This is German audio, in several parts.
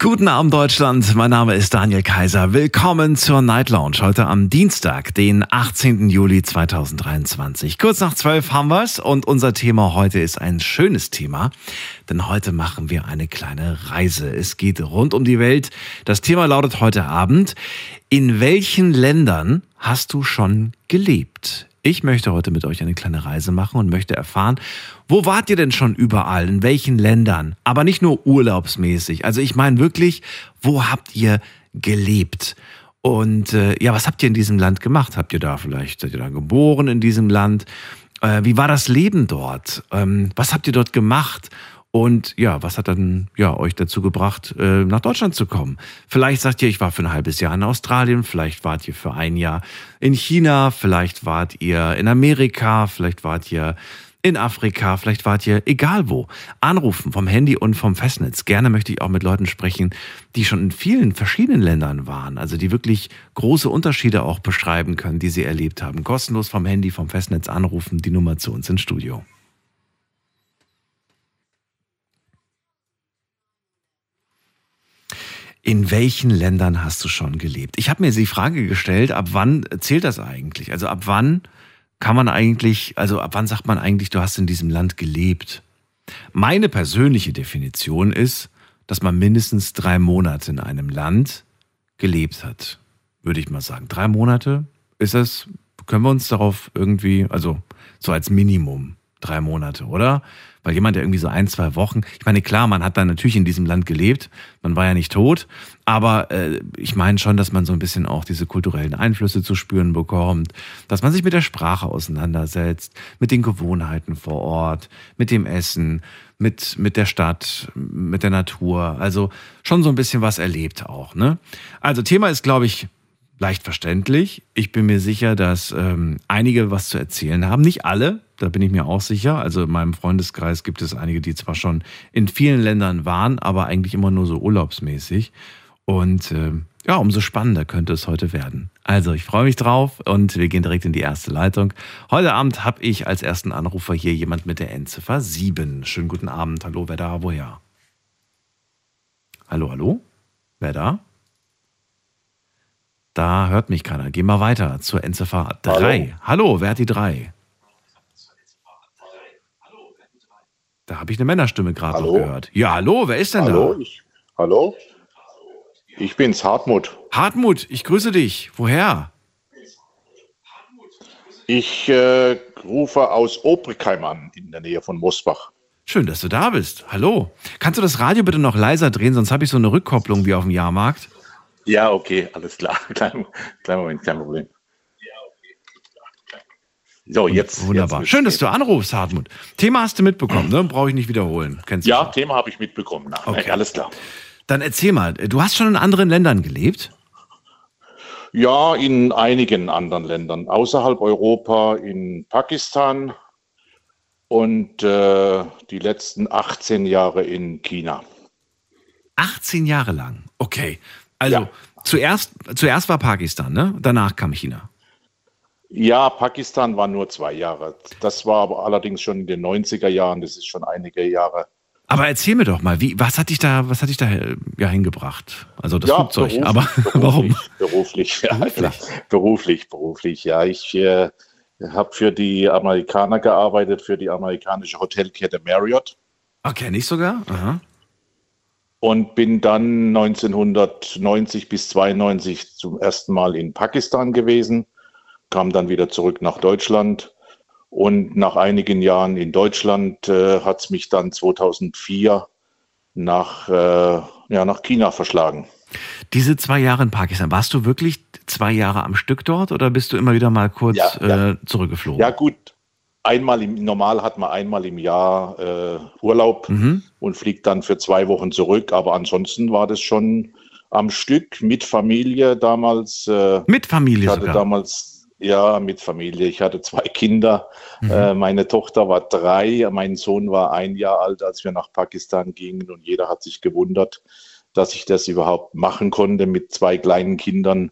Guten Abend Deutschland, mein Name ist Daniel Kaiser. Willkommen zur Night Lounge heute am Dienstag, den 18. Juli 2023. Kurz nach 12 haben wir's und unser Thema heute ist ein schönes Thema, denn heute machen wir eine kleine Reise. Es geht rund um die Welt. Das Thema lautet heute Abend, in welchen Ländern hast du schon gelebt? Ich möchte heute mit euch eine kleine Reise machen und möchte erfahren, wo wart ihr denn schon überall, in welchen Ländern? Aber nicht nur urlaubsmäßig. Also ich meine wirklich, wo habt ihr gelebt? Und äh, ja, was habt ihr in diesem Land gemacht? Habt ihr da vielleicht, seid ihr da geboren in diesem Land? Äh, wie war das Leben dort? Ähm, was habt ihr dort gemacht? Und ja, was hat dann ja euch dazu gebracht, äh, nach Deutschland zu kommen? Vielleicht sagt ihr, ich war für ein halbes Jahr in Australien, vielleicht wart ihr für ein Jahr in China, vielleicht wart ihr in Amerika, vielleicht wart ihr in Afrika, vielleicht wart ihr egal wo. Anrufen vom Handy und vom Festnetz. Gerne möchte ich auch mit Leuten sprechen, die schon in vielen verschiedenen Ländern waren, also die wirklich große Unterschiede auch beschreiben können, die sie erlebt haben. Kostenlos vom Handy, vom Festnetz anrufen, die Nummer zu uns ins Studio. In welchen Ländern hast du schon gelebt? Ich habe mir die Frage gestellt, ab wann zählt das eigentlich? Also ab wann kann man eigentlich, also ab wann sagt man eigentlich, du hast in diesem Land gelebt? Meine persönliche Definition ist, dass man mindestens drei Monate in einem Land gelebt hat, würde ich mal sagen. Drei Monate ist das, können wir uns darauf irgendwie, also so als Minimum drei Monate, oder? Weil jemand, der irgendwie so ein, zwei Wochen, ich meine, klar, man hat dann natürlich in diesem Land gelebt, man war ja nicht tot, aber äh, ich meine schon, dass man so ein bisschen auch diese kulturellen Einflüsse zu spüren bekommt, dass man sich mit der Sprache auseinandersetzt, mit den Gewohnheiten vor Ort, mit dem Essen, mit, mit der Stadt, mit der Natur, also schon so ein bisschen was erlebt auch. Ne? Also Thema ist, glaube ich, leicht verständlich. Ich bin mir sicher, dass ähm, einige was zu erzählen haben. Nicht alle, da bin ich mir auch sicher. Also in meinem Freundeskreis gibt es einige, die zwar schon in vielen Ländern waren, aber eigentlich immer nur so urlaubsmäßig. Und äh, ja, umso spannender könnte es heute werden. Also ich freue mich drauf und wir gehen direkt in die erste Leitung. Heute Abend habe ich als ersten Anrufer hier jemand mit der Endziffer 7. Schönen guten Abend. Hallo, wer da, woher? Hallo, hallo? Wer da? Da hört mich keiner. Geh mal weiter zur Endziffer 3. Hallo, hallo wer hat die 3? Da habe ich eine Männerstimme gerade noch gehört. Ja, hallo, wer ist denn hallo, da? Ich, hallo? Ich bin's, Hartmut. Hartmut, ich grüße dich. Woher? Ich äh, rufe aus Obrigheim an, in der Nähe von Mosbach. Schön, dass du da bist. Hallo. Kannst du das Radio bitte noch leiser drehen, sonst habe ich so eine Rückkopplung wie auf dem Jahrmarkt. Ja, okay, alles klar. Kleinen, kleinen Moment, kein Problem. So, jetzt. Wunderbar. Jetzt Schön, dass du anrufst, Hartmut. Thema hast du mitbekommen, ne? Brauche ich nicht wiederholen. Kennst du ja, schon? Thema habe ich mitbekommen. Na, okay. Alles klar. Dann erzähl mal, du hast schon in anderen Ländern gelebt? Ja, in einigen anderen Ländern. Außerhalb Europa, in Pakistan und äh, die letzten 18 Jahre in China. 18 Jahre lang? Okay. Also ja. zuerst, zuerst war Pakistan, ne? Danach kam China. Ja, Pakistan war nur zwei Jahre. Das war aber allerdings schon in den 90er Jahren, das ist schon einige Jahre. Aber erzähl mir doch mal, wie, was hat dich da, was hat dich da ja hingebracht? Also das ja, Flugzeug, beruf, aber beruflich, warum? Beruflich, ja, beruflich. Klar. beruflich, beruflich, ja. Ich äh, habe für die Amerikaner gearbeitet, für die amerikanische Hotelkette Marriott. Okay, nicht sogar? Aha. Und bin dann 1990 bis 92 zum ersten Mal in Pakistan gewesen kam dann wieder zurück nach Deutschland. Und nach einigen Jahren in Deutschland äh, hat es mich dann 2004 nach, äh, ja, nach China verschlagen. Diese zwei Jahre in Pakistan, warst du wirklich zwei Jahre am Stück dort oder bist du immer wieder mal kurz ja, ja. Äh, zurückgeflogen? Ja gut, einmal im normal hat man einmal im Jahr äh, Urlaub mhm. und fliegt dann für zwei Wochen zurück, aber ansonsten war das schon am Stück mit Familie damals. Äh, mit Familie ich hatte sogar. damals ja, mit Familie. Ich hatte zwei Kinder. Mhm. Äh, meine Tochter war drei, mein Sohn war ein Jahr alt, als wir nach Pakistan gingen und jeder hat sich gewundert, dass ich das überhaupt machen konnte mit zwei kleinen Kindern.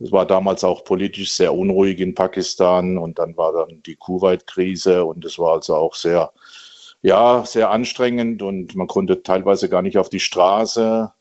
Es war damals auch politisch sehr unruhig in Pakistan und dann war dann die Kuwait-Krise und es war also auch sehr, ja, sehr anstrengend und man konnte teilweise gar nicht auf die Straße.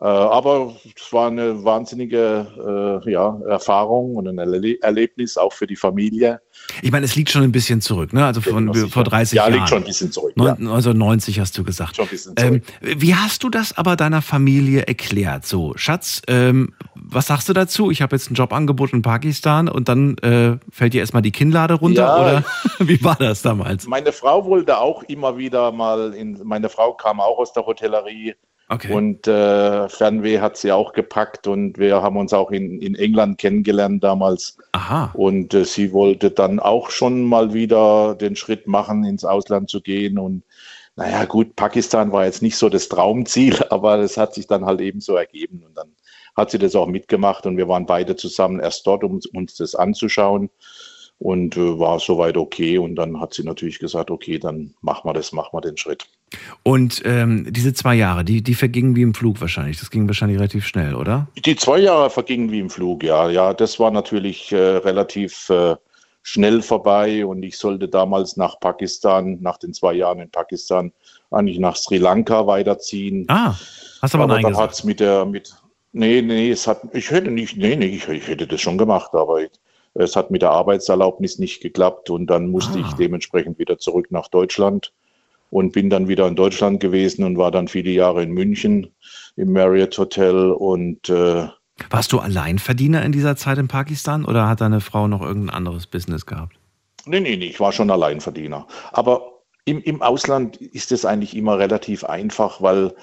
Äh, aber es war eine wahnsinnige äh, ja, Erfahrung und ein Erle Erlebnis auch für die Familie. Ich meine, es liegt schon ein bisschen zurück, ne? Also von, vor 30 ja, Jahren. Ja, liegt schon ein bisschen zurück. Neun, ja. Also 90 hast du gesagt. Schon ein bisschen zurück. Ähm, wie hast du das aber deiner Familie erklärt? So, Schatz, ähm, was sagst du dazu? Ich habe jetzt ein Jobangebot in Pakistan und dann äh, fällt dir erstmal die Kinnlade runter Ja. oder wie war das damals? Meine Frau wollte auch immer wieder mal in, meine Frau kam auch aus der Hotellerie Okay. und äh, Fernweh hat sie auch gepackt und wir haben uns auch in, in England kennengelernt damals. Aha. Und äh, sie wollte dann auch schon mal wieder den Schritt machen, ins Ausland zu gehen. Und naja, gut, Pakistan war jetzt nicht so das Traumziel, aber es hat sich dann halt eben so ergeben. Und dann hat sie das auch mitgemacht und wir waren beide zusammen erst dort, um uns das anzuschauen. Und äh, war soweit okay. Und dann hat sie natürlich gesagt, okay, dann machen wir das, machen wir den Schritt. Und ähm, diese zwei Jahre, die, die vergingen wie im Flug wahrscheinlich. Das ging wahrscheinlich relativ schnell, oder? Die zwei Jahre vergingen wie im Flug, ja. Ja, das war natürlich äh, relativ äh, schnell vorbei und ich sollte damals nach Pakistan, nach den zwei Jahren in Pakistan, eigentlich nach Sri Lanka weiterziehen. Ah, hast aber, aber Nein dann gesagt. hat's mit der, mit, nee, nee, es hat, ich hätte nicht, nee, nee, ich, ich hätte das schon gemacht, aber ich, es hat mit der Arbeitserlaubnis nicht geklappt und dann musste Ah. ich dementsprechend wieder zurück nach Deutschland und bin dann wieder in Deutschland gewesen und war dann viele Jahre in München im Marriott Hotel und äh, Warst du Alleinverdiener in dieser Zeit in Pakistan oder hat deine Frau noch irgendein anderes Business gehabt? Nee, nee, nee, ich war schon Alleinverdiener. Aber im, im Ausland ist es eigentlich immer relativ einfach, weil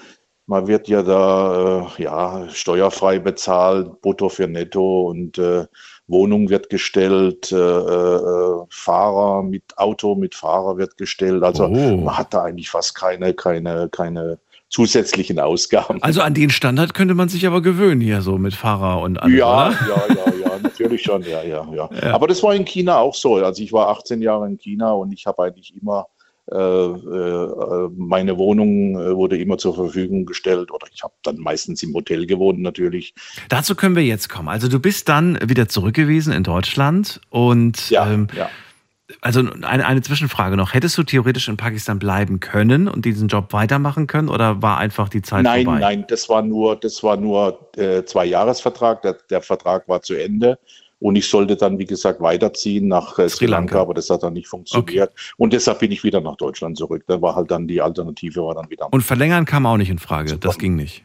man wird ja da äh, ja, steuerfrei bezahlt, Brutto für Netto und äh, Wohnung wird gestellt, äh, äh, Fahrer mit Auto mit Fahrer wird gestellt. Also Oh. man hat da eigentlich fast keine, keine, keine zusätzlichen Ausgaben. Also an den Standard könnte man sich aber gewöhnen hier so mit Fahrer und allem, Ja, ja, ja, ja, natürlich schon, ja, ja, ja, Aber das war in China auch so. Also ich war 18 Jahre in China und ich habe eigentlich immer meine Wohnung äh, wurde immer zur Verfügung gestellt oder ich habe dann meistens im Hotel gewohnt natürlich. Dazu können wir jetzt kommen. Also du bist dann wieder zurück gewesen in Deutschland und Ja, ähm, ja. also eine, eine Zwischenfrage noch. Hättest du theoretisch in Pakistan bleiben können und diesen Job weitermachen können oder war einfach die Zeit Nein, vorbei? nein, das war nur, das war nur äh, zwei Jahresvertrag. Der, der Vertrag war zu Ende. Und ich sollte dann, wie gesagt, weiterziehen nach äh, Sri Lanka, Lanka. aber das hat dann nicht funktioniert. Und deshalb bin ich wieder nach Deutschland zurück. Da war halt dann die Alternative war dann wieder. Und verlängern kam auch nicht in Frage. Das ging nicht.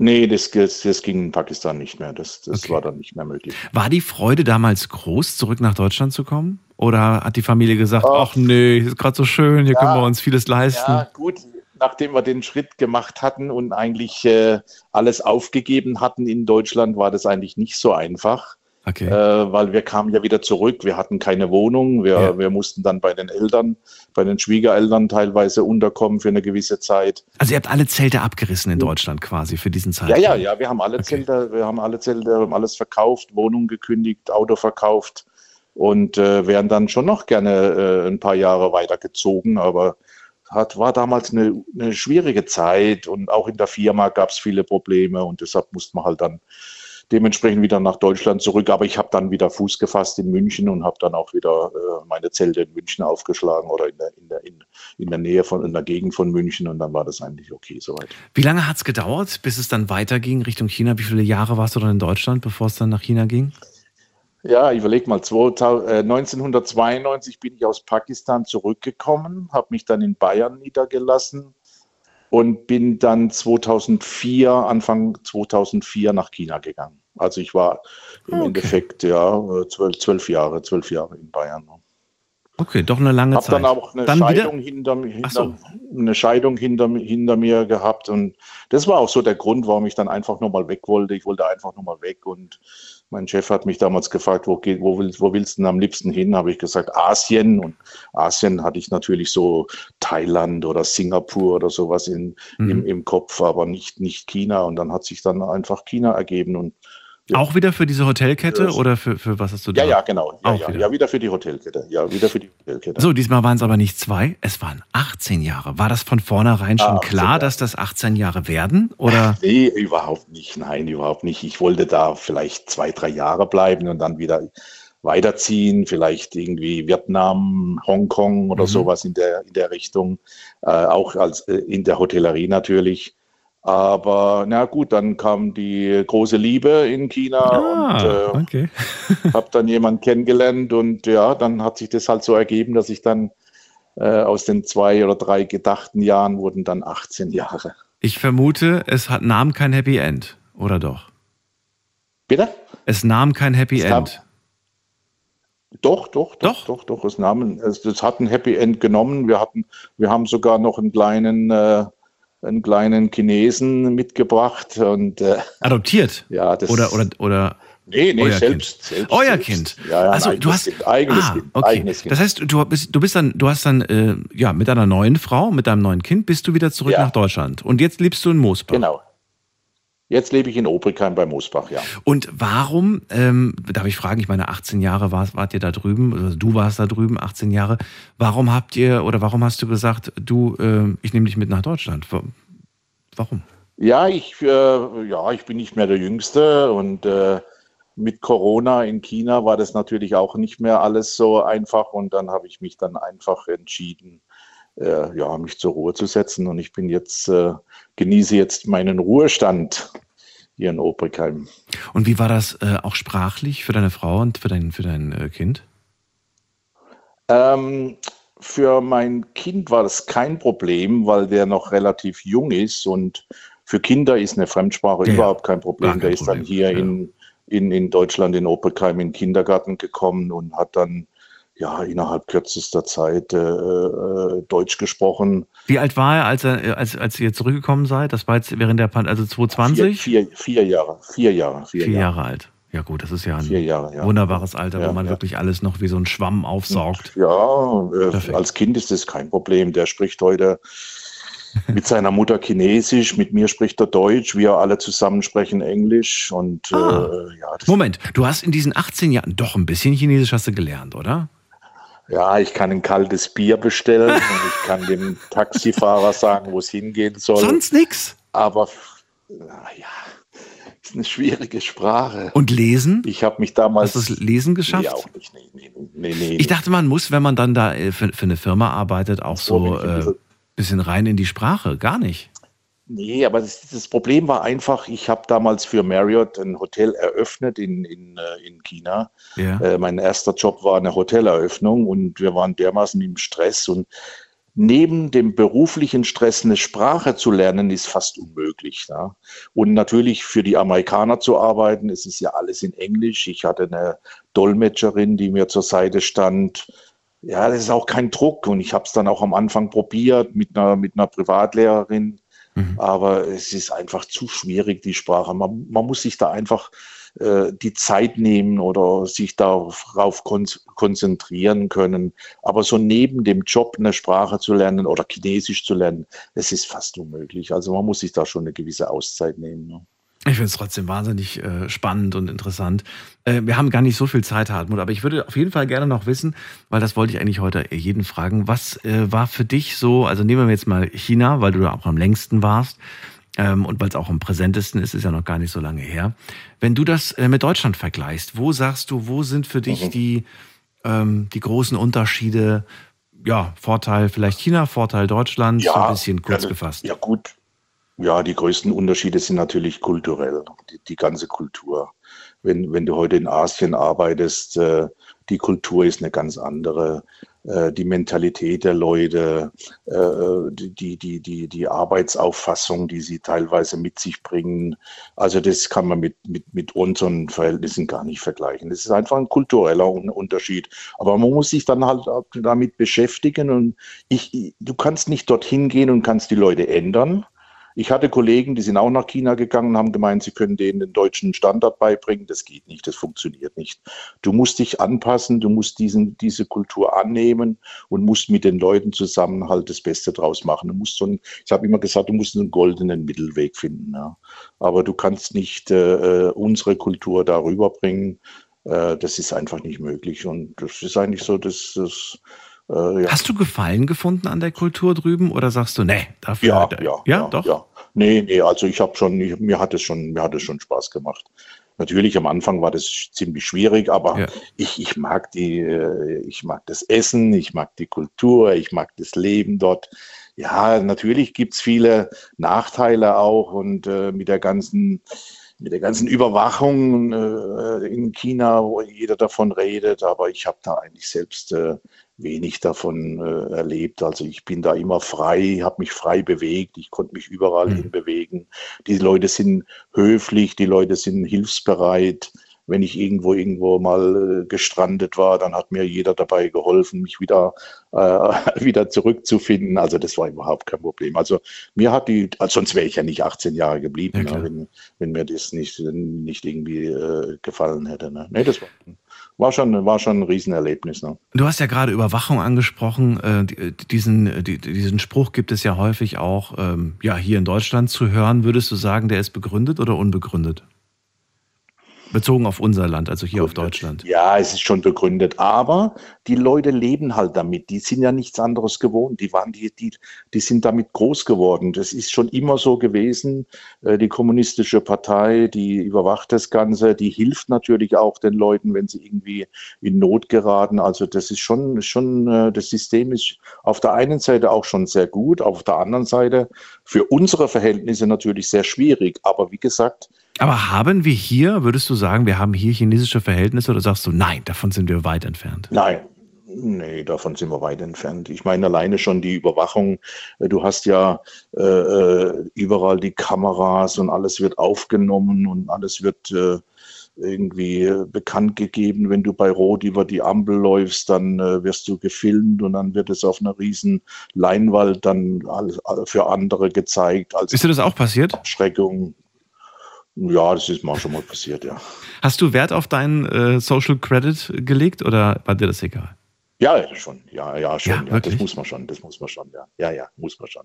Nee, das, das, das ging in Pakistan nicht mehr. Das, das Okay. war dann nicht mehr möglich. War die Freude damals groß, zurück nach Deutschland zu kommen? Oder hat die Familie gesagt, Ach. ach nee, ist gerade so schön, hier Ja. können wir uns vieles leisten? Ja, gut, nachdem wir den Schritt gemacht hatten und eigentlich äh, alles aufgegeben hatten in Deutschland, war das eigentlich nicht so einfach, Okay. äh, weil wir kamen ja wieder zurück. Wir hatten keine Wohnung. Wir, Ja. wir mussten dann bei den Eltern, bei den Schwiegereltern teilweise unterkommen für eine gewisse Zeit. Also ihr habt alle Zelte abgerissen in Deutschland quasi für diesen Ja, Zeitraum. ja, ja, wir haben alle Zelte, wir haben alle Zelte, wir haben alles verkauft, Wohnung gekündigt, Auto verkauft und äh, wären dann schon noch gerne äh, ein paar Jahre weitergezogen, aber hat, war damals eine, eine schwierige Zeit und auch in der Firma gab es viele Probleme und deshalb musste man halt dann dementsprechend wieder nach Deutschland zurück. Aber ich habe dann wieder Fuß gefasst in München und habe dann auch wieder äh, meine Zelte in München aufgeschlagen oder in der, in der, in, in der Nähe von, in der Gegend von München und dann war das eigentlich okay soweit. Wie lange hat es gedauert, bis es dann weiterging Richtung China? Wie viele Jahre warst du dann in Deutschland, bevor es dann nach China ging? Ja, überleg mal, 2000, äh, 1992 bin ich aus Pakistan zurückgekommen, habe mich dann in Bayern niedergelassen und bin dann 2004, Anfang 2004 nach China gegangen. Also ich war im Okay. Endeffekt ja äh, zwölf, zwölf Jahre, zwölf Jahre in Bayern. Okay, doch eine lange Habe Zeit. dann auch eine Dann wieder- Scheidung, hinter, mir- Ach so. hinter, eine Scheidung hinter, hinter mir gehabt und das war auch so der Grund, warum ich dann einfach nochmal weg wollte. Ich wollte einfach nochmal weg und mein Chef hat mich damals gefragt, wo, geht, wo, willst, wo willst du denn am liebsten hin? Habe ich gesagt, Asien und Asien hatte ich natürlich so Thailand oder Singapur oder sowas in, Mhm. im, im Kopf, aber nicht, nicht China und dann hat sich dann einfach China ergeben und Auch wieder für diese Hotelkette Das- oder für, für was hast du da? Ja, ja, genau. Ja, Auch ja, wieder. ja, wieder für die Hotelkette. Ja, wieder für die Hotelkette. So, diesmal waren es aber nicht zwei, es waren 18 Jahre. War das von vornherein schon Ah, 18 klar, dass das 18 Jahre werden? Oder? Nee, überhaupt nicht. Nein, überhaupt nicht. Ich wollte da vielleicht zwei, drei Jahre bleiben und dann wieder weiterziehen, vielleicht irgendwie Vietnam, Hongkong oder Mhm. sowas in der, in der Richtung, äh, auch als äh, in der Hotellerie natürlich. Aber na gut, dann kam die große Liebe in China und äh, Ah, okay. habe dann jemanden kennengelernt und ja, dann hat sich das halt so ergeben, dass ich dann äh, aus den zwei oder drei gedachten Jahren wurden dann 18 Jahre. Ich vermute, es hat, nahm kein Happy End, oder doch? Bitte? Es nahm kein Happy Es nahm- End. Doch, doch, Doch? doch, doch. Es, nahmen, es, es hat ein Happy End genommen. Wir hatten, wir haben sogar noch einen kleinen, äh, einen kleinen Chinesen mitgebracht und äh, Adoptiert? ja, das Oder, oder, oder nee, nee, euer selbst, selbst. Euer selbst. Kind. Ja, ja, also du hast kind, eigenes ah, Kind, okay. eigenes Kind. Das heißt, du bist, du bist dann, du hast dann äh, ja mit deiner neuen Frau, mit deinem neuen Kind, bist du wieder zurück Ja. nach Deutschland und jetzt lebst du in Moosbach. genau. Jetzt lebe ich in Obrigheim bei Moosbach, ja. Und warum, ähm, darf ich fragen, ich meine, 18 Jahre wart, wart ihr da drüben, also du warst da drüben, 18 Jahre. Warum habt ihr oder warum hast du gesagt, du, äh, ich nehme dich mit nach Deutschland? Wa- Warum? Ja, ich, äh, ja, ich bin nicht mehr der Jüngste und äh, mit Corona in China war das natürlich auch nicht mehr alles so einfach und dann habe ich mich dann einfach entschieden, äh, ja, mich zur Ruhe zu setzen und ich bin jetzt, äh, genieße jetzt meinen Ruhestand hier in Obrigheim. Und wie war das äh, auch sprachlich für deine Frau und für dein, für dein äh, Kind? Ähm, für mein Kind war das kein Problem, weil der noch relativ jung ist und für Kinder ist eine Fremdsprache Ja, überhaupt kein Problem. Kein der ist dann Problem, hier ja. in, in, in Deutschland, in Oberkheim, in den Kindergarten gekommen und hat dann ja innerhalb kürzester Zeit äh, äh, Deutsch gesprochen. Wie alt war er, als, er, als, als ihr zurückgekommen seid? Das war jetzt während der Pandemie, also 2020? Vier, vier, vier Jahre, vier Jahre, vier, Vier Jahre. Jahre alt. Ja gut, das ist ja ein Jahre, ja. wunderbares Alter, Ja, wo man ja. wirklich alles noch wie so ein Schwamm aufsaugt. Ja, äh, als Kind ist das kein Problem. Der spricht heute mit seiner Mutter Chinesisch, mit mir spricht er Deutsch, wir alle zusammen sprechen Englisch und Ah. äh, ja, Moment, du hast in diesen 18 Jahren doch ein bisschen Chinesisch hast du gelernt, oder? Ja, ich kann ein kaltes Bier bestellen und ich kann dem Taxifahrer sagen, wo es hingehen soll. Sonst nix. Aber na ja, ist eine schwierige Sprache. Und lesen? Ich habe mich damals Hast du das Lesen geschafft? Nee, auch nicht. Nee, nee, nee, nee, Ich dachte, man muss, wenn man dann da äh, für, für eine Firma arbeitet, auch So ein äh, bisschen rein in die Sprache. Gar nicht. Nee, aber das, das Problem war einfach, ich habe damals für Marriott ein Hotel eröffnet in, in, äh, in China. Ja. Äh, mein erster Job war eine Hoteleröffnung und wir waren dermaßen im Stress und neben dem beruflichen Stress eine Sprache zu lernen, ist fast unmöglich. Ja? Und natürlich für die Amerikaner zu arbeiten, es ist ja alles in Englisch. Ich hatte eine Dolmetscherin, die mir zur Seite stand. Ja, das ist auch kein Druck und ich habe es dann auch am Anfang probiert mit einer, mit einer Privatlehrerin. Aber es ist einfach zu schwierig, die Sprache. Man, man muss sich da einfach äh, die Zeit nehmen oder sich darauf kon konzentrieren können. Aber so neben dem Job eine Sprache zu lernen oder Chinesisch zu lernen, das ist fast unmöglich. Also man muss sich da schon eine gewisse Auszeit nehmen. Ne? Ich finde es trotzdem wahnsinnig äh, spannend und interessant. Äh, wir haben gar nicht so viel Zeit, Hartmut, aber ich würde auf jeden Fall gerne noch wissen, weil das wollte ich eigentlich heute jeden fragen. Was äh, war für dich so, also nehmen wir jetzt mal China, weil du da auch am längsten warst ähm, und weil es auch am präsentesten ist, ist ja noch gar nicht so lange her. Wenn du das äh, mit Deutschland vergleichst, wo sagst du, wo sind für dich die, ähm, die großen Unterschiede? Ja, Vorteil vielleicht China, Vorteil Deutschland, so ein bisschen kurz ja, gefasst. Ja, gut. Ja, die größten Unterschiede sind natürlich kulturell, die, die ganze Kultur. Wenn, wenn du heute in Asien arbeitest, äh, die Kultur ist eine ganz andere. Äh, die Mentalität der Leute, äh, die, die, die, die Arbeitsauffassung, die sie teilweise mit sich bringen. Also das kann man mit, mit, mit unseren Verhältnissen gar nicht vergleichen. Das ist einfach ein kultureller Un- Unterschied. Aber man muss sich dann halt damit beschäftigen und ich- du kannst nicht dorthin gehen und kannst die Leute ändern. Ich hatte Kollegen, die sind auch nach China gegangen, haben gemeint, sie können denen den deutschen Standard beibringen. Das geht nicht, das funktioniert nicht. Du musst dich anpassen, du musst diesen, diese Kultur annehmen und musst mit den Leuten zusammen halt das Beste draus machen. Du musst so ein, ich habe immer gesagt, du musst einen goldenen Mittelweg finden. Ja. Aber du kannst nicht äh, äh unsere Kultur darüber bringen. Äh, das ist einfach nicht möglich. Und das ist eigentlich so, dass das äh, ja. Hast du Gefallen gefunden an der Kultur drüben oder sagst du, nee, dafür? Ja, ja, ja, ja, doch. Ja. Nee, nee, also ich habe schon, ich, mir hat es schon, mir hat es schon Spaß gemacht. Natürlich am Anfang war das ziemlich schwierig, aber ja. ich, ich mag die, äh, ich mag das Essen, ich mag die Kultur, ich mag das Leben dort. Ja, natürlich gibt's viele Nachteile auch und äh, mit der ganzen mit der ganzen Überwachung äh, in China, wo jeder davon redet, aber ich habe da eigentlich selbst äh, wenig davon äh, erlebt. Also ich bin da immer frei, habe mich frei bewegt, ich konnte mich überall mhm. hin bewegen. Die Leute sind höflich, die Leute sind hilfsbereit. Wenn ich irgendwo irgendwo mal äh, gestrandet war, dann hat mir jeder dabei geholfen, mich wieder äh, wieder zurückzufinden. Also das war überhaupt kein Problem. Also mir hat die, also sonst wäre ich ja nicht 18 Jahre geblieben, ja, ne, wenn, wenn mir das nicht nicht irgendwie äh, gefallen hätte. Ne? Nee, das war war schon, war schon ein Riesenerlebnis. Ne? Du hast ja gerade Überwachung angesprochen. Äh, diesen, diesen Spruch gibt es ja häufig auch ähm, ja, hier in Deutschland zu hören. Würdest du sagen, der ist begründet oder unbegründet? Bezogen auf unser Land, also hier begründet. auf Deutschland. Ja, es ist schon begründet. Aber die Leute leben halt damit. Die sind ja nichts anderes gewohnt. Die waren, die, die, die sind damit groß geworden. Das ist schon immer so gewesen. Äh, die kommunistische Partei, die überwacht das Ganze. Die hilft natürlich auch den Leuten, wenn sie irgendwie in Not geraten. Also das ist schon, schon, äh, das System ist auf der einen Seite auch schon sehr gut. Auf der anderen Seite für unsere Verhältnisse natürlich sehr schwierig. Aber wie gesagt, aber haben wir hier, würdest du sagen, wir haben hier chinesische Verhältnisse oder sagst du, nein, davon sind wir weit entfernt? Nein, Nee, davon sind wir weit entfernt. Ich meine alleine schon die Überwachung. Du hast ja äh, äh, überall die Kameras und alles wird aufgenommen und alles wird äh, irgendwie bekannt gegeben. Wenn du bei Rot über die Ampel läufst, dann äh, wirst du gefilmt und dann wird es auf einer riesen Leinwand dann für andere gezeigt. Als ist dir das auch passiert? Abschreckung. Ja, das ist mal schon mal passiert, ja. Hast du Wert auf deinen äh, Social Credit gelegt oder war dir das egal? Ja, schon. Ja, ja, schon. Ja, ja. Das muss man schon. Das muss man schon. Ja, ja, ja muss man schon.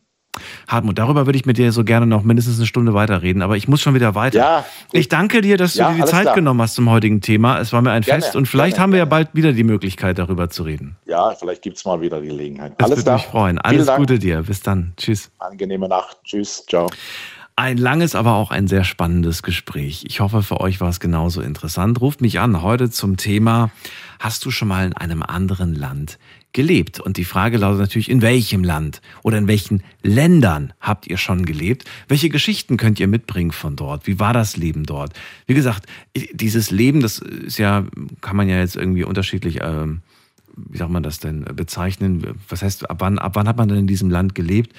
Hartmut, darüber würde ich mit dir so gerne noch mindestens eine Stunde weiterreden, aber ich muss schon wieder weiter. Ja, ich danke dir, dass du dir die Zeit klar. genommen hast zum heutigen Thema. Es war mir ein gerne, Fest und vielleicht gerne, haben wir ja bald wieder die Möglichkeit, darüber zu reden. Ja, vielleicht gibt es mal wieder die Gelegenheit. Das alles würde mich freuen. Alles Gute dir. Bis dann. Tschüss. Angenehme Nacht. Tschüss. Ciao. Ein langes, aber auch ein sehr spannendes Gespräch. Ich hoffe, für euch war es genauso interessant. Ruft mich an heute zum Thema, hast du schon mal in einem anderen Land gelebt? Und die Frage lautet natürlich, in welchem Land oder in welchen Ländern habt ihr schon gelebt? Welche Geschichten könnt ihr mitbringen von dort? Wie war das Leben dort? Wie gesagt, dieses Leben, das ist ja, kann man ja jetzt irgendwie unterschiedlich, äh, wie sagt man das denn, bezeichnen? Was heißt, ab wann, ab wann hat man denn in diesem Land gelebt?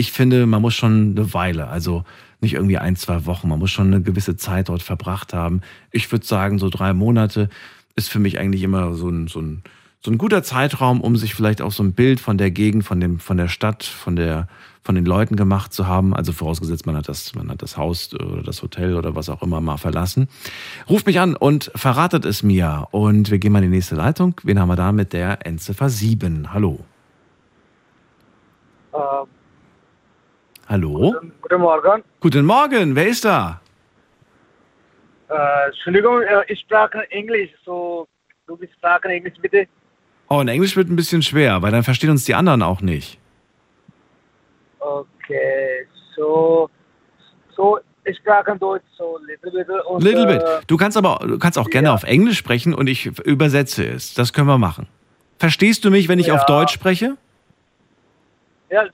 Ich finde, man muss schon eine Weile, also nicht irgendwie ein, zwei Wochen, man muss schon eine gewisse Zeit dort verbracht haben. Ich würde sagen, so drei Monate ist für mich eigentlich immer so ein, so ein, so ein guter Zeitraum, um sich vielleicht auch so ein Bild von der Gegend, von dem, von der Stadt, von der, von den Leuten gemacht zu haben. Also vorausgesetzt, man hat das, man hat das Haus oder das Hotel oder was auch immer mal verlassen. Ruft mich an und verratet es mir. Und wir gehen mal in die nächste Leitung. Wen haben wir da mit der Endziffer 7? Hallo. Ähm, Hallo? Guten, Morgen. Guten Morgen, wer ist da? Äh, Entschuldigung, äh, ich spreche Englisch, so du bist sprechen Englisch bitte. Oh, in Englisch wird ein bisschen schwer, weil dann verstehen uns die anderen auch nicht. Okay, so, so ich spreche Deutsch so little bit. Und, little bit. Äh, du kannst aber, du kannst auch gerne ja. auf Englisch sprechen und ich übersetze es. Das können wir machen. Verstehst du mich, wenn ich ja. auf Deutsch spreche? Ja,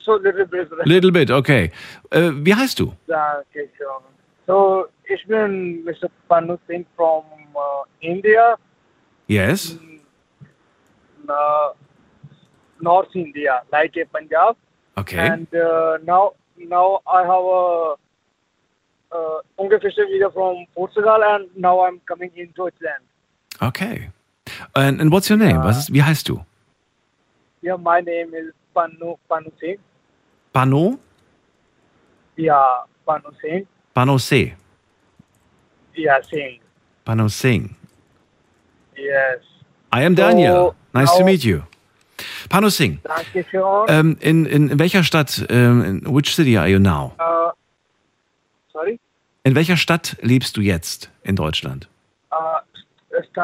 so little bit. Little bit, okay. Äh, wie heißt du? Ja, okay, sure. So, ich bin Mr. Panu Singh from uh, India. Yes. In, uh, North India, like a Punjab. Okay. And uh, now, now I have a uh, ungefähr visa from Portugal, and now I'm coming in Deutschland. Okay. And, and what's your name? Was ist, wie heißt du? Yeah, my name is Panu Panu Singh. Panu? Yeah, Panu Singh. Panose. Yeah, Singh. Pano Singh. Yes. I am Daniel. So, nice to meet you. Pano Singh. Danke schön. Ähm, in, in welcher Stadt, ähm, in which city are you now? Uh, sorry. In welcher Stadt lebst du jetzt in Deutschland? Uh,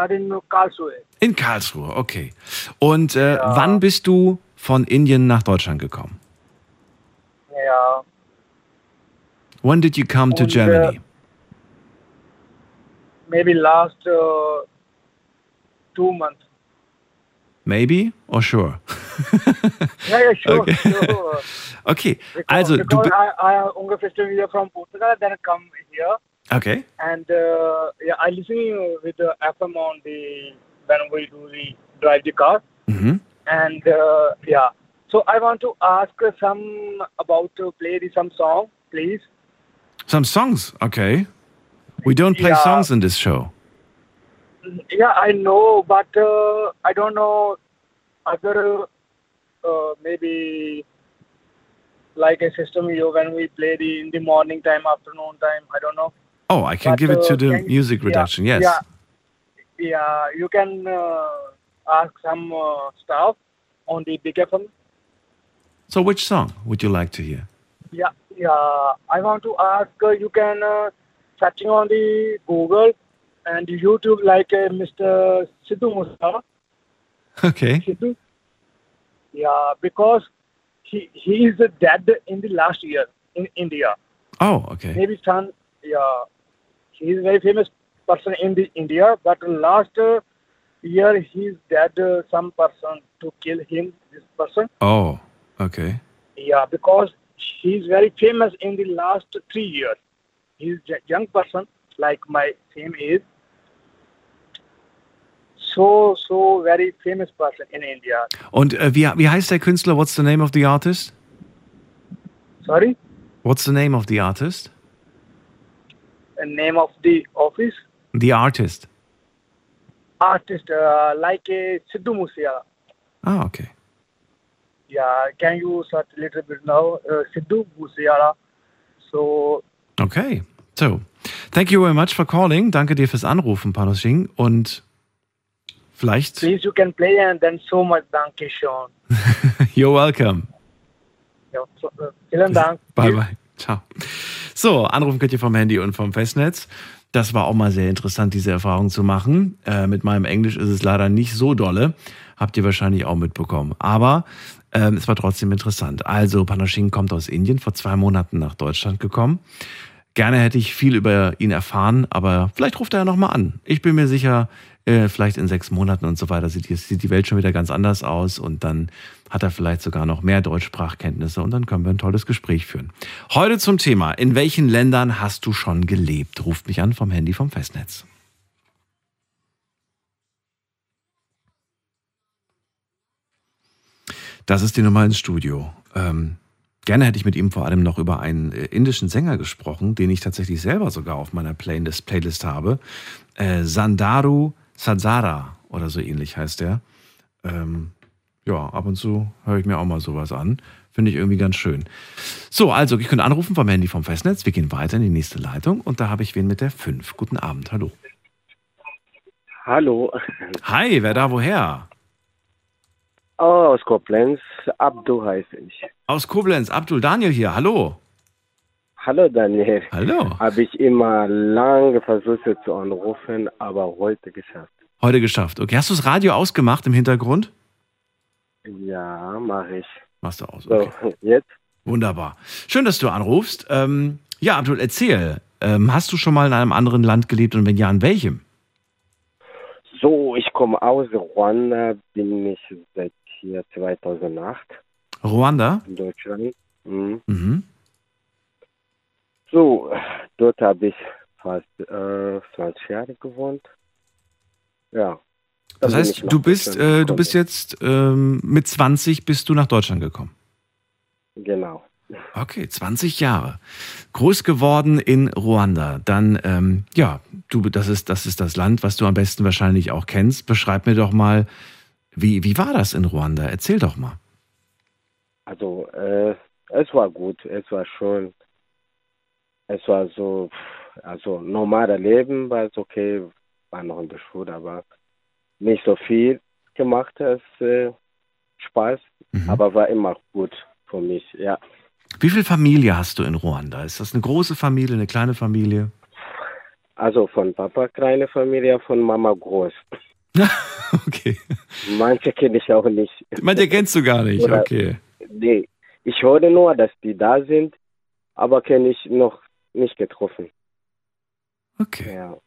in Karlsruhe. In Karlsruhe, okay. Und äh, Ja. wann bist du von Indien nach Deutschland gekommen? Yeah. When did you come to Und, äh, Germany? Maybe last uh, two months. Maybe or sure? Yeah, yeah, sure, Okay. sure. Okay, Because, also du because bi- I, I ungefähr here from Portugal, then I come here, okay. and uh, yeah, I listen with the FM on the when we do the drive the car, Mhm. And uh, yeah. So I want to ask some about to play some song, please. Some songs, okay. We don't play Yeah. songs in this show. Yeah, I know, but uh, I don't know other uh, maybe like a system you when we play the in the morning time, afternoon time. I don't know. Oh, I can But, give it to uh, the can- music yeah, reduction. Yes. Yeah, yeah. You can uh, ask some uh, stuff on the Big FM. So, which song would you like to hear? Yeah, yeah. I want to ask. Uh, you can uh, searching on the Google and YouTube like uh, Mr. Sidhu Musa. Okay. Sidhu. Yeah, because he he is dead in the last year in India. Oh, okay. maybe son yeah he is very famous person in the india but last uh, year he's dead uh, some person to kill him this person Oh, okay. yeah because he's very famous in the last three years he's a young person like my same age so so very famous person in india Und äh, wie, wie heißt der Künstler? What's the name of the artist? sorry What's the name of the artist? the name of the office The artist. Artist uh, like a sidhu Musiala. Ah, okay. Yeah, can you search a little bit now? Uh, Sidhu Musiala. So, Okay. So, thank you very much for calling. Danke dir fürs Anrufen, Panos Singh. Und vielleicht. please you can play and then so much Danke schön. You're welcome. Ja, so, vielen Dank. Bye, bye. Ciao. So, anrufen könnt ihr vom Handy und vom Festnetz. Das war auch mal sehr interessant, diese Erfahrung zu machen. Äh, mit meinem Englisch ist es leider nicht so dolle. Habt ihr wahrscheinlich auch mitbekommen. Aber ähm, es war trotzdem interessant. Also, Panoshing kommt aus Indien, vor zwei Monaten nach Deutschland gekommen. Gerne hätte ich viel über ihn erfahren, aber vielleicht ruft er ja nochmal an. Ich bin mir sicher, äh, vielleicht in sechs Monaten und so weiter sieht die, Welt schon wieder ganz anders aus und dann hat er vielleicht sogar noch mehr Deutschsprachkenntnisse und dann können wir ein tolles Gespräch führen. Heute zum Thema, in welchen Ländern hast du schon gelebt? Ruft mich an vom Handy vom Festnetz. Das ist die Nummer ins Studio. Ähm, gerne hätte ich mit ihm vor allem noch über einen äh, indischen Sänger gesprochen, den ich tatsächlich selber sogar auf meiner Playlist, Playlist habe. Äh, Sandaru Sadzara oder so ähnlich heißt der. Ähm, ja, ab und zu höre ich mir auch mal sowas an. Finde ich irgendwie ganz schön. So, also, ich könnte anrufen vom Handy vom Festnetz. Wir gehen weiter in die nächste Leitung und da habe ich wen mit der 5. Guten Abend, hallo. Hallo. Hi, wer da woher? Oh, aus Koblenz. Abdu heiße ich. Aus Koblenz, Abdul Daniel hier, hallo. Hallo Daniel. Hallo. Habe ich immer lange versucht zu anrufen, aber heute geschafft. Heute geschafft. Okay, hast du das Radio ausgemacht im Hintergrund? Ja, mache ich. Machst du aus. So, Okay. jetzt? Wunderbar. Schön, dass du anrufst. Ähm, ja, Abdul, erzähl. Ähm, hast du schon mal in einem anderen Land gelebt und wenn ja, in welchem? So, ich komme aus Ruanda, bin ich seit hier 2008 Ruanda? in Deutschland. Mhm. Mhm. So, dort habe ich fast äh, 20 Jahre gewohnt. Ja. Das bin ich heißt, du bist, äh, du bist jetzt ähm, mit 20 bist du nach Deutschland gekommen. Genau. Okay, 20 Jahre. Groß geworden in Ruanda. Dann, ähm, ja, du, das ist, das ist das Land, was du am besten wahrscheinlich auch kennst. Beschreib mir doch mal, wie, wie war das in Ruanda? Erzähl doch mal. Also, äh, es war gut, es war schön. es war so, also normales Leben war es okay, war noch in der Schule, aber nicht so viel gemacht als äh, Spaß, Mhm. aber war immer gut für mich, ja. Wie viel Familie hast du in Ruanda? Ist das eine große Familie, eine kleine Familie? Also von Papa kleine Familie, von Mama groß. okay. Manche kenne ich auch nicht. Manche kennst du gar nicht, Oder- okay. Nee, ich höre nur, dass die da sind, aber kenne ich noch nicht getroffen. Okay. Ja.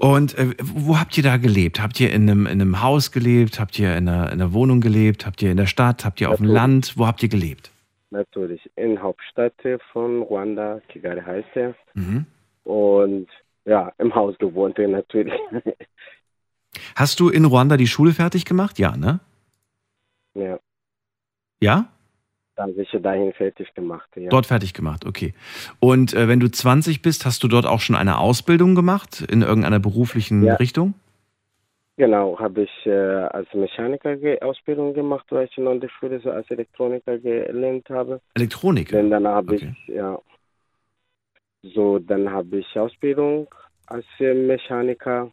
Und äh, wo habt ihr da gelebt? Habt ihr in einem, in einem Haus gelebt? Habt ihr in einer, in einer Wohnung gelebt? Habt ihr in der Stadt? Habt ihr auf dem. Land? Wo habt ihr gelebt? Natürlich. In Hauptstadt von Ruanda, Kigali heißt er. Mhm. Und ja, im Haus gewohnt natürlich. Hast du in Ruanda die Schule fertig gemacht? Ja, ne? ja, Ja? dann ich dahin fertig gemacht. Ja. Dort fertig gemacht, okay. Und äh, wenn du 20 bist, hast du dort auch schon eine Ausbildung gemacht in irgendeiner beruflichen Ja. Richtung? Genau, habe ich äh, als Mechaniker Ausbildung gemacht, weil ich in der Schule so als Elektroniker gelernt habe. Elektronik. Dann, dann habe Okay. ich, ja, so, dann habe ich Ausbildung als äh, Mechaniker.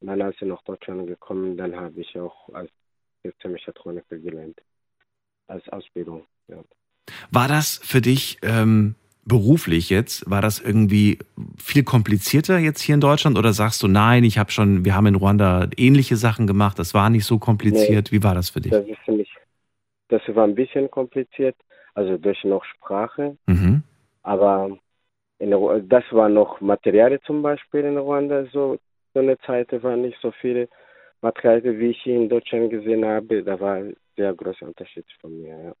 Dann, als ich nach Deutschland gekommen, dann habe ich auch als Systemmechatroniker gelernt. Als Ausbildung, ja. War das für dich ähm, beruflich jetzt, war das irgendwie viel komplizierter jetzt hier in Deutschland oder sagst du, nein, ich habe schon, wir haben in Ruanda ähnliche Sachen gemacht, das war nicht so kompliziert. Wie war das für dich? Das ist für mich, das war ein bisschen kompliziert, also durch noch Sprache, Mhm. aber in, das war noch Materialien zum Beispiel in Ruanda, so, so eine Zeit waren nicht so viele Materialien, wie ich in Deutschland gesehen habe, da war ein sehr großer Unterschied von mir, ja.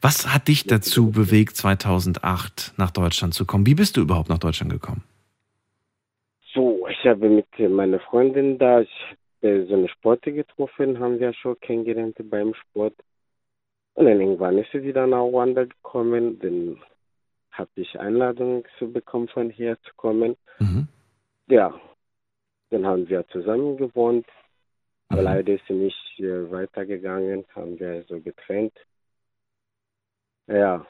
Was hat dich dazu bewegt, 2008 nach Deutschland zu kommen? Wie bist du überhaupt nach Deutschland gekommen? So, ich habe mit meiner Freundin da ich, so eine Sporte getroffen, haben wir schon kennengelernt beim Sport. Und dann irgendwann ist sie wieder nach Ruanda gekommen, dann habe ich Einladung zu bekommen, von hier zu kommen. Mhm. Ja, dann haben wir zusammen gewohnt, aber Mhm. leider ist sie nicht äh, weitergegangen, haben wir so getrennt. Ja,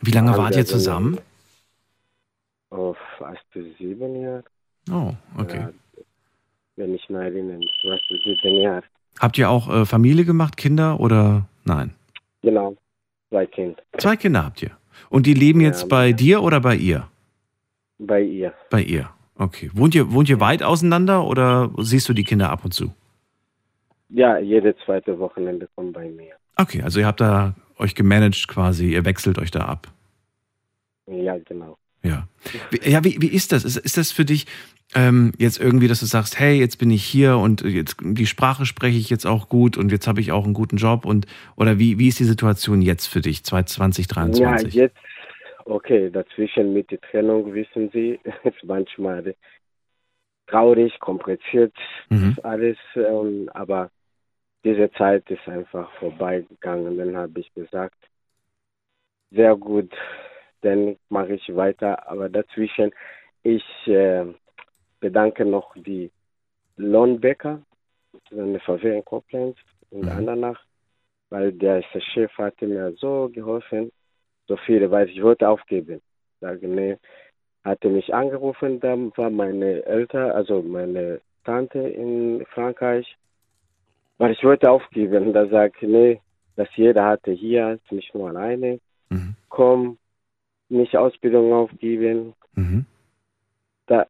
Wie lange wart ihr zusammen? auf fast sieben Jahre. Oh, okay. Ja, wenn ich mal erinnere, fast sieben Jahre. Habt ihr auch äh, Familie gemacht, Kinder oder nein? Genau, zwei Kinder Zwei Kinder habt ihr. Und die leben jetzt Ja. bei dir oder bei ihr? bei ihr. Bei ihr. Okay. Wohnt ihr, wohnt ihr weit auseinander oder siehst du die Kinder ab und zu? Ja, jede zweite Wochenende kommt bei mir. Okay, also ihr habt da euch gemanagt quasi, ihr wechselt euch da ab. Ja, genau. Ja. Wie, ja, wie, wie ist das? Ist, ist das für dich ähm, jetzt irgendwie, dass du sagst, hey, jetzt bin ich hier und jetzt die Sprache spreche ich jetzt auch gut und jetzt habe ich auch einen guten Job und oder wie, wie ist die Situation jetzt für dich, 2023? Ja, jetzt, okay, dazwischen mit der Trennung, wissen Sie, ist manchmal traurig, kompliziert, Mhm. alles, ähm, aber diese Zeit ist einfach vorbeigegangen. Dann habe ich gesagt, sehr gut, dann mache ich weiter, aber dazwischen, ich äh, bedanke noch die Lohnbäcker, so eine Verwehr in Koblenz und Mhm. Andernach, weil der Chef hatte mir so geholfen, so viele, weil ich wollte aufgeben. Sage, nee, hatte mich angerufen, dann war meine Eltern, also meine Tante in Frankreich, weil ich wollte aufgeben. Da sagte nee, dass jeder hatte hier, ist nicht nur alleine, Mhm. komm, nicht Ausbildung aufgeben, Mhm. da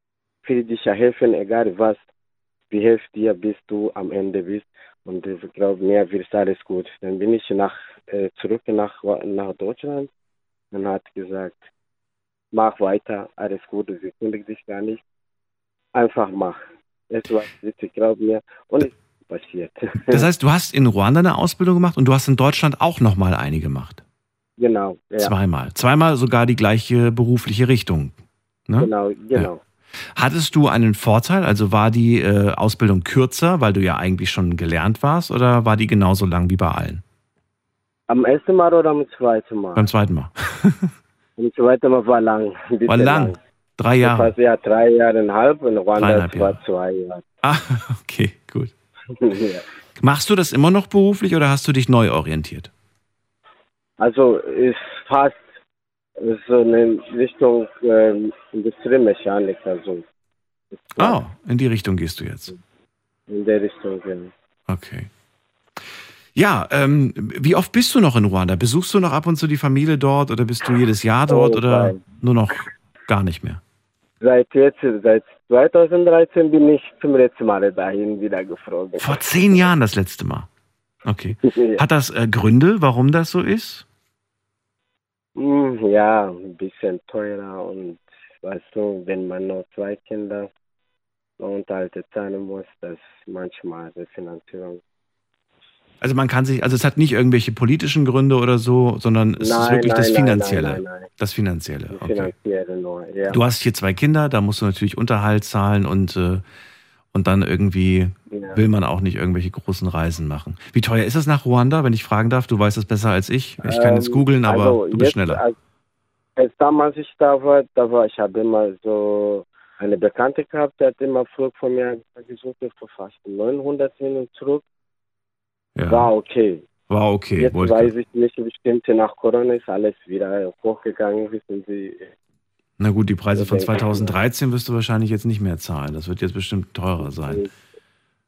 will dich ja helfen, egal was, wie hilft dir, bis du am Ende bist. Und ich glaube, mir wird alles gut. Dann bin ich nach, äh, zurück nach, nach Deutschland und hat gesagt, mach weiter, alles gut, sie kündigt dich gar nicht. Einfach mach. Es war witzig, glaub mir. Und es ist passiert. Das heißt, du hast in Ruanda eine Ausbildung gemacht und du hast in Deutschland auch nochmal eine gemacht. genau, ja, Zweimal. Zweimal sogar die gleiche berufliche Richtung. Ne? genau, genau. Hattest du einen Vorteil? Also war die äh, Ausbildung kürzer, weil du ja eigentlich schon gelernt warst, oder war die genauso lang wie bei allen? Am ersten Mal oder am zweiten Mal? Beim zweiten Mal. Am zweiten Mal war lang. War lang. Drei Jahre. Fast ja drei Jahre und halb und Ruanda war zwei Jahre. Ah, okay, gut. Ja. Machst du das immer noch beruflich oder hast du dich neu orientiert? Also ist fast so eine Richtung ähm, Industriemechaniker, so. Ah, in die Richtung gehst du jetzt. In der Richtung, ja. Okay. Ja, ähm, wie oft bist du noch in Ruanda? Besuchst du noch ab und zu die Familie dort oder bist du jedes Jahr dort Oh, oder nein. nur noch gar nicht mehr? Seit jetzt, seit 2013 bin ich zum letzten Mal dahin wieder geflogen. Vor zehn Jahren das letzte Mal. Okay. Hat das äh, Gründe, warum das so ist? Hm, Ja, ein bisschen teurer und weißt du, wenn man noch zwei Kinder Unterhalte zahlen muss, das manchmal die Finanzierung. Also man kann sich, also es hat nicht irgendwelche politischen Gründe oder so, sondern es ist wirklich das Finanzielle. Nein, nein, nein, Das Finanzielle. Okay. Finanzielle nur, ja. Du hast hier zwei Kinder, da musst du natürlich Unterhalt zahlen und, äh, und dann irgendwie ja. will man auch nicht irgendwelche großen Reisen machen. Wie teuer ist es nach Ruanda, wenn ich fragen darf? Du weißt es besser als ich. Ich kann jetzt Ähm, googeln, aber also du bist jetzt, schneller. Als, als damals ich da war, da war ich habe immer so eine Bekannte gehabt, die hat immer Flug von mir gesucht für fast 900 hin und zurück. Ja. War okay. War okay. Jetzt wollte- weiß ich nicht, bestimmt nach Corona ist alles wieder hochgegangen, wissen Sie. Na gut, die Preise von denke ich. 2013 wirst du wahrscheinlich jetzt nicht mehr zahlen. Das wird jetzt bestimmt teurer sein. Ich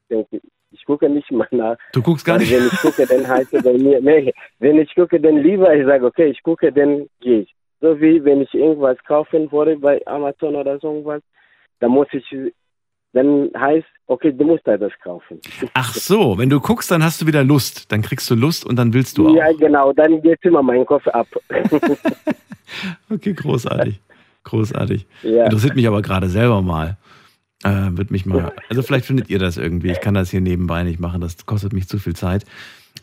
denke, ich gucke nicht mal nach. Du guckst gar nicht. Wenn ich gucke, dann heißt es bei mir, nee, wenn ich gucke, dann lieber, ich sage, okay, ich gucke, dann gehe ich. So wie wenn ich irgendwas kaufen wollte bei Amazon oder so irgendwas, dann muss ich, dann heißt, okay, du musst da das kaufen. Ach so, wenn du guckst, dann hast du wieder Lust. Dann kriegst du Lust und dann willst du auch. Ja, genau, dann geht immer mein Kopf ab. Okay, großartig. Großartig. ja. Interessiert mich aber gerade selber mal. Äh, wird mich mal. Also vielleicht findet ihr das irgendwie. Ich kann das hier nebenbei nicht machen. Das kostet mich zu viel Zeit.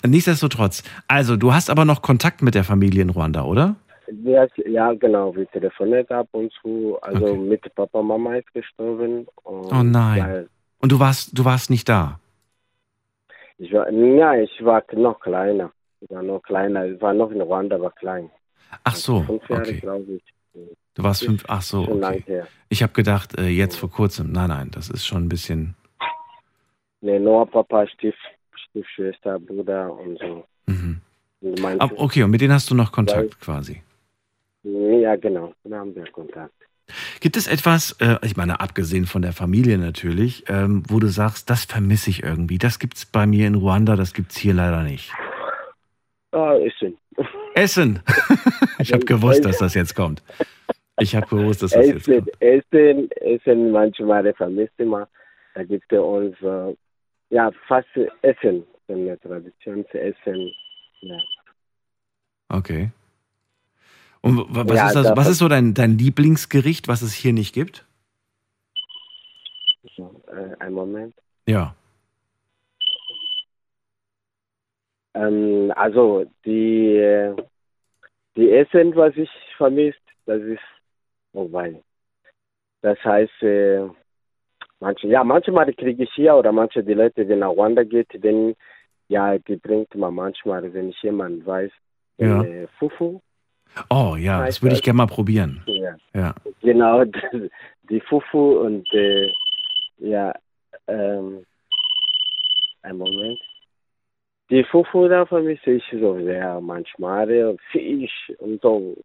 Nichtsdestotrotz. Also, du hast aber noch Kontakt mit der Familie in Ruanda, oder? Ja, ja, genau, wir telefoniert ab und zu. Also Okay. mit Papa, Mama ist gestorben. Und Oh nein. weil Und du warst, du warst nicht da. Ich war, ja, ich war noch kleiner. Ich war noch kleiner. Ich war noch in Ruanda, aber klein. Ach so, Fünf Jahre, okay. glaube ich. Du warst fünf. Ach so, okay. Ich habe gedacht, äh, jetzt vor kurzem. Nein, nein, das ist schon ein bisschen. Nee, nur Papa, Stief, Stiefschwester, Bruder und so. Mhm. Und okay, und mit denen hast du noch Kontakt quasi. Ja, genau. Da haben wir Kontakt. Gibt es etwas, äh, ich meine, abgesehen von der Familie natürlich, ähm, wo du sagst, das vermisse ich irgendwie. Das gibt's bei mir in Ruanda, das gibt's hier leider nicht. Ah, schön. Essen! ich habe gewusst, dass das jetzt kommt. Ich habe gewusst, dass das jetzt Essen, kommt. Essen, Essen, manchmal vermisst immer. Da gibt es uns, äh, ja, fast Essen. Eine Tradition zu essen. Ja. Okay. Und wa- was Ja, ist das? da- Was ist so dein, dein Lieblingsgericht, was es hier nicht gibt? Äh, einen Moment. Ja. Ähm, also die, die Essen, was ich vermisst, das ist vorbei. Das heißt, äh, manche, ja, manchmal kriege ich hier oder manche die Leute, die nach Rwanda geht, denn ja, die bringt man manchmal, wenn ich jemand weiß, Ja. äh, Fufu. Oh ja, das würde ich gerne mal probieren. Ja, Ja. genau, die, Fufu und äh, ja, ähm, einen Moment. Die Fufu da vermisse ich so sehr manchmal. Fisch und so.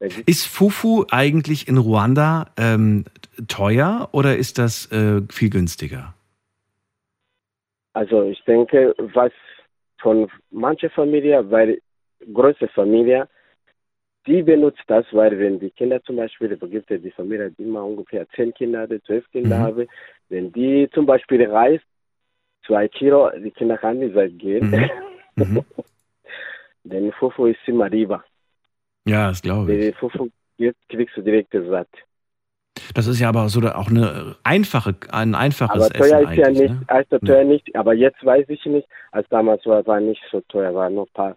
Ist Fufu eigentlich in Ruanda ähm, teuer oder ist das äh, viel günstiger? Also ich denke, was von mancher Familie, weil große Familie, die benutzt das, weil wenn die Kinder zum Beispiel, da gibt es die Familie, die immer ungefähr zehn Kinder hat, zwölf Kinder Mhm. haben, wenn die zum Beispiel reist, zwei Kilo, die Kinder kann nicht weggehen, Mhm. Mhm. dann Fufu ist immer lieber. Ja, das glaube ich. Die Fufu kriegst du direkt satt. Das ist ja aber so auch eine einfache, ein einfaches Aber teuer Essen ist ja nicht, Ne? also teuer nicht, aber jetzt weiß ich nicht, als damals war, war nicht so teuer, war nur ein paar,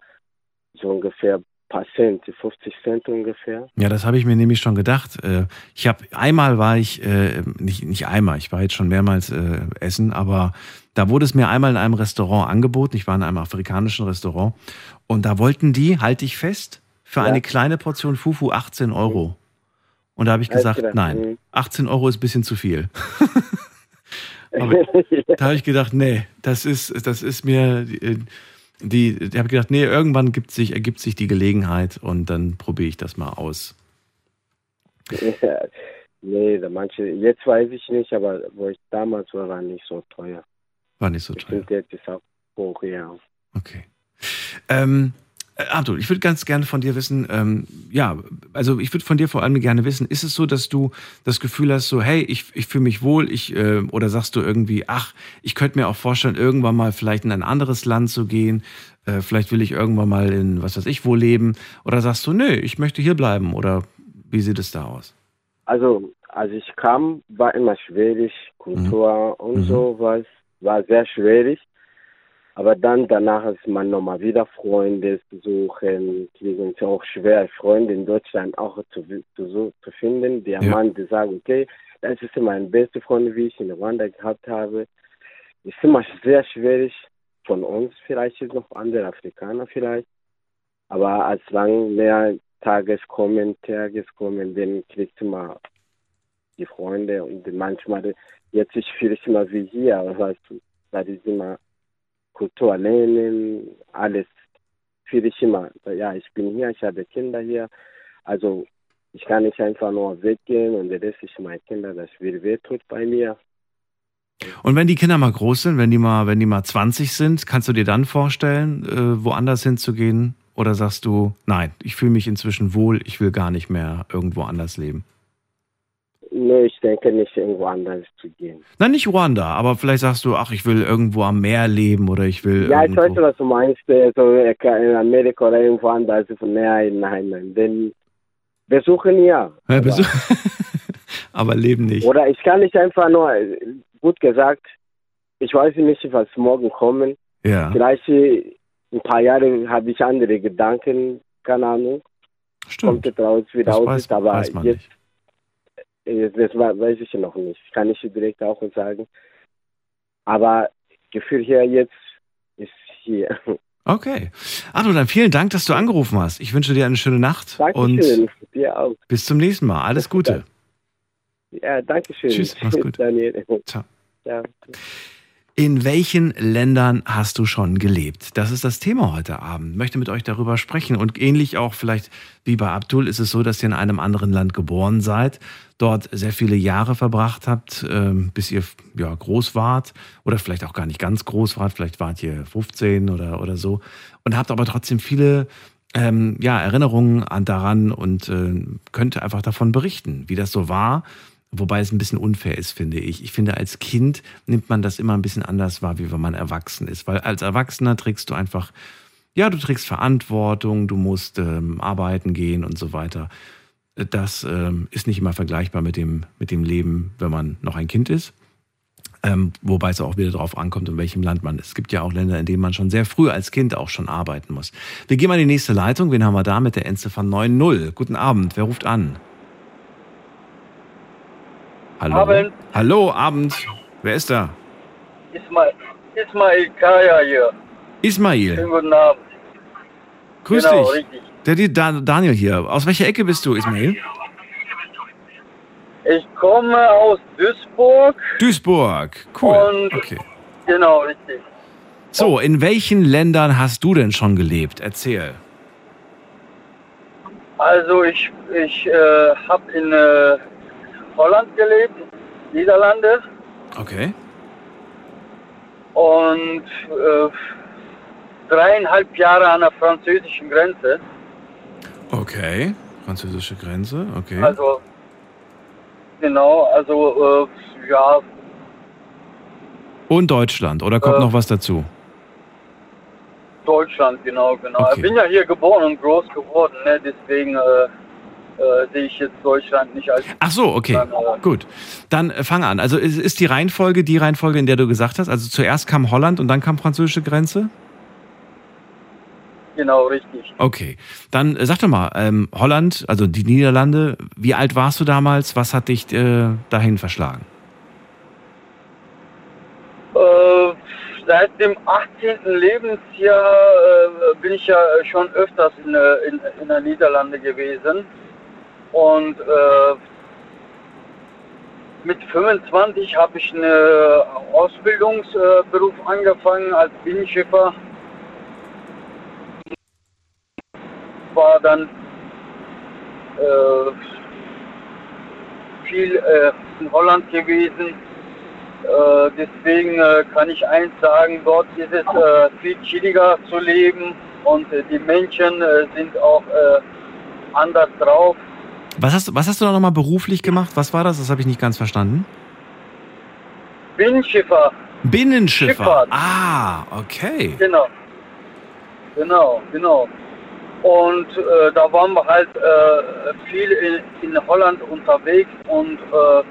so ungefähr ein paar Cent, 50 Cent ungefähr. Ja, das habe ich mir nämlich schon gedacht. Äh, Ich habe einmal war ich äh, nicht nicht einmal, ich war jetzt schon mehrmals äh, essen, aber da wurde es mir einmal in einem Restaurant angeboten. Ich war in einem afrikanischen Restaurant und da wollten die, halte ich fest, für Ja. eine kleine Portion Fufu 18 Euro. Und da habe ich gesagt, nein, Mhm. 18 Euro ist ein bisschen zu viel. Aber da habe ich gedacht, nee, das ist, das ist mir, die, ich habe gedacht, nee, irgendwann gibt sich, ergibt sich die Gelegenheit und dann probiere ich das mal aus. nee, manche, jetzt weiß ich nicht, aber wo ich damals war, war nicht so teuer. War nicht so teuer. Bestimmt jetzt ist auch hoch, ja. Okay. Ähm, äh, Arthur, ich würde ganz gerne von dir wissen, ähm, ja, also ich würde von dir vor allem gerne wissen, ist es so, dass du das Gefühl hast, so, hey, ich, ich fühle mich wohl, ich, äh, oder sagst du irgendwie, ach, ich könnte mir auch vorstellen, irgendwann mal vielleicht in ein anderes Land zu gehen, äh, vielleicht will ich irgendwann mal in, was weiß ich, wo leben, oder sagst du, nö, ich möchte hier bleiben, oder wie sieht es da aus? Also, als ich kam, war immer schwierig, Kultur und Mhm. so was, war sehr schwierig. Aber dann danach ist man nochmal wieder Freunde zu suchen, es auch schwer, Freunde in Deutschland auch zu, zu, zu finden. Der Ja. Mann, der sagt, okay, das ist mein bester Freund, wie ich in Rwanda gehabt habe. Ist immer sehr schwierig von uns, vielleicht ist noch andere Afrikaner vielleicht. Aber als lang mehr Tages kommen, Tages kommen, dann kriegst du mal die Freunde und manchmal, jetzt fühle ich immer wie hier, weißt du, da ist immer Kultur lernen, alles fühle ich immer, ja, ich bin hier, ich habe Kinder hier, also ich kann nicht einfach nur weggehen und das ist meine Kinder, das wird wehtut bei mir. Und wenn die Kinder mal groß sind, wenn die mal, wenn die mal 20 sind, kannst du dir dann vorstellen, äh, woanders hinzugehen? Oder sagst du, nein, ich fühle mich inzwischen wohl, ich will gar nicht mehr irgendwo anders leben? Nur ich denke nicht irgendwo anders zu gehen. Nein, nicht Ruanda, aber vielleicht sagst du, ach, ich will irgendwo am Meer leben oder ich will Ja, ich weiß, irgendwo. was du meinst, so äh, in Amerika oder irgendwo anders, nein, nein, nein, denn besuchen ja. Ja, aber- besuch- aber leben nicht. Oder ich kann nicht einfach nur, gut gesagt, ich weiß nicht, was morgen kommen. Ja, Vielleicht äh, ein paar Jahre habe ich andere Gedanken, keine Ahnung, kommt stimmt. es raus, wie Das das weiß, aber weiß man jetzt, nicht. Äh, das weiß ich noch nicht. Kann ich direkt auch sagen. Aber Gefühl hier jetzt ist hier. Okay. Arno, dann vielen Dank, dass du angerufen hast. Ich wünsche dir eine schöne Nacht und Dankeschön. Dir auch. bis zum nächsten Mal. Alles Gute. Ja, danke schön. Tschüss, mach's gut. Daniel. Ciao. Ja. In welchen Ländern hast du schon gelebt? Das ist das Thema heute Abend. Ich möchte mit euch darüber sprechen. Und ähnlich auch vielleicht wie bei Abdul ist es so, dass ihr in einem anderen Land geboren seid, dort sehr viele Jahre verbracht habt, ähm, bis ihr ja, groß wart oder vielleicht auch gar nicht ganz groß wart. Vielleicht wart ihr 15 oder, oder so und habt aber trotzdem viele ähm, ja, Erinnerungen an daran und äh, könnt einfach davon berichten, wie das so war. Wobei es ein bisschen unfair ist, finde ich. Ich finde, als Kind nimmt man das immer ein bisschen anders wahr, wie wenn man erwachsen ist. Weil als Erwachsener trägst du einfach, ja, du trägst Verantwortung, du musst ähm, arbeiten gehen und so weiter. Das ähm, ist nicht immer vergleichbar mit dem, mit dem Leben, wenn man noch ein Kind ist. Ähm, wobei es auch wieder darauf ankommt, in welchem Land man ist. Es gibt ja auch Länder, in denen man schon sehr früh als Kind auch schon arbeiten muss. Wir gehen mal in die nächste Leitung. Wen haben wir da mit der Endziffer 9.0? Guten Abend. Wer ruft an? Hallo. Abend. Hallo, Abend. Wer ist da? Ismail, Ismail Kaya hier. Ismail. Schönen guten Abend. Grüß genau, dich. richtig. Der, Da- Daniel hier. Aus welcher Ecke bist du, Ismail? Ich komme aus Duisburg. Duisburg. Cool. Und- Okay. Genau, richtig. So, in welchen Ländern hast du denn schon gelebt? Erzähl. Also ich, ich äh, habe in äh, Holland gelebt, Niederlande. Okay. Und äh, dreieinhalb Jahre an der französischen Grenze. Okay. Französische Grenze. Okay. Also, genau, also, äh, ja, Und Deutschland. Oder kommt äh, noch was dazu? Deutschland, genau, genau. Okay. Ich bin ja hier geboren und groß geworden, ne? deswegen äh, äh, sehe ich jetzt Deutschland nicht als. Ach so, okay. Dann, äh, Gut. Dann fang an. Also ist, ist die Reihenfolge die Reihenfolge, in der du gesagt hast? Also zuerst kam Holland und dann kam französische Grenze? Genau, richtig. Okay. Dann äh, sag doch mal, ähm, Holland, also die Niederlande, wie alt warst du damals? Was hat dich äh, dahin verschlagen? Äh, seit dem 18. Lebensjahr äh, bin ich ja schon öfters in, äh, in, in der Niederlande gewesen. Und äh, mit 25 habe ich einen Ausbildungsberuf angefangen als Binnenschiffer. Dann äh, viel äh, in Holland gewesen. Äh, deswegen äh, kann ich eins sagen, dort ist es äh, viel chilliger zu leben und äh, die Menschen sind auch anders drauf. Was hast, du- was hast du da nochmal beruflich gemacht? Was war das? Das habe ich nicht ganz verstanden. Binnenschiffer, Binnenschiffer. Schifffahrt. Ah, okay. genau. Genau, genau. Und äh, da waren wir halt äh, viel in, in Holland unterwegs und äh,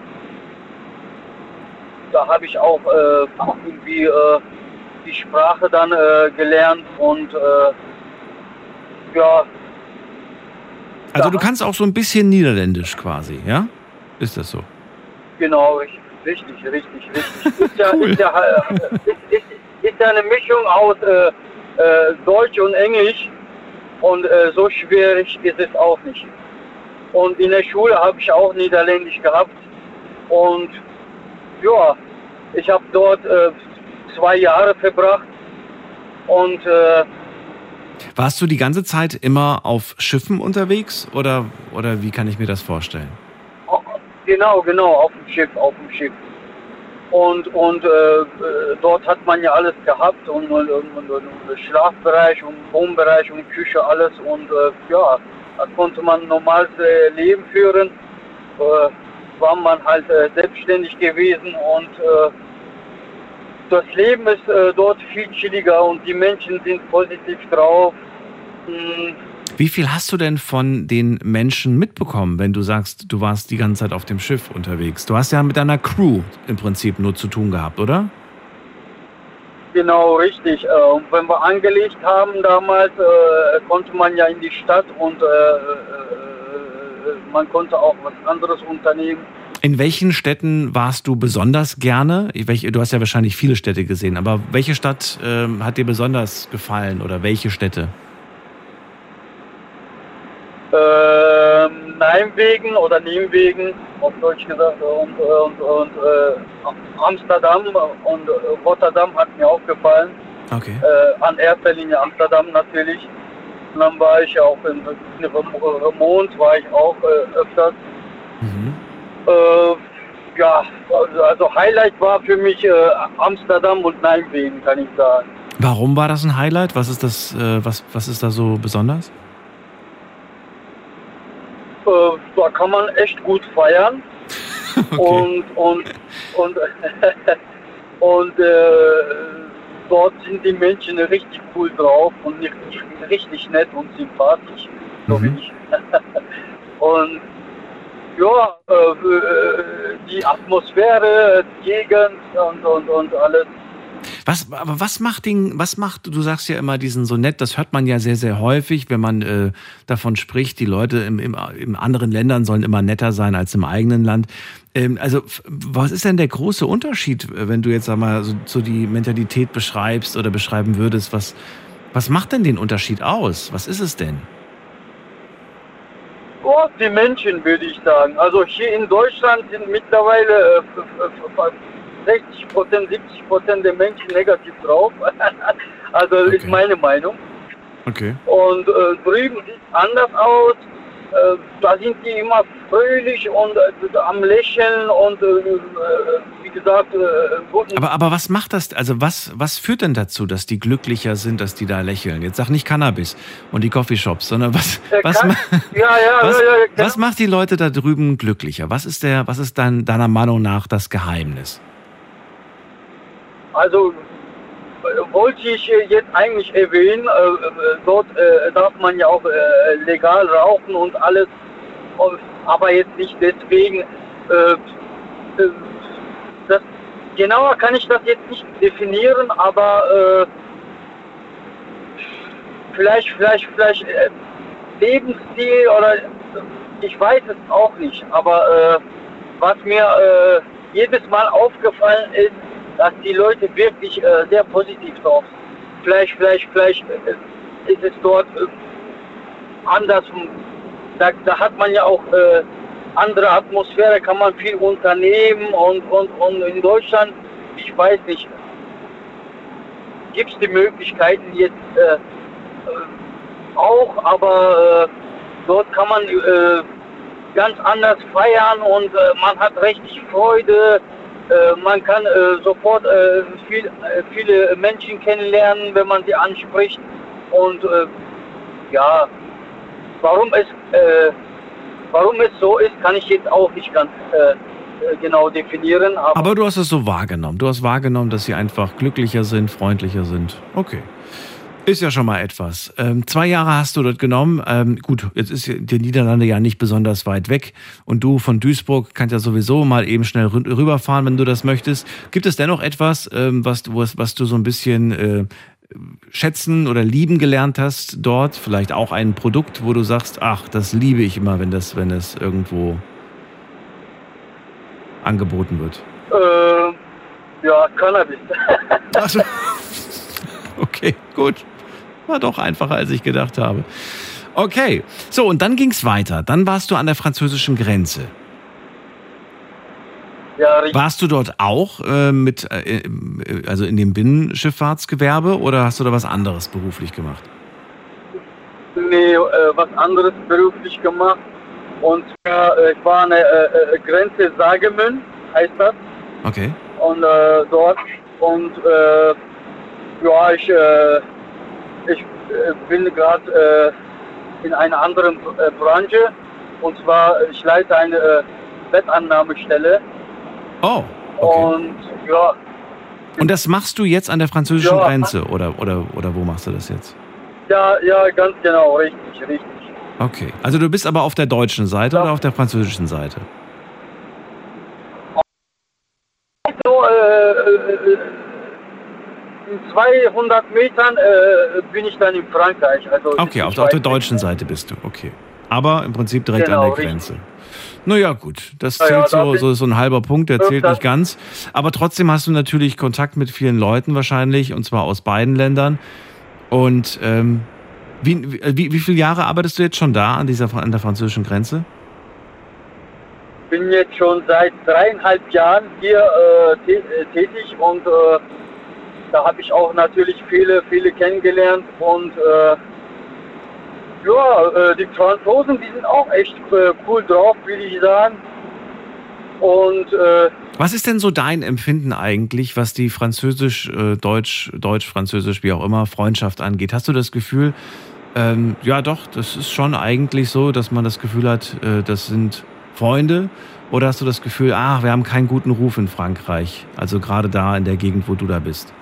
da habe ich auch äh, irgendwie äh, die Sprache dann äh, gelernt und ja, Also du kannst auch so ein bisschen Niederländisch quasi, ja? Ist das so? Genau, richtig, richtig, richtig. richtig. Ist, ja, Cool. ist, ja, ist, ist, ja eine Mischung aus Deutsch und Englisch und äh, so schwierig ist es auch nicht. Und in der Schule habe ich auch Niederländisch gehabt und ja, ich habe dort äh, zwei Jahre verbracht und äh, Warst du die ganze Zeit immer auf Schiffen unterwegs oder, oder wie kann ich mir das vorstellen? Genau, genau, auf dem Schiff, auf dem Schiff. Und, und äh, äh, dort hat man ja alles gehabt und, und, und, und, Schlafbereich und Wohnbereich und Küche, alles. Und äh, ja, da konnte man normales äh, Leben führen. Äh, war man halt äh, selbstständig gewesen und das Leben ist dort viel chilliger und die Menschen sind positiv drauf. Mm, Wie viel hast du denn von den Menschen mitbekommen, wenn du sagst, du warst die ganze Zeit auf dem Schiff unterwegs? Du hast ja mit deiner Crew im Prinzip nur zu tun gehabt, oder? Genau, richtig. Äh, Und wenn wir angelegt haben damals, äh, konnte man ja in die Stadt und äh, man konnte auch was anderes unternehmen. In welchen Städten warst du besonders gerne? Du hast ja wahrscheinlich viele Städte gesehen, aber welche Stadt ähm, hat dir besonders gefallen oder welche Städte? Ähm, Nijmegen oder Nijmegen, auf Deutsch gesagt, und, und, und äh, Amsterdam und äh, Rotterdam hat mir auch gefallen. Okay. Äh, an erster Linie Amsterdam natürlich. Und dann war ich auch in, in Remont, war ich auch äh, öfters. Mhm. Äh, ja, also, also Highlight war für mich äh, Amsterdam und Nijmegen, kann ich sagen. Warum war das ein Highlight? Was ist das, äh, was, was ist da so besonders? Äh, da kann man echt gut feiern und und und und äh, dort sind die Menschen richtig cool drauf und richtig, richtig nett und sympathisch, so Mhm. ich. und ja, äh, äh, die Atmosphäre, die Gegend und, und, und alles. Was, aber was macht den, was macht, du sagst ja immer diesen so nett, das hört man ja sehr, sehr häufig, wenn man äh, davon spricht, die Leute im, im, in anderen Ländern sollen immer netter sein als im eigenen Land. Ähm, also, was ist denn der große Unterschied, äh, wenn du jetzt sag mal so, so die Mentalität beschreibst oder beschreiben würdest? Was, was macht denn den Unterschied aus? Was ist es denn? Oh, die Menschen, würde ich sagen. Also hier in Deutschland sind mittlerweile äh, 60 Prozent, 70 Prozent der Menschen negativ drauf. also Okay. ist meine Meinung. Okay. Und äh, drüben sieht es anders aus. Äh, da sind die immer fröhlich und äh, am Lächeln und äh, äh, wie gesagt, äh, guten Aber, aber was macht das, also was, was führt denn dazu, dass die glücklicher sind, dass die da lächeln? Jetzt sag nicht Cannabis und die Coffeeshops, sondern was, was, kann- Ja, ja, was, ja, was macht die Leute da drüben glücklicher? Was ist der, was ist dein, deiner Meinung nach das Geheimnis? Also wollte ich äh, jetzt eigentlich erwähnen, äh, äh, dort darf man ja auch legal rauchen und alles, aber jetzt nicht deswegen. Das, genauer kann ich das jetzt nicht definieren, aber vielleicht, vielleicht, vielleicht Lebensstil oder ich weiß es auch nicht, aber was mir jedes Mal aufgefallen ist, dass die Leute wirklich äh, sehr positiv drauf sind. Vielleicht, vielleicht, vielleicht äh, ist es dort äh, anders. Da, da hat man ja auch äh, andere Atmosphäre, kann man viel unternehmen und, und, und in Deutschland, ich weiß nicht, gibt es die Möglichkeiten jetzt äh, äh, auch, aber dort kann man ganz anders feiern und man hat richtig Freude. Äh, man kann äh, sofort äh, viel, viele Menschen kennenlernen, wenn man sie anspricht. Und ja, warum es, warum es so ist, kann ich jetzt auch nicht ganz genau definieren. Aber, Aber du hast es so wahrgenommen. Du hast wahrgenommen, dass sie einfach glücklicher sind, freundlicher sind. Okay. Ist ja schon mal etwas. Ähm, zwei Jahre hast du dort genommen. Ähm, gut, jetzt ist die Niederlande ja nicht besonders weit weg. Und du von Duisburg kannst ja sowieso mal eben schnell rü- rüberfahren, wenn du das möchtest. Gibt es dennoch etwas, ähm, was, du- was, was du so ein bisschen äh, schätzen oder lieben gelernt hast dort? Vielleicht auch ein Produkt, wo du sagst, ach, das liebe ich immer, wenn das, wenn es irgendwo angeboten wird. äh, ja, Cannabis. Also, okay, gut. War doch einfacher, als ich gedacht habe. Okay, so und dann ging's weiter. Dann warst du an der französischen Grenze. ja. Warst du dort auch äh, mit, äh, äh, also in dem Binnenschifffahrtsgewerbe oder hast du da was anderes beruflich gemacht? Nee, äh, was anderes beruflich gemacht. Und äh, ich war an der äh, Grenze Sagemün, heißt das. Okay. Und dort. Und äh, ja, ich, äh, ich äh, bin gerade äh, in einer anderen äh, Branche. Und zwar, ich leite eine äh, Bettannahmestelle. Oh, okay. Und ja, Und das machst du jetzt an der französischen Ja. Grenze oder, oder, oder wo machst du das jetzt? ja, ja, ganz genau, richtig, richtig. Okay. Also du bist aber auf der deutschen Seite Ja. oder auf der französischen Seite? So, äh, äh, in 200 Metern äh, bin ich dann in Frankreich. Also Okay, auf, auf der deutschen Seite bist du. Okay. Aber im Prinzip direkt Genau, an der richtig. Grenze. Naja, gut. Das Ja, ja, zählt da so, so, so ein halber Punkt, der zählt nicht ganz. Aber trotzdem hast du natürlich Kontakt mit vielen Leuten wahrscheinlich, und zwar aus beiden Ländern. Und ähm, wie, wie, wie viele Jahre arbeitest du jetzt schon da an, dieser, an der französischen Grenze? bin jetzt schon seit dreieinhalb Jahren hier äh, äh, tätig und äh, da habe ich auch natürlich viele, viele kennengelernt und äh, ja, äh, die Franzosen, die sind auch echt äh, cool drauf, will ich sagen. Und äh, Was ist denn so dein Empfinden eigentlich, was die Französisch, äh, Deutsch, Deutsch, Französisch, wie auch immer, Freundschaft angeht? Hast du das Gefühl, ähm, ja doch, das ist schon eigentlich so, dass man das Gefühl hat, äh, das sind Freunde? Oder hast du das Gefühl, ach, wir haben keinen guten Ruf in Frankreich? Also gerade da in der Gegend, wo du da bist.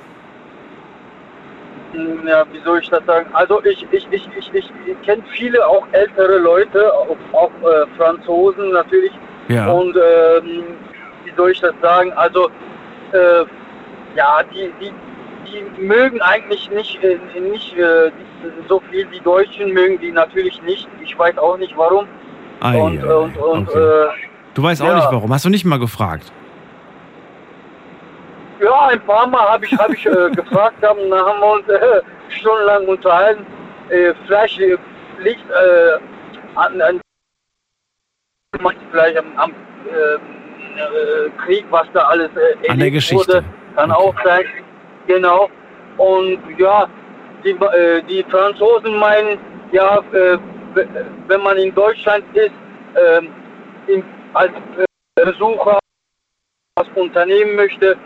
Ja, wie soll ich das sagen? Also ich, ich, ich, ich, ich, ich kenne viele auch ältere Leute, auch, auch äh, Franzosen natürlich. Ja. Und ähm, wie soll ich das sagen? Also äh, ja, die, die, die mögen eigentlich nicht, äh, nicht äh, so viel. Die Deutschen mögen die natürlich nicht. Ich weiß auch nicht warum. Ei, und ei, und, und okay. äh, Du weißt auch ja. nicht warum. Hast du nicht mal gefragt? Ja, ein paar Mal habe ich, hab ich äh, gefragt, haben, dann haben wir uns äh, stundenlang unterhalten. Äh, vielleicht liegt äh, an, an vielleicht am, am äh, äh, Krieg, was da alles äh, An der Geschichte. Wurde. Kann Okay. auch sein. Genau. Und ja, die, äh, die Franzosen meinen, ja, wenn man in Deutschland ist, ähm, in, als Besucher was unternehmen möchte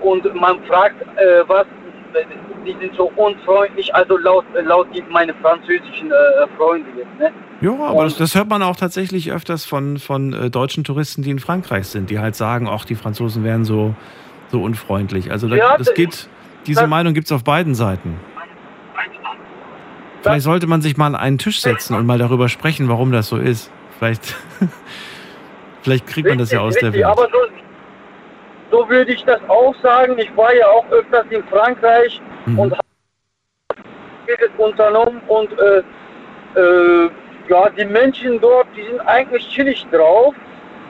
und man fragt, äh, was, die sind so unfreundlich, also laut, laut die, meine französischen äh, Freunde jetzt. Ne? Ja, aber das, das hört man auch tatsächlich öfters von, von äh, deutschen Touristen, die in Frankreich sind, die halt sagen, ach, die Franzosen wären so, so unfreundlich. Also da, Ja, das geht, diese das- Meinung gibt es auf beiden Seiten. Vielleicht sollte man sich mal an einen Tisch setzen und mal darüber sprechen, warum das so ist. Vielleicht, vielleicht kriegt man das ja aus der richtig, Welt. aber so, so würde ich das auch sagen. Ich war ja auch öfters in Frankreich Mhm. und habe vieles unternommen und äh, äh, ja, die Menschen dort, die sind eigentlich chillig drauf.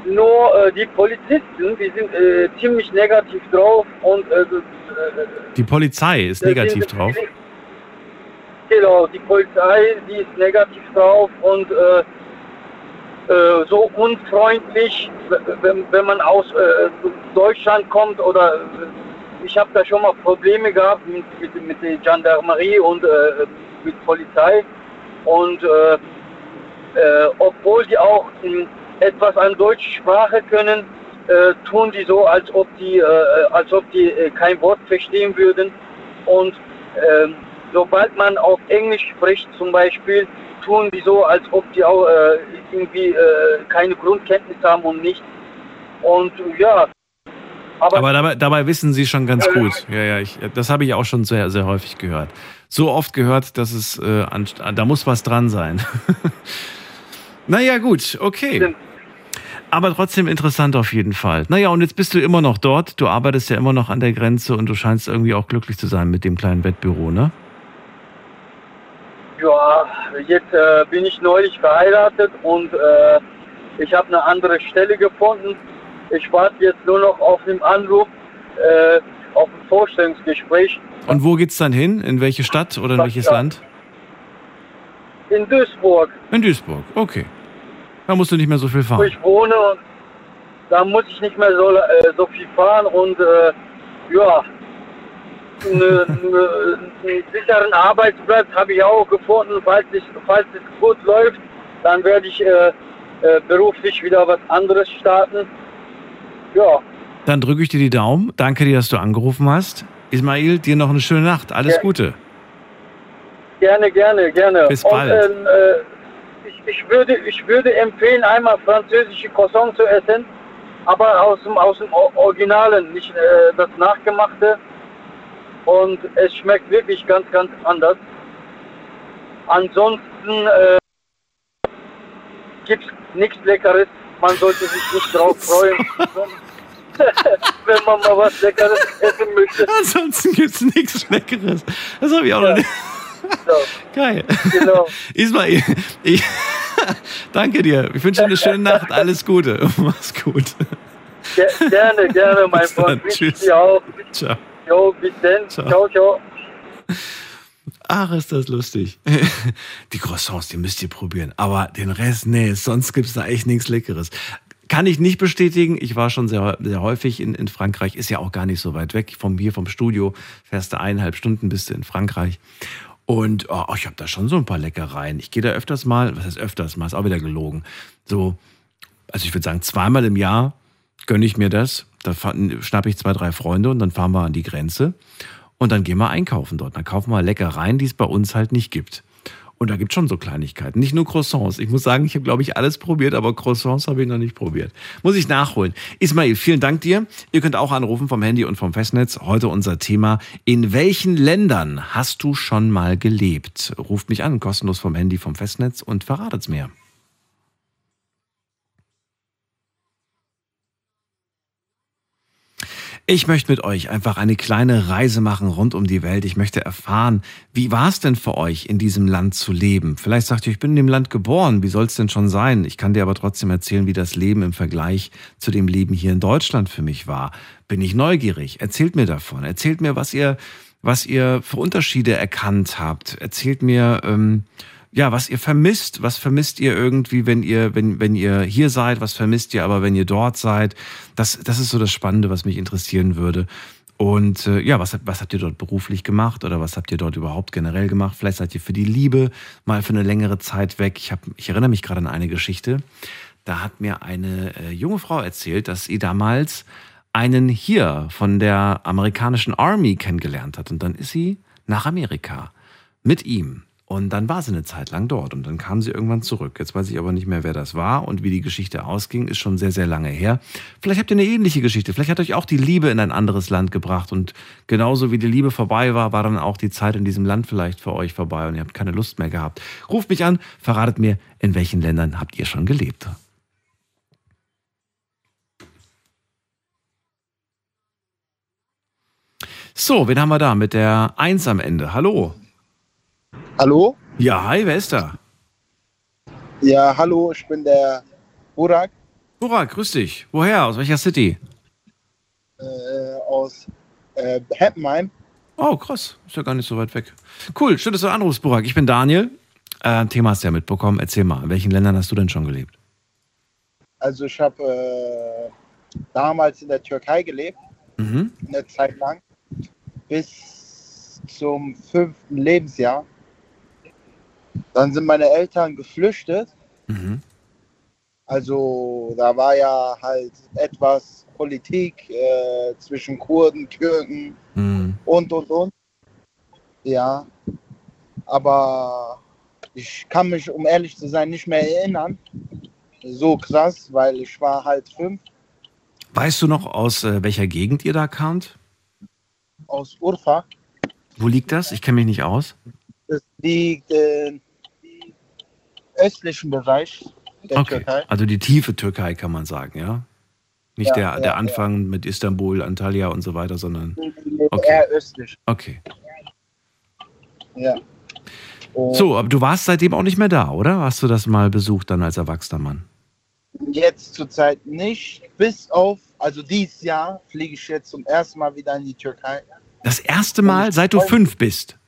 Nur äh, die Polizisten, die sind äh, ziemlich negativ drauf und äh, äh, Die Polizei ist negativ sind- drauf. Genau, die Polizei, die ist negativ drauf und äh, so unfreundlich, wenn, wenn man aus äh, Deutschland kommt oder äh, ich habe da schon mal Probleme gehabt mit, mit, mit der Gendarmerie und äh, mit Polizei und äh, obwohl die auch mh, etwas an deutscher Sprache können, tun die so, als ob die, als ob die kein Wort verstehen würden. Und ähm, sobald man auf Englisch spricht zum Beispiel, tun die so, als ob die auch äh, irgendwie äh, keine Grundkenntnis haben und nicht. Und ja. Aber, Aber dabei, dabei wissen Sie schon ganz gut. Ja, ja, ich, das habe ich auch schon sehr, sehr häufig gehört. So oft gehört, dass es, äh, an, da muss was dran sein. naja, gut, okay. Stimmt. Aber trotzdem interessant auf jeden Fall. Naja, und jetzt bist du immer noch dort. Du arbeitest ja immer noch an der Grenze und du scheinst irgendwie auch glücklich zu sein mit dem kleinen Bettbüro, ne? Ja, jetzt äh, bin ich neulich verheiratet und äh, ich habe eine andere Stelle gefunden. Ich warte jetzt nur noch auf den Anruf, äh, auf ein Vorstellungsgespräch Und wo geht's dann hin? In welche Stadt oder in welches Ja. Land? in Duisburg, In Duisburg, okay. Da musst du nicht mehr so viel wo fahren. ich wohne. Und da muss ich nicht mehr so, äh, so viel fahren und äh, ja, ne- ne- einen sicheren Arbeitsplatz habe ich auch gefunden. Falls, ich, falls es gut läuft, dann werde ich äh, äh, beruflich wieder was anderes starten. Ja, Dann drücke ich dir die Daumen. Danke dir, dass du angerufen hast. Ismail, dir noch eine schöne Nacht. Alles Ja. Gute. gerne, gerne, gerne. Bis Und, bald. ähm, äh, ich, ich, würde, ich würde empfehlen, einmal französische Croissant zu essen, aber aus dem, aus dem Originalen, nicht äh, das Nachgemachte. Und es schmeckt wirklich ganz, ganz anders. Ansonsten äh, gibt es nichts Leckeres. Man sollte sich nicht drauf freuen, wenn, wenn man mal was Leckeres essen möchte. Ansonsten gibt's nichts Leckeres. Das habe ich auch noch Ja. nicht. So, Geil. genau. Ismail, ich danke dir. Ich wünsche dir eine schöne Nacht. Alles Gute. Mach's gut. Ge- Gerne, gerne, mein. Freund. Tschüss. Ciao. Jo, bis dann. Ciao. Ciao, ciao. Ach, ist das lustig. Die Croissants, die müsst ihr probieren. Aber den Rest, nee, sonst gibt's da echt nichts Leckeres. Kann ich nicht bestätigen. Ich war schon sehr, sehr häufig in, in Frankreich. Ist ja auch gar nicht so weit weg. Vom hier vom Studio fährst du eineinhalb Stunden bist du in Frankreich. Und oh, ich habe da schon so ein paar Leckereien. Ich gehe da öfters mal, was heißt öfters mal, ist auch wieder gelogen. So, also ich würde sagen, zweimal im Jahr gönne ich mir das. Da schnappe ich zwei, drei Freunde und dann fahren wir an die Grenze. Und dann gehen wir einkaufen dort. Dann kaufen wir Leckereien, die es bei uns halt nicht gibt. Und da gibt es schon so Kleinigkeiten. Nicht nur Croissants. Ich muss sagen, ich habe, glaube ich, alles probiert, aber Croissants habe ich noch nicht probiert. Muss ich nachholen. Ismail, vielen Dank dir. Ihr könnt auch anrufen vom Handy und vom Festnetz. Heute unser Thema. In welchen Ländern hast du schon mal gelebt? Ruft mich an, kostenlos vom Handy, vom Festnetz und verratet's mir. Ich möchte mit euch einfach eine kleine Reise machen rund um die Welt. Ich möchte erfahren, wie war es denn für euch, in diesem Land zu leben? Vielleicht sagt ihr, ich bin in dem Land geboren, wie soll es denn schon sein? Ich kann dir aber trotzdem erzählen, wie das Leben im Vergleich zu dem Leben hier in Deutschland für mich war. Bin ich neugierig? Erzählt mir davon. Erzählt mir, was ihr, was ihr für Unterschiede erkannt habt. Erzählt mir, ähm, ja, was ihr vermisst, was vermisst ihr irgendwie, wenn ihr, wenn, wenn ihr hier seid, was vermisst ihr aber, wenn ihr dort seid. Das, das ist so das Spannende, was mich interessieren würde. Und äh, ja, was, was habt ihr dort beruflich gemacht oder was habt ihr dort überhaupt generell gemacht? Vielleicht seid ihr für die Liebe mal für eine längere Zeit weg. Ich, hab, ich erinnere mich gerade an eine Geschichte. Da hat mir eine äh, junge Frau erzählt, dass sie damals einen hier von der amerikanischen Army kennengelernt hat. Und dann ist sie nach Amerika mit ihm. Und dann war sie eine Zeit lang dort und dann kam sie irgendwann zurück. Jetzt weiß ich aber nicht mehr, wer das war und wie die Geschichte ausging, ist schon sehr, sehr lange her. Vielleicht habt ihr eine ähnliche Geschichte. Vielleicht hat euch auch die Liebe in ein anderes Land gebracht und genauso wie die Liebe vorbei war, war dann auch die Zeit in diesem Land vielleicht für euch vorbei und ihr habt keine Lust mehr gehabt. Ruft mich an, verratet mir, in welchen Ländern habt ihr schon gelebt. So, wen haben wir da mit der Eins am Ende? Hallo. Hallo? Ja, hi, wer ist da? Ja, hallo, ich bin der Burak Burak, grüß dich. Woher? Aus welcher City? äh, aus äh, Heppenheim. Oh, krass. Ist ja gar nicht so weit weg. Cool, schön, dass du anrufst, Burak. Ich bin Daniel. Äh, Thema hast du ja mitbekommen. Erzähl mal, in welchen Ländern hast du denn schon gelebt? Also ich habe äh, damals in der Türkei gelebt, Mhm. eine Zeit lang, bis zum fünften Lebensjahr. Dann sind meine Eltern geflüchtet Mhm. Also da war ja halt etwas Politik äh, zwischen Kurden, Türken Mhm. und und und. Ja, aber ich kann mich, um ehrlich zu sein, nicht mehr erinnern. So krass, weil ich war halt fünf Weißt du noch, aus äh, welcher Gegend ihr da kamt? aus Urfa. Wo liegt das? Ich kenne mich nicht aus. Das liegt im östlichen Bereich der Okay. Türkei. Also die tiefe Türkei kann man sagen, ja? Nicht Ja, der, ja, der ja. Anfang mit Istanbul, Antalya und so weiter, sondern. Okay. Eher östlich, Okay. ja. Und So, aber du warst seitdem auch nicht mehr da, oder? Hast du das mal besucht dann als erwachsener Mann? Jetzt zurzeit nicht, bis auf, also dieses Jahr fliege ich jetzt zum ersten Mal wieder in die Türkei. Das erste Mal, seit du fünf bist.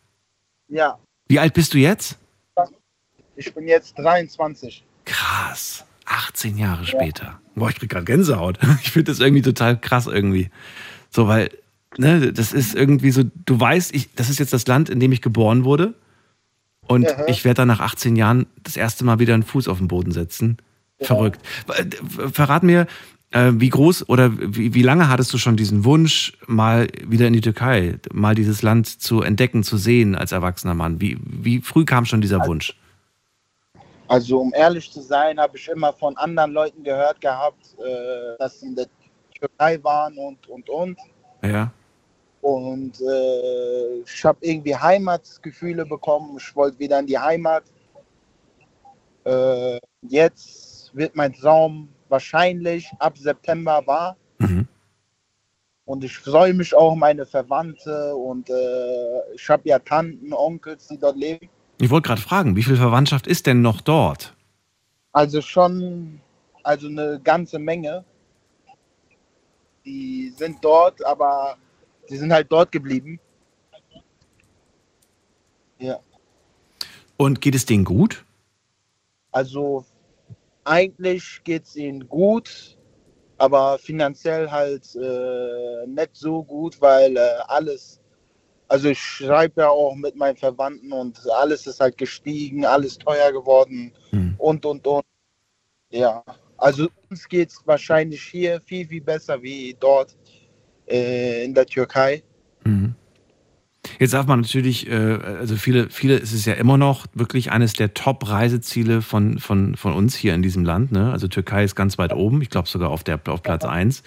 Ja, Wie alt bist du jetzt? ich bin jetzt 23. Krass. 18 Jahre später. Boah, ich krieg gerade Gänsehaut. Ich finde das irgendwie total krass irgendwie. So, weil, ne, das ist irgendwie so, du weißt, ich, das ist jetzt das Land, in dem ich geboren wurde. Und Aha. ich werde dann nach 18 Jahren das erste Mal wieder einen Fuß auf den Boden setzen. Verrückt. Äh, Verrat mir, wie groß oder wie, wie lange hattest du schon diesen Wunsch, mal wieder in die Türkei, mal dieses Land zu entdecken, zu sehen als erwachsener Mann? Wie, wie früh kam schon dieser Wunsch? Also um ehrlich zu sein, habe ich immer von anderen Leuten gehört gehabt, äh, dass sie in der Türkei waren und und und. Ja. Und äh, ich habe irgendwie Heimatgefühle bekommen. Ich wollte wieder in die Heimat. Äh, jetzt wird mein Traum wahrscheinlich ab September wahr. Mhm. Und ich freue mich auch, meine Verwandte und äh, ich habe ja Tanten, Onkels, die dort leben. Ich wollte gerade fragen, wie viel Verwandtschaft ist denn noch dort? Also schon, also eine ganze Menge. Die sind dort, aber die sind halt dort geblieben. Ja, Und geht es denen gut? also eigentlich geht es ihnen gut, aber finanziell halt äh, nicht so gut, weil äh, alles, also ich schreibe ja auch mit meinen Verwandten und alles ist halt gestiegen, alles teuer geworden Hm. und und und. Ja, also uns geht es wahrscheinlich hier viel, viel besser wie dort äh, in der Türkei. Mhm. Jetzt darf man natürlich, äh, also viele, viele ist es ja immer noch wirklich eines der Top-Reiseziele von, von, von uns hier in diesem Land. Ne? Also Türkei ist ganz weit oben, ich glaube sogar auf, der, auf Platz 1.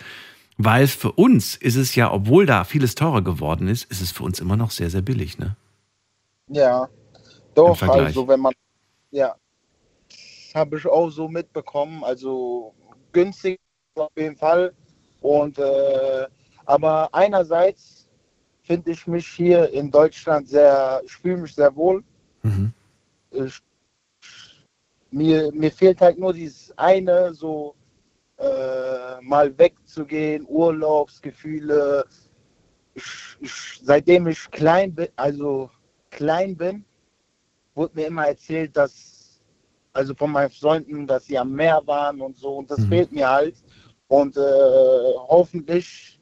Weil für uns ist es ja, obwohl da vieles teurer geworden ist, ist es für uns immer noch sehr, sehr billig. Ne? Ja, doch, also wenn man, ja, habe ich auch so mitbekommen, also günstig auf jeden Fall. Und, äh, aber einerseits finde ich mich hier in Deutschland sehr, ich fühle mich sehr wohl. Mhm. Ich, mir, mir fehlt halt nur dieses eine, so äh, mal wegzugehen, Urlaubsgefühle. Ich, ich, seitdem ich klein bin, also klein bin, wurde mir immer erzählt, dass, also von meinen Freunden, dass sie am Meer waren und so. Und das Mhm. fehlt mir halt. Und äh, hoffentlich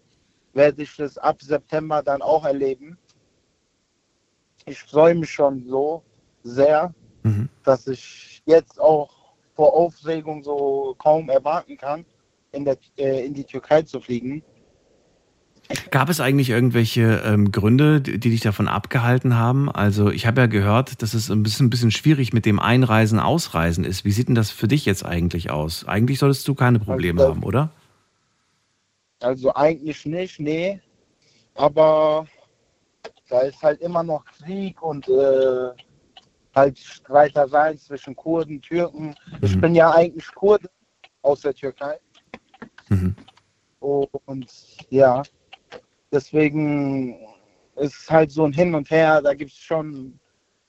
werde ich das ab September dann auch erleben. Ich freue mich schon so sehr, Mhm. dass ich jetzt auch vor Aufregung so kaum erwarten kann, in, der, äh, in die Türkei zu fliegen. Gab es eigentlich irgendwelche ähm, Gründe, die, die dich davon abgehalten haben? Also ich habe ja gehört, dass es ein bisschen, ein bisschen schwierig mit dem Einreisen, Ausreisen ist. Wie sieht denn das für dich jetzt eigentlich aus? Eigentlich solltest du keine Probleme Also, haben, oder? Also eigentlich nicht, nee. Aber da ist halt immer noch Krieg und äh, halt Streitereien zwischen Kurden, Türken. Ich Mhm. bin ja eigentlich Kurde aus der Türkei. Mhm. Und ja, deswegen ist halt so ein Hin und Her. Da gibt es schon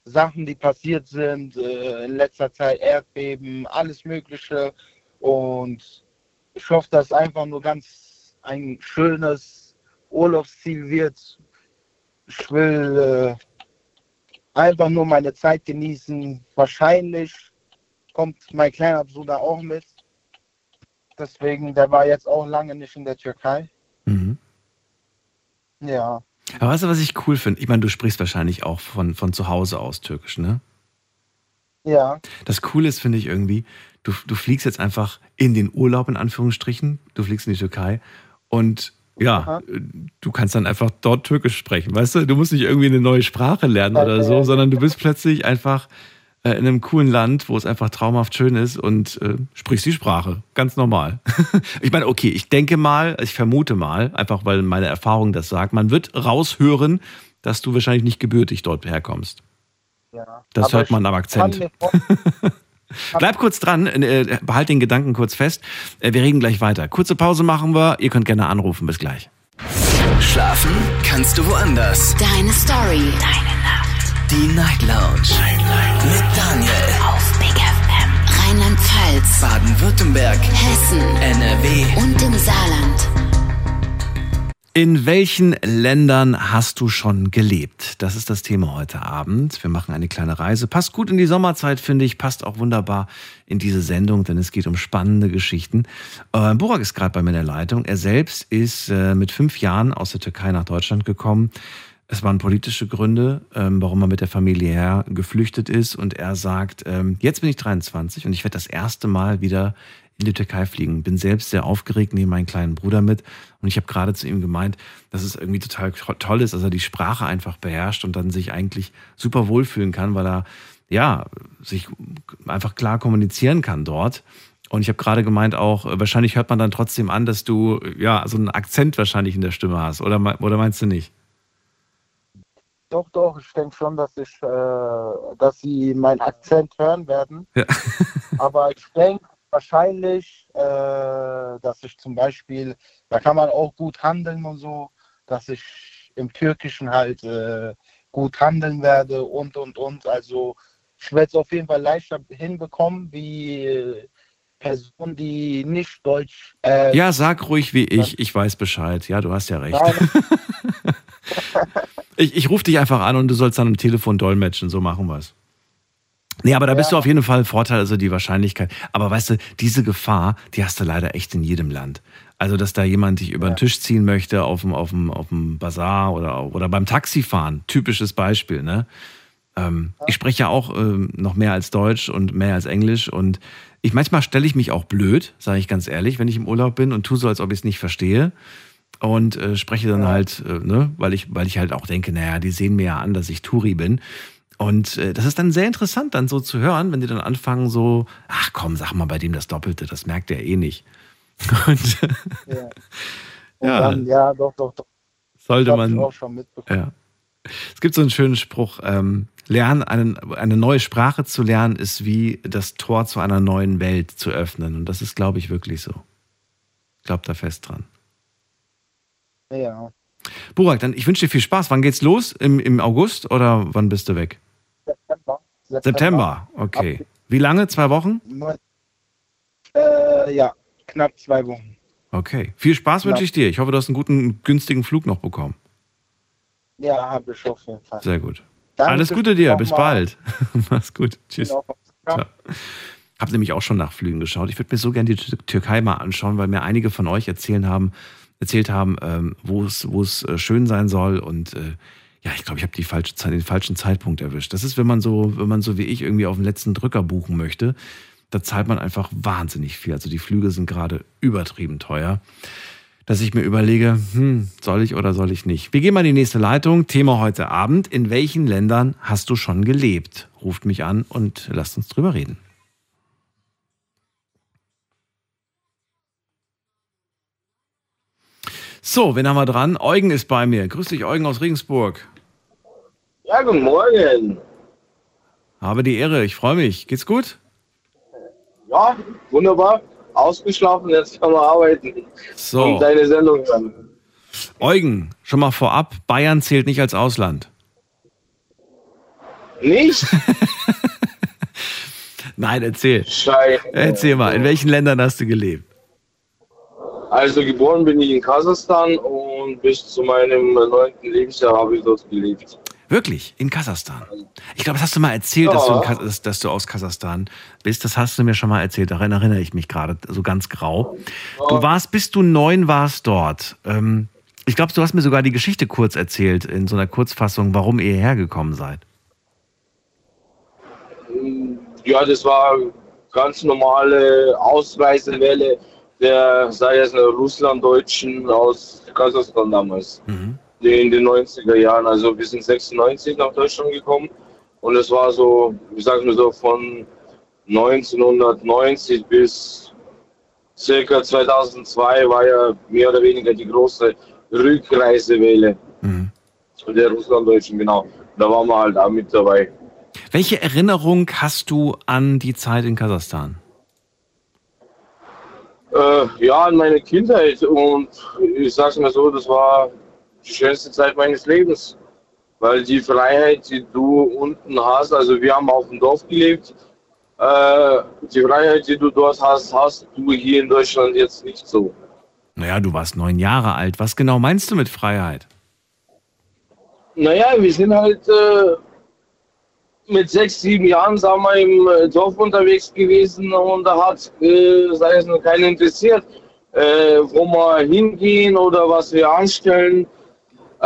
Sachen, die passiert sind. Äh, in letzter Zeit Erdbeben, alles Mögliche. Und ich hoffe, dass einfach nur ganz ein schönes Urlaubsziel wird. Ich will äh, einfach nur meine Zeit genießen. Wahrscheinlich kommt mein kleiner Bruder auch mit. Deswegen, der war jetzt auch lange nicht in der Türkei. Mhm. Ja, Aber weißt du, was ich cool finde? Ich meine, du sprichst wahrscheinlich auch von, von zu Hause aus Türkisch, ne? Ja. Das Coole ist, finde ich irgendwie, du, du fliegst jetzt einfach in den Urlaub, in Anführungsstrichen. Du fliegst in die Türkei und ja, Aha. du kannst dann einfach dort Türkisch sprechen. Weißt du, du musst nicht irgendwie eine neue Sprache lernen oder so, sondern du bist plötzlich einfach äh, in einem coolen Land, wo es einfach traumhaft schön ist und äh, sprichst die Sprache. Ganz normal. ich meine, okay, ich denke mal, ich vermute mal, einfach weil meine Erfahrung das sagt, man wird raushören, dass du wahrscheinlich nicht gebürtig dort herkommst. ja. Das hört man am Akzent. kann mir vor- Bleib kurz dran, äh, behalt den Gedanken kurz fest. Äh, wir reden gleich weiter. Kurze Pause machen wir. Ihr könnt gerne anrufen. Bis gleich. Schlafen kannst du woanders. Deine Story. Deine Nacht. Die Night Lounge. Mit Daniel. Auf Big FM. Rheinland-Pfalz. Baden-Württemberg. Hessen. NRW. Und im Saarland. In welchen Ländern hast du schon gelebt? Das ist das Thema heute Abend. Wir machen eine kleine Reise. Passt gut in die Sommerzeit, finde ich. Passt auch wunderbar in diese Sendung, denn es geht um spannende Geschichten. Äh, Burak ist gerade bei mir in der Leitung. Er selbst ist äh, mit fünf Jahren aus der Türkei nach Deutschland gekommen. Es waren politische Gründe, ähm, warum er mit der Familie her geflüchtet ist. Und er sagt, ähm, jetzt bin ich 23 und ich werde das erste Mal wieder in die Türkei fliegen. Bin selbst sehr aufgeregt, nehme meinen kleinen Bruder mit. Und ich habe gerade zu ihm gemeint, dass es irgendwie total toll ist, dass er die Sprache einfach beherrscht und dann sich eigentlich super wohlfühlen kann, weil er ja sich einfach klar kommunizieren kann dort. Und ich habe gerade gemeint auch, wahrscheinlich hört man dann trotzdem an, dass du ja so einen Akzent wahrscheinlich in der Stimme hast. Oder, oder meinst du nicht? Doch, doch, ich denke schon, dass ich, äh, dass sie meinen Akzent hören werden. Ja. Aber ich denke wahrscheinlich, äh, dass ich zum Beispiel, da kann man auch gut handeln und so, dass ich im Türkischen halt äh, gut handeln werde und und und. Also ich werde es auf jeden Fall leichter hinbekommen wie äh, Personen, die nicht Deutsch. Äh, Ja, sag ruhig wie ich. Ich weiß Bescheid. Ja, du hast ja recht. Ich, ich rufe dich einfach an und du sollst dann am Telefon dolmetschen. So machen wir es. Nee, aber da bist du auf jeden Fall Vorteil, also die Wahrscheinlichkeit. Aber weißt du, diese Gefahr, die hast du leider echt in jedem Land. Also, dass da jemand dich über den Tisch ziehen möchte auf dem, auf dem, auf dem Bazar oder, oder beim Taxifahren. Typisches Beispiel, ne? Ähm, Ich spreche ja auch ähm, noch mehr als Deutsch und mehr als Englisch und ich manchmal stelle ich mich auch blöd, sage ich ganz ehrlich, wenn ich im Urlaub bin und tue so, als ob ich es nicht verstehe und äh, spreche dann halt, äh, ne, weil ich, weil ich halt auch denke, naja, die sehen mir ja an, dass ich Touri bin. Und äh, das ist dann sehr interessant, dann so zu hören, wenn die dann anfangen, so, ach komm, sag mal bei dem das Doppelte, das merkt er eh nicht. Und ja. Und Ja. Dann, ja, doch, doch, doch. sollte man. auch schon mitbekommen. Ja. Es gibt so einen schönen Spruch, ähm, lernen, einen, eine neue Sprache zu lernen, ist wie das Tor zu einer neuen Welt zu öffnen. Und das ist, glaube ich, wirklich so. Ich glaube da fest dran. Ja. Burak, dann ich wünsche dir viel Spaß. Wann geht's los? Im, Im August oder wann bist du weg? September. September, okay. Wie lange? Zwei Wochen? Äh, ja, knapp zwei Wochen. Okay. Viel Spaß wünsche ich dir. Ich hoffe, du hast einen guten, günstigen Flug noch bekommen. Ja, habe ich auf jeden Fall. Sehr gut. Danke Alles Gute dir. Bis bald. Mach's gut. Tschüss. Genau. Ja. Habe nämlich auch schon nach Flügen geschaut. Ich würde mir so gerne die Tür- Türkei mal anschauen, weil mir einige von euch erzählen haben, erzählt haben, ähm, wo es, wo es äh, schön sein soll. Und äh, ja, ich glaube, ich habe die falsche Zeit, den falschen Zeitpunkt erwischt. Das ist, wenn man so, wenn man so wie ich irgendwie auf den letzten Drücker buchen möchte, da zahlt man einfach wahnsinnig viel. Also die Flüge sind gerade übertrieben teuer. Dass ich mir überlege, hm, soll ich oder soll ich nicht? Wir gehen mal in die nächste Leitung. Thema heute Abend. In welchen Ländern hast du schon gelebt? Ruft mich an und lasst uns drüber reden. So, wen haben wir dran? Eugen ist bei mir. Grüß dich, Eugen aus Regensburg. Ja, guten Morgen. Habe die Ehre, ich freue mich. Geht's gut? Ja, wunderbar. Ausgeschlafen, jetzt kann man arbeiten. Und So, deine Sendung hören. Eugen, schon mal vorab, Bayern zählt nicht als Ausland. Nicht? Nein, erzähl. Scheiße. Erzähl mal, in welchen Ländern hast du gelebt? Also geboren bin ich in Kasachstan und bis zu meinem neunten Lebensjahr habe ich dort gelebt. Wirklich? In Kasachstan? Ich glaube, das hast du mal erzählt, dass, du Ja. Kas dass, du aus Kasachstan bist. Das hast du mir schon mal erzählt. Daran erinnere ich mich gerade so ganz grau. Du warst, bis du neun warst dort. Ähm, ich glaube, du hast mir sogar die Geschichte kurz erzählt, in so einer Kurzfassung, warum ihr hergekommen seid. ja, das war ganz normale Ausreisewelle der, sei es Russlanddeutschen aus Kasachstan damals. Mhm. In den 90er Jahren. Also wir sind 96 nach Deutschland gekommen. Und es war so, wie sagen wir so, von 1990 bis circa 2002 war ja mehr oder weniger die große Rückreisewelle Mhm. der Russlanddeutschen, genau. Da waren wir halt auch mit dabei. Welche Erinnerung hast du an die Zeit in Kasachstan? Äh, ja, an meine Kindheit und ich sag's mal so, das war die schönste Zeit meines Lebens. Weil die Freiheit, die du unten hast, also wir haben auf dem Dorf gelebt, äh, die Freiheit, die du dort hast, hast du hier in Deutschland jetzt nicht so. Naja, du warst neun Jahre alt. Was genau meinst du mit Freiheit? Naja, wir sind halt äh, mit sechs, sieben Jahren, sagen wir, im äh, Dorf unterwegs gewesen und da hat, äh, sei es noch keinen interessiert, äh, wo wir hingehen oder was wir anstellen.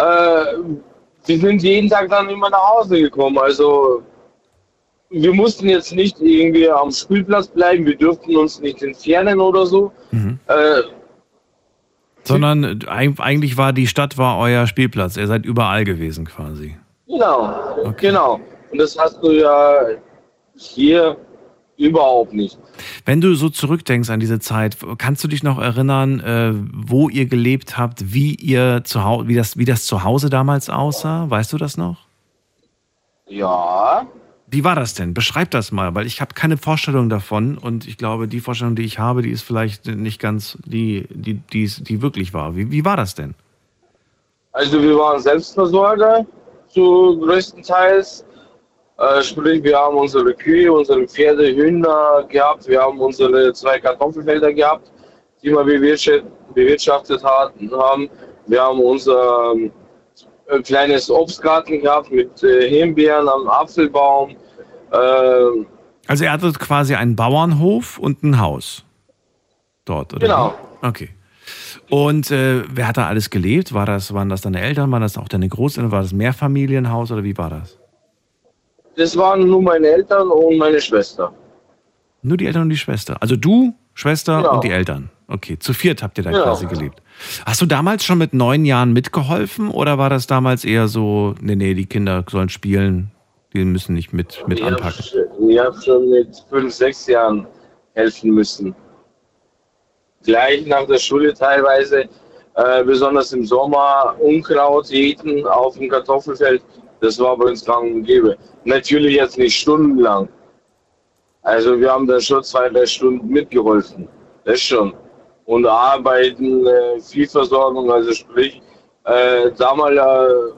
Äh, wir sind jeden Tag dann immer nach Hause gekommen. Also wir mussten jetzt nicht irgendwie am Spielplatz bleiben, wir durften uns nicht entfernen oder so. Äh, Sondern äh, eig- eigentlich war die Stadt war euer Spielplatz. Ihr seid überall gewesen quasi. Genau, genau. Und das hast du ja hier überhaupt nicht. Wenn du so zurückdenkst an diese Zeit, kannst du dich noch erinnern, äh, wo ihr gelebt habt, wie ihr zu Hause, wie das, wie das zu Hause damals aussah? Weißt du das noch? Ja. Wie war das denn? Beschreib das mal, weil ich habe keine Vorstellung davon und ich glaube, die Vorstellung, die ich habe, die ist vielleicht nicht ganz die, die, die, die wirklich war. Wie, wie war das denn? Also wir waren Selbstversorger zu größtenteils. Äh, sprich, wir haben unsere Kühe, unsere Pferde, Hühner gehabt. Wir haben unsere zwei Kartoffelfelder gehabt, die wir bewirtschaftet, haben. Wir haben unser ähm, ein kleines Obstgarten gehabt mit äh, Himbeeren am Apfelbaum. Äh, Also ihr hattet quasi einen Bauernhof und ein Haus dort, oder? Genau. Okay. Und äh, wer hat da alles gelebt? War das, waren das deine Eltern? Waren das auch deine Großeltern? War das ein Mehrfamilienhaus oder wie war das? Das waren nur meine Eltern und meine Schwester. Nur die Eltern und die Schwester. Also du, Schwester Genau. und die Eltern. Okay, zu viert habt ihr da Genau. quasi gelebt. Hast du damals schon mit neun Jahren mitgeholfen oder war das damals eher so, nee, nee, die Kinder sollen spielen, die müssen nicht mit, mit ich habe anpacken? hab schon mit fünf, sechs Jahren helfen müssen. Gleich nach der Schule teilweise, äh, besonders im Sommer, Unkraut jäten auf dem Kartoffelfeld. Das war bei uns gang und gäbe. Natürlich jetzt nicht stundenlang. Also wir haben da schon zwei, drei Stunden mitgeholfen. Das schon. Und arbeiten, äh, Viehversorgung, also sprich, äh, da mal äh,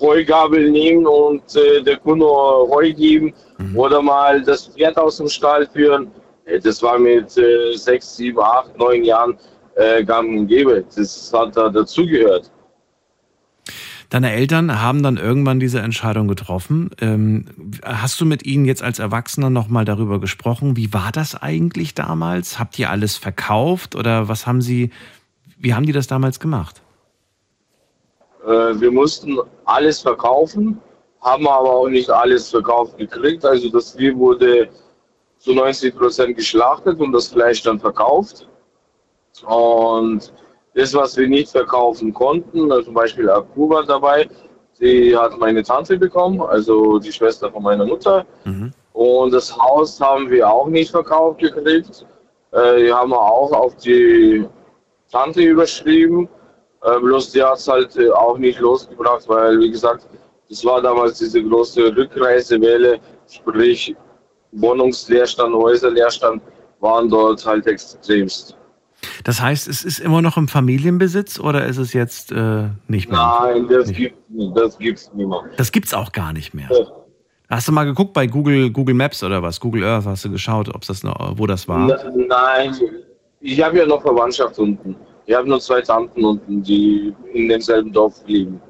Heugabel nehmen und äh, der Kunde Heu geben oder mal das Pferd aus dem Stall führen. Äh, Das war mit äh, sechs, sieben, acht, neun Jahren äh, gang und gäbe. Das hat da dazugehört. Deine Eltern haben dann irgendwann diese Entscheidung getroffen. Ähm, hast du mit ihnen jetzt als Erwachsener nochmal darüber gesprochen? Wie war das eigentlich damals? Habt ihr alles verkauft oder was haben sie, wie haben die das damals gemacht? Äh, wir mussten alles verkaufen, haben aber auch nicht alles verkauft gekriegt. Also das Vieh wurde zu 90 Prozent geschlachtet und das Fleisch dann verkauft. Und das, was wir nicht verkaufen konnten, also zum Beispiel Akku war dabei, die hat meine Tante bekommen, also die Schwester von meiner Mutter. Und das Haus haben wir auch nicht verkauft gekriegt. Äh, die haben wir auch auf die Tante überschrieben. Äh, bloß die hat es halt äh, auch nicht losgebracht, weil, wie gesagt, das war damals diese große Rückreisewelle, sprich Wohnungsleerstand, Häuserleerstand waren dort halt extremst. Das heißt, es ist immer noch im Familienbesitz oder ist es jetzt äh, nicht mehr? Nein, das gibt das gibt's nicht mehr. Das gibt's auch gar nicht mehr. Hast du mal geguckt bei Google, Google Maps oder was? Google Earth hast du geschaut, ob das noch, wo das war? Nein, ich habe ja noch Verwandtschaft unten. Ich habe nur zwei Tanten unten, die in demselben Dorf leben.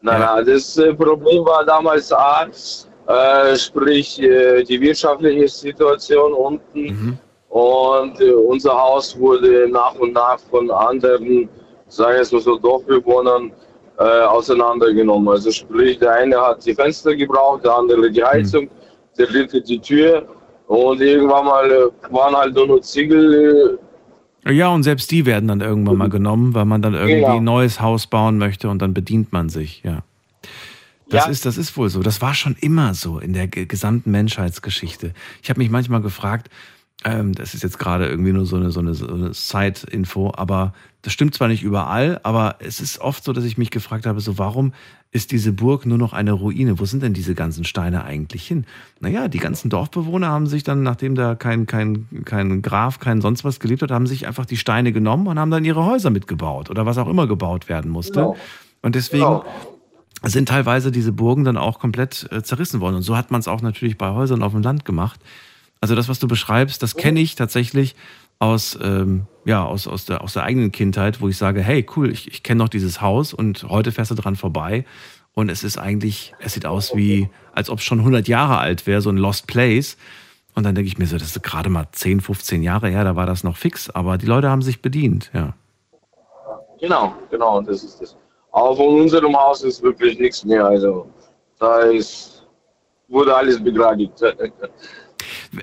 Nein, nein, das äh, Problem war damals A, äh, sprich äh, die wirtschaftliche Situation unten. Und äh, unser Haus wurde nach und nach von anderen, sagen wir es mal so, Dorfbewohnern äh, auseinandergenommen. Also sprich, der eine hat die Fenster gebraucht, der andere die Heizung. der dritte die Tür. Und irgendwann mal äh, waren halt nur noch Ziegel. Ja, und selbst die werden dann irgendwann mal genommen, weil man dann irgendwie Genau. ein neues Haus bauen möchte und dann bedient man sich, ja. Das Ja. ist, das ist wohl so. Das war schon immer so in der ge- gesamten Menschheitsgeschichte. Ich habe mich manchmal gefragt, ähm, das ist jetzt gerade irgendwie nur so eine, so eine, so eine Side-Info, aber das stimmt zwar nicht überall, aber es ist oft so, dass ich mich gefragt habe, so warum ist diese Burg nur noch eine Ruine? Wo sind denn diese ganzen Steine eigentlich hin? Naja, die ganzen Dorfbewohner haben sich dann, nachdem da kein, kein, kein Graf, kein sonst was gelebt hat, haben sich einfach die Steine genommen und haben dann ihre Häuser mitgebaut oder was auch immer gebaut werden musste. Genau. Und deswegen Genau. sind teilweise diese Burgen dann auch komplett äh, zerrissen worden. Und so hat man es auch natürlich bei Häusern auf dem Land gemacht. Also das, was du beschreibst, das kenne ich tatsächlich aus, ähm, ja, aus, aus, der, aus der eigenen Kindheit, wo ich sage, hey, cool, ich, ich kenne noch dieses Haus und heute fährst du dran vorbei. Und es ist eigentlich, es sieht aus wie, als ob es schon 100 Jahre alt wäre, so ein Lost Place. Und dann denke ich mir so, das ist gerade mal 10, 15 Jahre her, da war das noch fix. Aber die Leute haben sich bedient, ja. Genau, genau, das ist das. Aber von unserem Haus ist wirklich nichts mehr. Also da ist, wurde alles begradigt.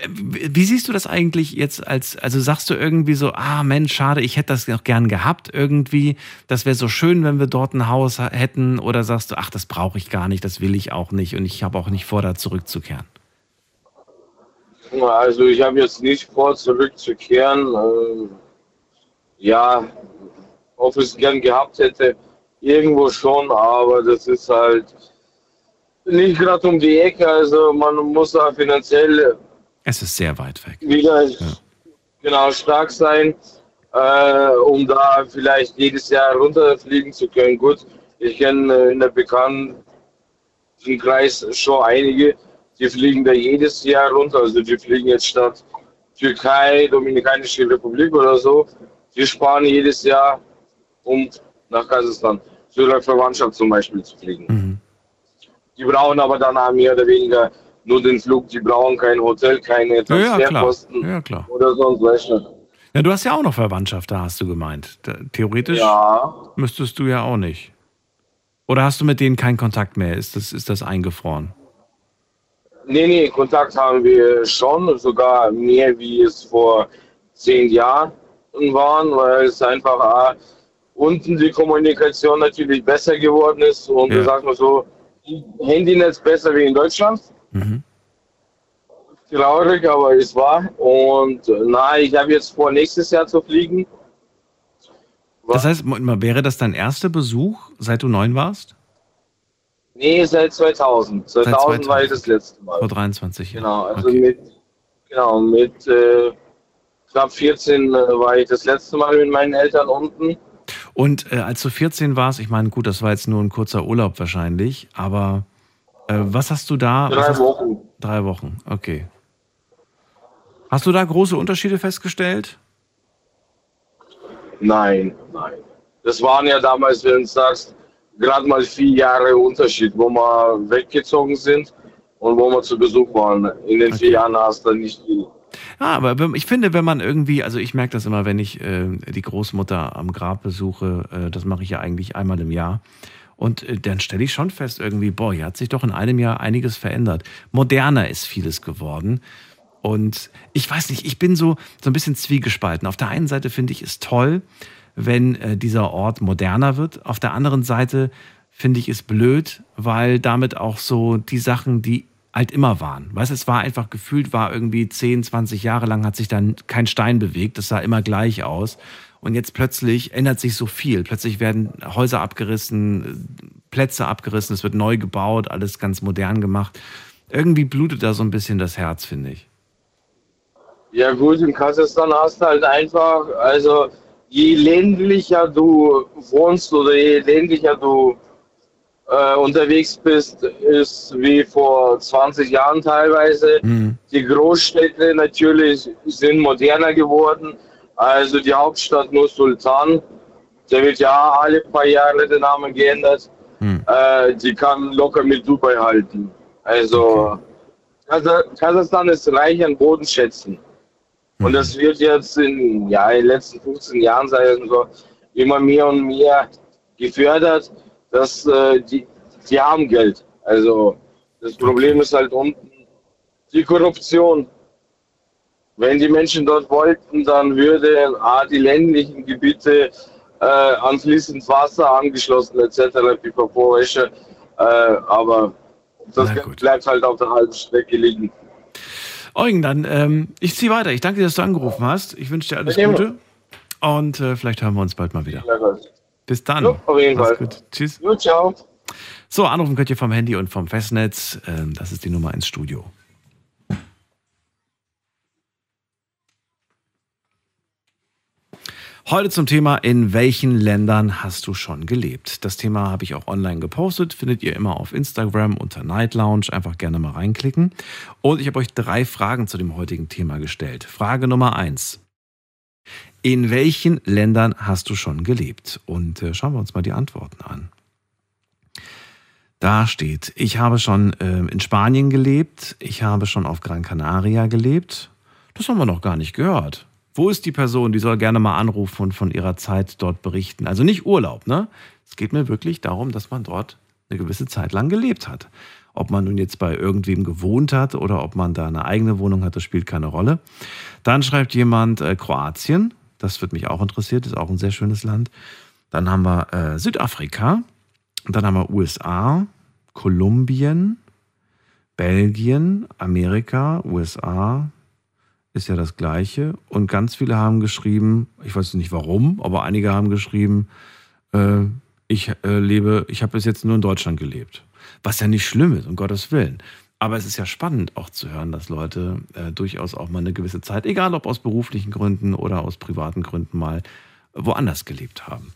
Wie siehst du das eigentlich jetzt als, also sagst du irgendwie so, ah Mensch, schade, ich hätte das noch gern gehabt irgendwie, das wäre so schön, wenn wir dort ein Haus ha- hätten oder sagst du, ach, das brauche ich gar nicht, das will ich auch nicht und ich habe auch nicht vor, da zurückzukehren. Also ich habe jetzt nicht vor, zurückzukehren. Ähm, ja, ob ich es gern gehabt hätte, irgendwo schon, aber das ist halt nicht gerade um die Ecke. Also man muss da finanziell Es ist sehr weit weg. wieder genau stark sein, äh, um da vielleicht jedes Jahr runterfliegen zu können. Gut, ich kenne äh, in der Bekanntenkreis schon einige, die fliegen da jedes Jahr runter. Also die fliegen jetzt statt Türkei, Dominikanische Republik oder so, die sparen jedes Jahr, um nach Kasachstan zu ihrer Verwandtschaft zum Beispiel zu fliegen. Mhm. Die brauchen aber dann mehr oder weniger nur den Flug, die brauchen kein Hotel, keine Ja, ja, klar. Transferkosten Ja, klar. oder sonst was. Ja, du hast ja auch noch Verwandtschaft, da hast du gemeint. Theoretisch Ja, müsstest du ja auch nicht. Oder hast du mit denen keinen Kontakt mehr? Ist das, ist das eingefroren? nee, nee, Kontakt haben wir schon, sogar mehr wie es vor zehn Jahren waren, weil es einfach ah, unten die Kommunikation natürlich besser geworden ist und Ja. sagen wir so, Handynetz besser wie in Deutschland. Mhm. Traurig, aber es war. Und na, ich habe jetzt vor, nächstes Jahr zu fliegen. Das heißt, wäre das dein erster Besuch, seit du neun warst? Nee, seit 2000. 2000, war ich 2000. das letzte Mal. Vor 23 Jahren. Genau, also Okay. mit, genau, mit äh, knapp 14 äh, war ich das letzte Mal mit meinen Eltern unten. Und äh, als du 14 warst, ich meine, gut, das war jetzt nur ein kurzer Urlaub wahrscheinlich, aber äh, was hast du da? Drei Wochen. Drei Wochen, okay. Hast du da große Unterschiede festgestellt? Nein, nein. Das waren ja damals, wenn du sagst, gerade mal vier Jahre Unterschied, wo wir weggezogen sind und wo wir zu Besuch waren. In den vier Okay. Jahren hast du nicht viel. Ja, aber wenn, ich finde, wenn man irgendwie, also ich merke das immer, wenn ich äh, die Großmutter am Grab besuche, äh, das mache ich ja eigentlich einmal im Jahr. Und äh, dann stelle ich schon fest, irgendwie, boah, hier hat sich doch in einem Jahr einiges verändert. Moderner ist vieles geworden. Und ich weiß nicht, ich bin so, so ein bisschen zwiegespalten. Auf der einen Seite finde ich es toll, wenn äh, dieser Ort moderner wird. Auf der anderen Seite finde ich es blöd, weil damit auch so die Sachen, die halt immer waren. Weißt es war einfach gefühlt, war irgendwie 10, 20 Jahre lang hat sich dann kein Stein bewegt. Das sah immer gleich aus. Und jetzt plötzlich ändert sich so viel. Plötzlich werden Häuser abgerissen, Plätze abgerissen, es wird neu gebaut, alles ganz modern gemacht. Irgendwie blutet da so ein bisschen das Herz, finde ich. Ja gut, in Kasachstan hast du halt einfach, also je ländlicher du wohnst oder je ländlicher du äh, unterwegs bist, ist wie vor 20 Jahren teilweise. Mhm. Die Großstädte natürlich sind moderner geworden. Also die Hauptstadt Nur Sultan, der wird ja alle paar Jahre der Name geändert. Hm. Äh, die kann locker mit Dubai halten. Also Kasa- Kasachstan ist reich an Bodenschätzen. Und das wird jetzt in, ja, in den letzten 15 Jahren sagen so, immer mehr und mehr gefördert, dass äh, die, die haben Geld. Also das Problem ist halt unten die Korruption. Wenn die Menschen dort wollten, dann würden A, die ländlichen Gebiete äh, an fließendes Wasser angeschlossen etc. Pipapo, äh, aber das bleibt halt auf der halben Strecke liegen. Eugen, dann ähm, ich ziehe weiter. Ich danke dir, dass du angerufen hast. Ich wünsche dir alles Gute. Und äh, vielleicht hören wir uns bald mal wieder. Bis dann. Auf jeden Fall. Gut. Tschüss. Jo, ciao. So, anrufen könnt ihr vom Handy und vom Festnetz. Ähm, das ist die Nummer ins Studio. Heute zum Thema, in welchen Ländern hast du schon gelebt? Das Thema habe ich auch online gepostet, findet ihr immer auf Instagram unter Night Lounge. Einfach gerne mal reinklicken. Und ich habe euch drei Fragen zu dem heutigen Thema gestellt. Frage Nummer eins. In welchen Ländern hast du schon gelebt? Und äh, schauen wir uns mal die Antworten an. Da steht, ich habe schon äh, in Spanien gelebt, ich habe schon auf Gran Canaria gelebt. Das haben wir noch gar nicht gehört. Wo ist die Person? Die soll gerne mal anrufen und von ihrer Zeit dort berichten. Also nicht Urlaub, ne? Es geht mir wirklich darum, dass man dort eine gewisse Zeit lang gelebt hat. Ob man nun jetzt bei irgendwem gewohnt hat oder ob man da eine eigene Wohnung hat, das spielt keine Rolle. Dann schreibt jemand äh, Kroatien. Das wird mich auch interessiert, ist auch ein sehr schönes Land. Dann haben wir äh, Südafrika. Dann haben wir USA, Kolumbien, Belgien, Amerika, USA, ist ja das Gleiche. Und ganz viele haben geschrieben, ich weiß nicht warum, aber einige haben geschrieben, äh, ich äh, lebe, ich habe bis jetzt nur in Deutschland gelebt. Was ja nicht schlimm ist, um Gottes Willen. Aber es ist ja spannend auch zu hören, dass Leute äh, durchaus auch mal eine gewisse Zeit, egal ob aus beruflichen Gründen oder aus privaten Gründen, mal woanders gelebt haben.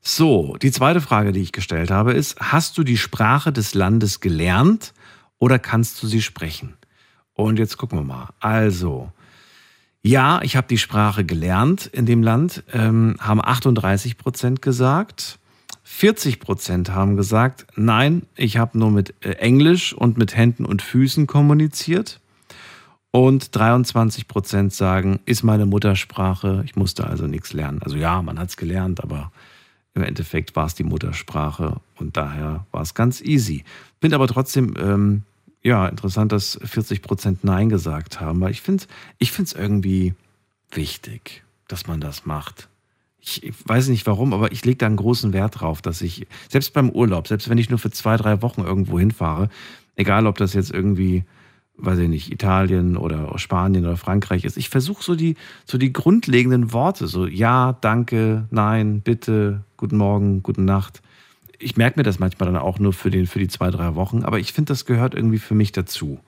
So, die zweite Frage, die ich gestellt habe, ist, hast du die Sprache des Landes gelernt oder kannst du sie sprechen? Und jetzt gucken wir mal. Also, ja, ich habe die Sprache gelernt in dem Land, ähm, haben 38 Prozent gesagt. 40 Prozent haben gesagt, nein, ich habe nur mit äh, Englisch und mit Händen und Füßen kommuniziert. Und 23 Prozent sagen, ist meine Muttersprache, ich musste also nichts lernen. Also ja, man hat es gelernt, aber im Endeffekt war es die Muttersprache und daher war es ganz easy. Bin aber trotzdem ähm, ja, interessant, dass 40 Prozent Nein gesagt haben, weil ich finde ich es irgendwie wichtig, dass man das macht. Ich, weiß nicht warum, aber ich lege da einen großen Wert drauf, dass ich, selbst beim Urlaub, selbst wenn ich nur für zwei, drei Wochen irgendwo hinfahre, egal ob das jetzt irgendwie, weiß ich nicht, Italien oder Spanien oder Frankreich ist, ich versuche so die, so die grundlegenden Worte, so ja, danke, nein, bitte, guten Morgen, guten Nacht, ich merke mir das manchmal dann auch nur für, den, für die zwei, drei Wochen, aber ich finde, das gehört irgendwie für mich dazu.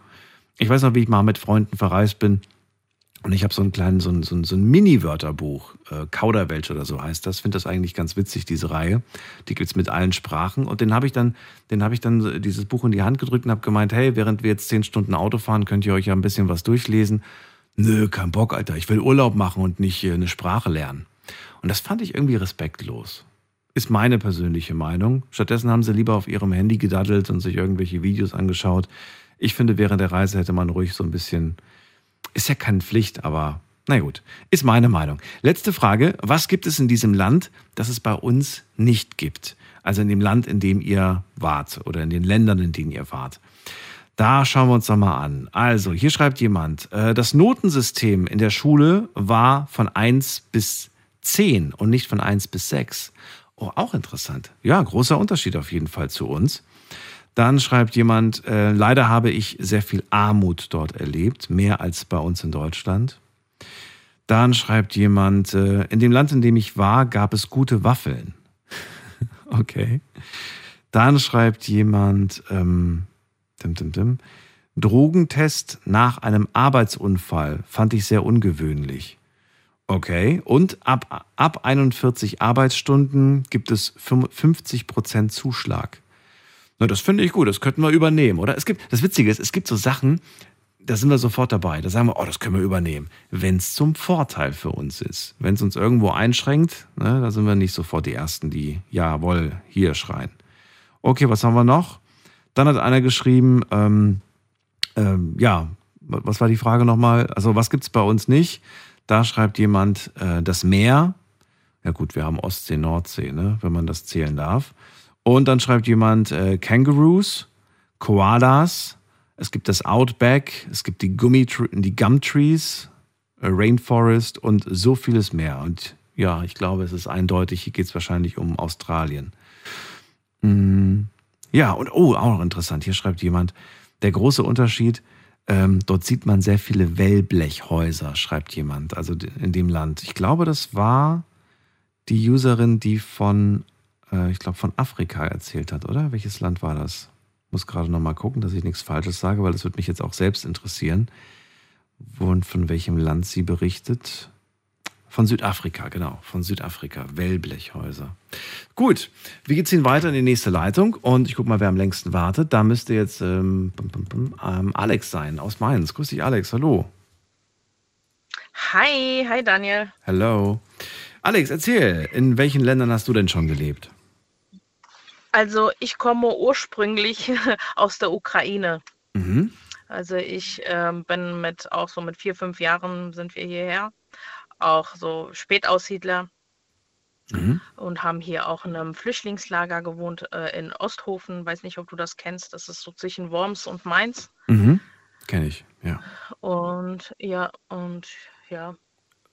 Ich weiß noch, wie ich mal mit Freunden verreist bin und ich habe so einen kleinen, so ein, so ein, so ein Mini-Wörterbuch, äh, Kauderwelsch oder so heißt das. Finde das eigentlich ganz witzig, diese Reihe. Die gibt es mit allen Sprachen. Und den habe ich dann, den habe ich dann dieses Buch in die Hand gedrückt und habe gemeint, hey, während wir jetzt zehn Stunden Auto fahren, könnt ihr euch ja ein bisschen was durchlesen. Nö, kein Bock, Alter. Ich will Urlaub machen und nicht äh, eine Sprache lernen. Und das fand ich irgendwie respektlos. Ist meine persönliche Meinung. Stattdessen haben sie lieber auf ihrem Handy gedaddelt und sich irgendwelche Videos angeschaut. Ich finde, während der Reise hätte man ruhig so ein bisschen, ist ja keine Pflicht, aber na gut, ist meine Meinung. Letzte Frage. Was gibt es in diesem Land, das es bei uns nicht gibt? Also in dem Land, in dem ihr wart oder in den Ländern, in denen ihr wart. Da schauen wir uns doch mal an. Also, hier schreibt jemand, äh, das Notensystem in der Schule war von 1 bis 10 und nicht von 1 bis 6. Oh, auch interessant. Ja, großer Unterschied auf jeden Fall zu uns. Dann schreibt jemand, äh, leider habe ich sehr viel Armut dort erlebt, mehr als bei uns in Deutschland. Dann schreibt jemand, äh, in dem Land, in dem ich war, gab es gute Waffeln. okay. Dann schreibt jemand, ähm, dim, dim, dim, Drogentest nach einem Arbeitsunfall fand ich sehr ungewöhnlich. Okay. Und ab, ab 41 Arbeitsstunden gibt es 50 Prozent Zuschlag. Na, das finde ich gut. Das könnten wir übernehmen, oder? Es gibt, das Witzige ist, es gibt so Sachen, da sind wir sofort dabei. Da sagen wir, oh, das können wir übernehmen. Wenn es zum Vorteil für uns ist. Wenn es uns irgendwo einschränkt, ne, da sind wir nicht sofort die Ersten, die jawohl, hier schreien. Okay, was haben wir noch? Dann hat einer geschrieben, ähm, ähm, ja, was war die Frage nochmal? Also, was gibt es bei uns nicht? Da schreibt jemand äh, das Meer. Ja gut, wir haben Ostsee, Nordsee, ne? wenn man das zählen darf. Und dann schreibt jemand äh, Kangaroos, Koalas, es gibt das Outback, es gibt die, die Gumtrees, äh, Rainforest und so vieles mehr. Und ja, ich glaube, es ist eindeutig, hier geht es wahrscheinlich um Australien. Mm, ja, und oh, auch noch interessant, hier schreibt jemand, der große Unterschied, ähm, dort sieht man sehr viele Wellblechhäuser, schreibt jemand, also in dem Land. Ich glaube, das war die Userin, die von, äh, ich glaube, von Afrika erzählt hat, oder? Welches Land war das? Muss gerade nochmal gucken, dass ich nichts Falsches sage, weil das würde mich jetzt auch selbst interessieren. Und von welchem Land sie berichtet. Von Südafrika, genau, von Südafrika, Wellblechhäuser. Gut, wie geht's Ihnen weiter in die nächste Leitung? Und ich gucke mal, wer am längsten wartet. Da müsste jetzt ähm, ähm, Alex sein aus Mainz. Grüß dich, Alex, hallo. Hi, hi Daniel. Hallo. Alex, erzähl, in welchen Ländern hast du denn schon gelebt? Also ich komme ursprünglich aus der Ukraine. Mhm. Also ich ähm, bin mit auch so mit vier, fünf Jahren sind wir hierher auch so Spätaussiedler mhm. und haben hier auch in einem Flüchtlingslager gewohnt äh, in Osthofen. Weiß nicht, ob du das kennst. Das ist so zwischen Worms und Mainz. Mhm. Kenne ich, ja. Und ja, und ja.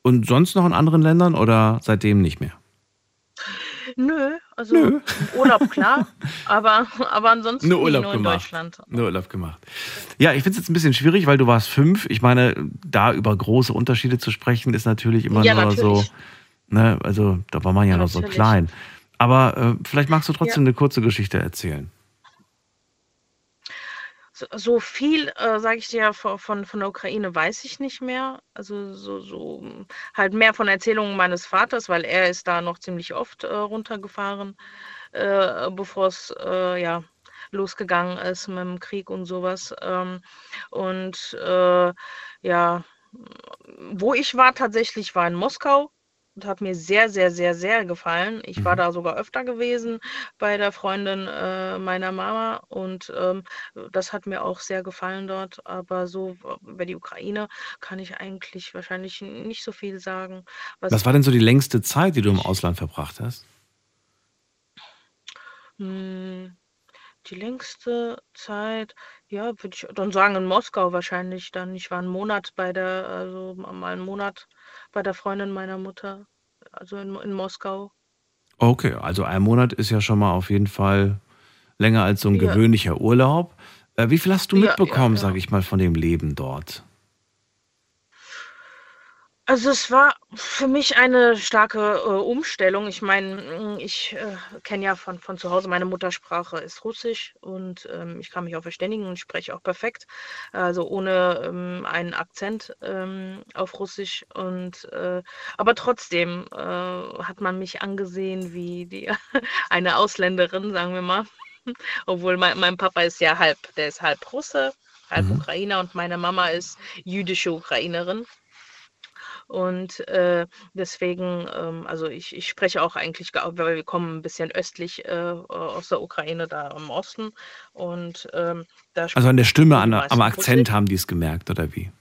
Und sonst noch in anderen Ländern oder seitdem nicht mehr? Nö, also Nö. Urlaub klar, aber, aber ansonsten nur, Urlaub nur in gemacht. Deutschland. Nur Urlaub gemacht. Ja, ich finde es jetzt ein bisschen schwierig, weil du warst fünf. Ich meine, da über große Unterschiede zu sprechen, ist natürlich immer ja, nur natürlich. so. Ne, also da war man ja, ja noch so klein. Aber äh, vielleicht magst du trotzdem ja. eine kurze Geschichte erzählen so viel, äh, sage ich dir, von, von, von der Ukraine weiß ich nicht mehr. Also so, so halt mehr von Erzählungen meines Vaters, weil er ist da noch ziemlich oft äh, runtergefahren, äh, bevor es äh, ja losgegangen ist mit dem Krieg und sowas. Ähm, und äh, ja, wo ich war tatsächlich, war in Moskau und hat mir sehr, sehr, sehr, sehr gefallen. Ich war mhm. da sogar öfter gewesen bei der Freundin äh, meiner Mama und ähm, das hat mir auch sehr gefallen dort. Aber so über die Ukraine kann ich eigentlich wahrscheinlich nicht so viel sagen. Was, Was war denn so die längste Zeit, die du im Ausland verbracht hast? Hm, die längste Zeit, ja, würde ich dann sagen in Moskau wahrscheinlich dann. Ich war einen Monat bei der, also mal einen Monat bei der Freundin meiner Mutter, also in, in Moskau. Okay, also ein Monat ist ja schon mal auf jeden Fall länger als so ein ja. gewöhnlicher Urlaub. Äh, wie viel hast du mitbekommen, ja, ja, sage ich mal, von dem Leben dort? Also es war für mich eine starke äh, Umstellung. Ich meine, hm, ich äh, kenne ja von, von zu Hause, meine Muttersprache ist Russisch und ähm, ich kann mich auch verständigen und spreche auch perfekt, also ohne ähm, einen Akzent ähm, auf Russisch. Und äh, aber trotzdem äh, hat man mich angesehen wie die eine Ausländerin, sagen wir mal. Obwohl mein, mein Papa ist ja halb, der ist halb Russe, halb mhm. Ukrainer und meine Mama ist jüdische Ukrainerin. Und äh, deswegen, ähm, also ich, ich spreche auch eigentlich, weil wir kommen ein bisschen östlich äh, aus der Ukraine, da im Osten. Und ähm, da Also an der Stimme, an, am Akzent haben die es gemerkt, oder wie?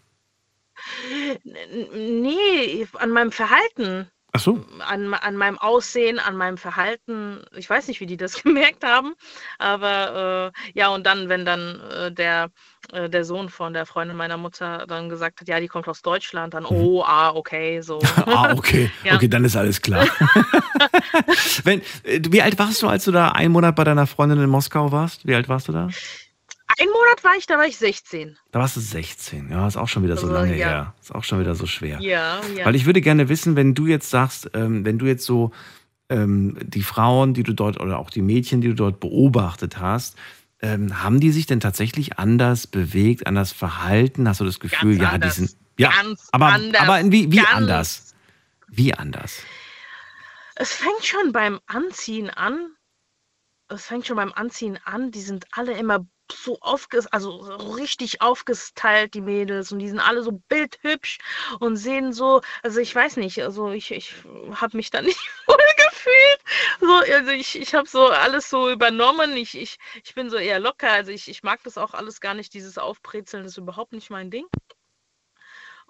Nee, an meinem Verhalten. Ach so. An, an meinem Aussehen, an meinem Verhalten. Ich weiß nicht, wie die das gemerkt haben. Aber äh, ja, und dann, wenn dann äh, der, äh, der Sohn von der Freundin meiner Mutter dann gesagt hat, ja, die kommt aus Deutschland, dann, mhm. oh, ah, okay, so. ah, okay. ja. Okay, dann ist alles klar. wenn, äh, wie alt warst du, als du da einen Monat bei deiner Freundin in Moskau warst? Wie alt warst du da? Ein Monat war ich, da war ich 16. Da warst du 16, ja, ist auch schon wieder so also, lange ja. her. Ist auch schon wieder so schwer. Ja, ja. Weil ich würde gerne wissen, wenn du jetzt sagst, ähm, wenn du jetzt so ähm, die Frauen, die du dort oder auch die Mädchen, die du dort beobachtet hast, ähm, haben die sich denn tatsächlich anders bewegt, anders verhalten? Hast du das Gefühl, Ganz ja, anders. die sind. Ja, Ganz aber, anders. aber wie, wie anders? Wie anders? Es fängt schon beim Anziehen an. Es fängt schon beim Anziehen an. Die sind alle immer so aufges also richtig aufgestylt, die Mädels, und die sind alle so bildhübsch und sehen so, also ich weiß nicht, also ich, ich habe mich da nicht wohl gefühlt. So, also ich, ich habe so alles so übernommen. Ich, ich, ich bin so eher locker. Also ich, ich mag das auch alles gar nicht, dieses Aufbrezeln ist überhaupt nicht mein Ding.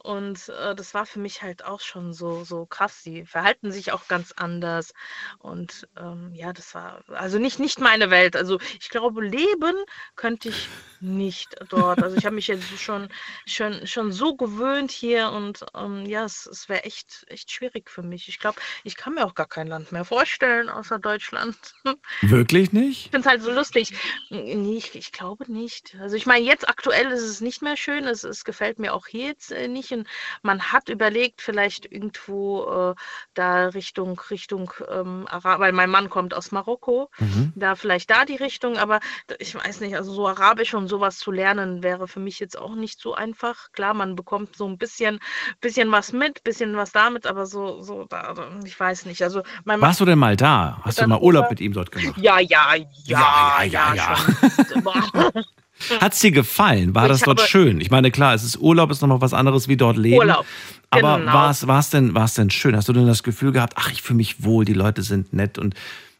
Und äh, das war für mich halt auch schon so, so krass. Die verhalten sich auch ganz anders. Und ähm, ja, das war also nicht, nicht meine Welt. Also ich glaube, leben könnte ich nicht dort. Also ich habe mich jetzt schon, schon, schon so gewöhnt hier und ähm, ja, es, es wäre echt, echt schwierig für mich. Ich glaube, ich kann mir auch gar kein Land mehr vorstellen, außer Deutschland. Wirklich nicht? Ich finde es halt so lustig. Nee, ich, ich glaube nicht. Also ich meine, jetzt aktuell ist es nicht mehr schön. Es, es gefällt mir auch hier jetzt äh, nicht. Und man hat überlegt, vielleicht irgendwo äh, da Richtung, Richtung ähm, weil mein Mann kommt aus Marokko, Mhm. da vielleicht da die Richtung, aber ich weiß nicht, also so Arabisch und sowas zu lernen wäre für mich jetzt auch nicht so einfach. Klar, man bekommt so ein bisschen, bisschen was mit, bisschen was damit, aber so, so, da, ich weiß nicht. Also mein Mann, Warst du denn mal da? Hast du mal Urlaub mit ihm dort gemacht? ja, ja, ja, Ja, ja, ja, ja. schon. Hat's dir gefallen? War Ich das dort schön? Ich meine, klar, es ist Urlaub, ist nochmal was anderes wie dort leben. Urlaub. Aber genau. war es denn, war's denn schön? Hast du denn das Gefühl gehabt, ach, ich fühle mich wohl, die Leute sind nett und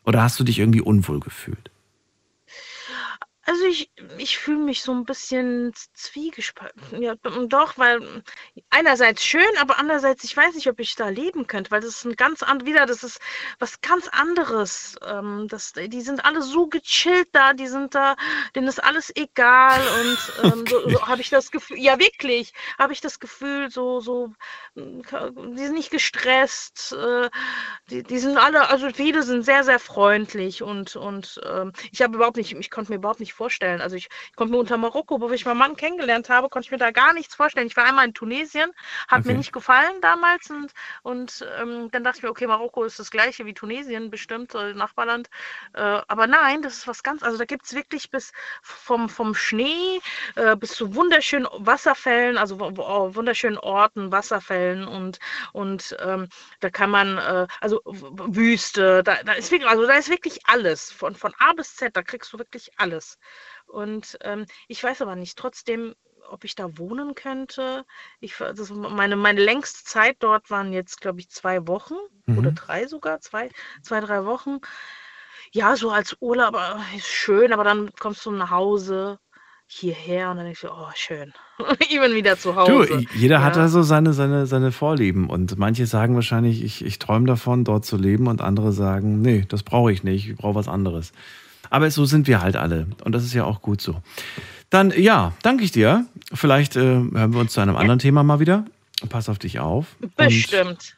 oder hast du dich irgendwie unwohl gefühlt? Also ich, ich fühle mich so ein bisschen zwiegespalten. Ja, doch, weil einerseits schön, aber andererseits, ich weiß nicht, ob ich da leben könnte, weil das ist ein ganz an, wieder, das ist was ganz anderes. Ähm, das, die sind alle so gechillt da, die sind da, denen ist alles egal und ähm, so, so habe ich das Gefühl, ja wirklich, habe ich das Gefühl, so, so, mm, die sind nicht gestresst, äh, die, die sind alle, also viele sind sehr, sehr freundlich und, und ähm, ich habe überhaupt nicht, ich konnte mir überhaupt nicht vorstellen, also ich, ich konnte mir unter Marokko, wo ich meinen Mann kennengelernt habe, konnte ich mir da gar nichts vorstellen. Ich war einmal in Tunesien, hat mir Okay. nicht gefallen damals und, und ähm, dann dachte ich mir, okay, Marokko ist das gleiche wie Tunesien, bestimmt, äh, Nachbarland. Äh, aber nein, das ist was ganz, also da gibt es wirklich bis vom, vom Schnee äh, bis zu wunderschönen Wasserfällen, also wo- wunderschönen Orten, Wasserfällen und, und ähm, da kann man, äh, also Wüste, da, da ist wirklich, also da ist wirklich alles, von, von A bis Z, da kriegst du wirklich alles. Und ähm, ich weiß aber nicht, trotzdem, ob ich da wohnen könnte. Ich, das, meine, meine längste Zeit dort waren jetzt, glaube ich, zwei Wochen oder Mhm. drei sogar, zwei, zwei, drei Wochen. Ja, so als Urlaub ist schön, aber dann kommst du nach Hause hierher und dann denkst du, oh, schön. ich bin wieder zu Du, Hause. jeder hat Ja. da so seine, seine, seine Vorlieben und manche sagen wahrscheinlich, ich, ich träume davon, dort zu leben und andere sagen, nee, das brauche ich nicht, ich brauche was anderes. Aber so sind wir halt alle und das ist ja auch gut so. Dann, ja, danke ich dir. Vielleicht äh, hören wir uns zu einem anderen Thema mal wieder. Pass auf dich auf. Bestimmt.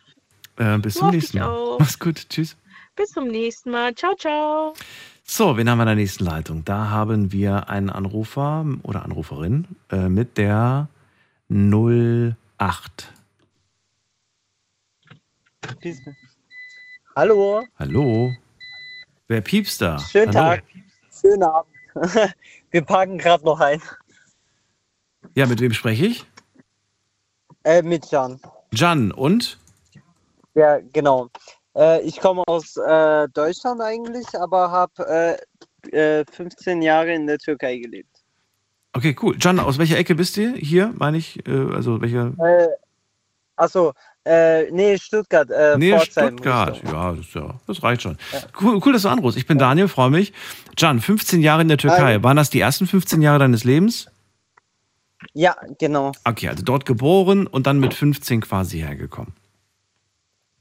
Und, äh, bis zum Hoffe nächsten Mal. Mach's gut. Tschüss. Bis zum nächsten Mal. Ciao, ciao. So, wen haben wir in der nächsten Leitung? Da haben wir einen Anrufer oder Anruferin äh, mit der 08. Hallo, Hallo? Wer piepst da? schönen Hallo? Tag, schönen Abend. Wir parken gerade noch ein. Ja, mit wem spreche ich? Äh, mit Jan. Jan und? Ja, genau. Äh, ich komme aus äh, Deutschland eigentlich, aber habe äh, äh, 15 Jahre in der Türkei gelebt. Okay, cool. Jan, aus welcher Ecke bist du? Hier, meine ich. Äh, also welcher? Äh, achso, äh, nee, Stuttgart. Äh, Nähe Pforzheim Stuttgart. Ja das, ja, das reicht schon. Cool, cool, dass du anrufst. Ich bin Daniel, freue mich. Jan, 15 Jahre in der Türkei. Hi. Waren das die ersten 15 Jahre deines Lebens? Ja, genau, Okay, also dort geboren und dann mit 15 quasi hergekommen.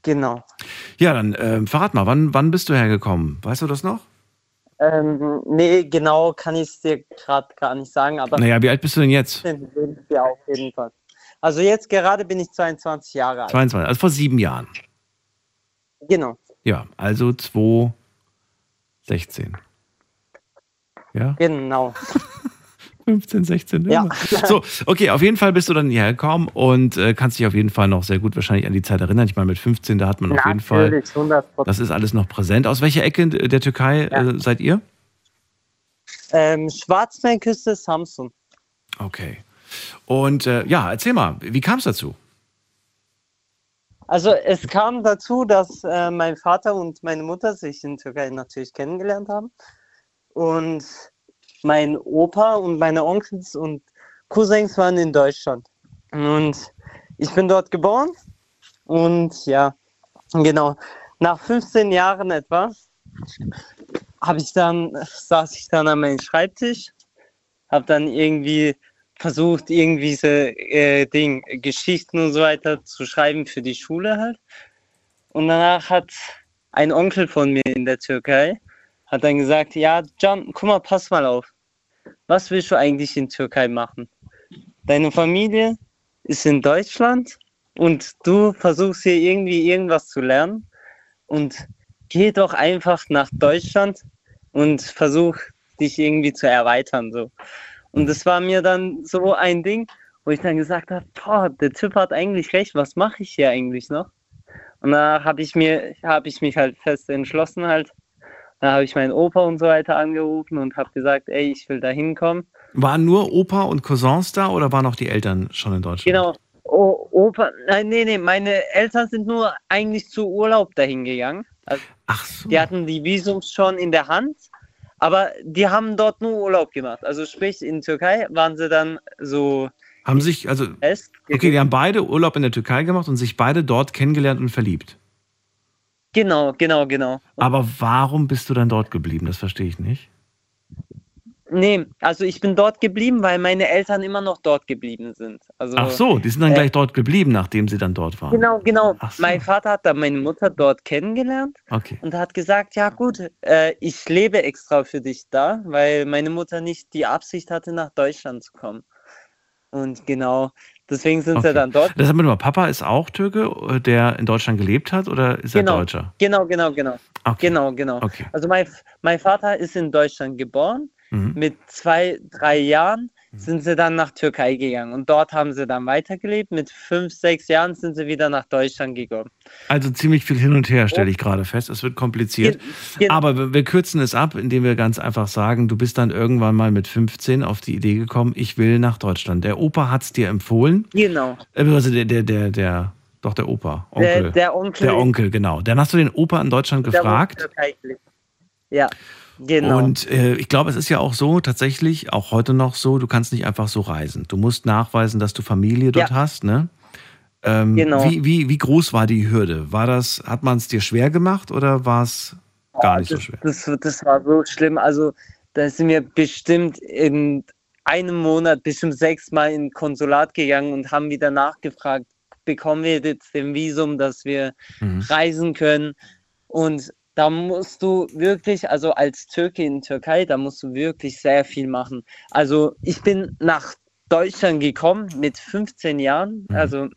genau. Ja, dann ähm, verrat mal, wann, wann bist du hergekommen? Weißt du das noch? Ähm, nee, genau kann ich es dir gerade gar nicht sagen, aber Naja, wie alt bist du denn jetzt? 15 sind wir auf jeden Fall. Also jetzt gerade bin ich 22 Jahre alt. 22, also vor sieben Jahren. Genau, Ja, also 2016. Ja, genau. 15, 16. Ja. immer. So, okay, auf jeden Fall bist du dann hierher gekommen und äh, kannst dich auf jeden Fall noch sehr gut wahrscheinlich an die Zeit erinnern. Ich meine, mit 15, da hat man auf jeden Fall, Natürlich, 100 das ist alles noch präsent. Aus welcher Ecke der Türkei Ja. äh, seid ihr? Ähm, Schwarzmeerküste, Samsung. Okay. Und äh, ja, erzähl mal, wie kam es dazu? Also es kam dazu, dass äh, mein Vater und meine Mutter sich in Türkei natürlich kennengelernt haben. Und mein Opa und meine Onkels und Cousins waren in Deutschland. Und ich bin dort geboren. Und ja, genau. Nach 15 Jahren etwa habe ich dann, saß ich dann an meinem Schreibtisch, habe dann irgendwie versucht, irgendwie diese äh, Ding, Geschichten und so weiter zu schreiben für die Schule halt. Und danach hat ein Onkel von mir in der Türkei, hat dann gesagt, ja, Can, guck mal, pass mal auf. Was willst du eigentlich in Türkei machen? Deine Familie ist in Deutschland und du versuchst hier irgendwie irgendwas zu lernen und geh doch einfach nach Deutschland und versuch dich irgendwie zu erweitern so. Und das war mir dann so ein Ding, wo ich dann gesagt habe, boah, der Typ hat eigentlich recht, was mache ich hier eigentlich noch? Und da habe ich mir, habe ich mich halt fest entschlossen halt. Da habe ich meinen Opa und so weiter angerufen und habe gesagt, ey, ich will da hinkommen. Waren nur Opa und Cousins da oder waren auch die Eltern schon in Deutschland? Genau. O Opa, nein, nee, nee, meine Eltern sind nur eigentlich zu Urlaub dahin gegangen. Also, Ach so. Die hatten die Visums schon in der Hand, aber die haben dort nur Urlaub gemacht. Also sprich, in Türkei waren sie dann so Haben sich, also, fest. okay, die haben beide Urlaub in der Türkei gemacht und sich beide dort kennengelernt und verliebt. Genau, genau, genau. Aber warum bist du dann dort geblieben? Das verstehe ich nicht. Nee, also ich bin dort geblieben, weil meine Eltern immer noch dort geblieben sind. Also, Ach so, die sind dann äh, gleich dort geblieben, nachdem sie dann dort waren. Genau, genau. So. Mein Vater hat dann meine Mutter dort kennengelernt Okay. und hat gesagt, ja gut, äh, ich lebe extra für dich da, weil meine Mutter nicht die Absicht hatte, nach Deutschland zu kommen. Und genau, deswegen sind okay. sie dann dort. Das mal, Papa ist auch Türke, äh, der in Deutschland gelebt hat oder ist Genau. er Deutscher? Genau, genau, genau. Okay. Genau, genau. Okay. Also mein, mein Vater ist in Deutschland geboren. Mhm. Mit zwei, drei Jahren sind sie dann nach Türkei gegangen und dort haben sie dann weitergelebt. Mit fünf, sechs Jahren sind sie wieder nach Deutschland gekommen. Also ziemlich viel hin und her, stelle ich gerade fest. Es wird kompliziert. Aber wir, kürzen es ab, indem wir ganz einfach sagen, du bist dann irgendwann mal mit 15 auf die Idee gekommen, ich will nach Deutschland. Der Opa hat es dir empfohlen. Genau. Äh, Also der, der, der, der, doch der Opa. Der- Onkel. der Onkel- Der Onkel, genau. Dann hast du den Opa in Deutschland Der gefragt. Ja, genau. Und äh, ich glaube, es ist ja auch so, tatsächlich, auch heute noch so, du kannst nicht einfach so reisen. Du musst nachweisen, dass du Familie dort Ja. hast, ne? Ähm, Genau. wie, wie, wie groß war die Hürde? War das, hat man es dir schwer gemacht oder war es gar nicht so schwer? Das, das war so schlimm. Also, da sind wir bestimmt in einem Monat bestimmt sechsmal in Konsulat gegangen und haben wieder nachgefragt, bekommen wir jetzt den Visum, dass wir Mhm. reisen können. Und da musst du wirklich, also als Türke in Türkei, da musst du wirklich sehr viel machen. Also ich bin nach Deutschland gekommen mit 15 Jahren, Mhm. also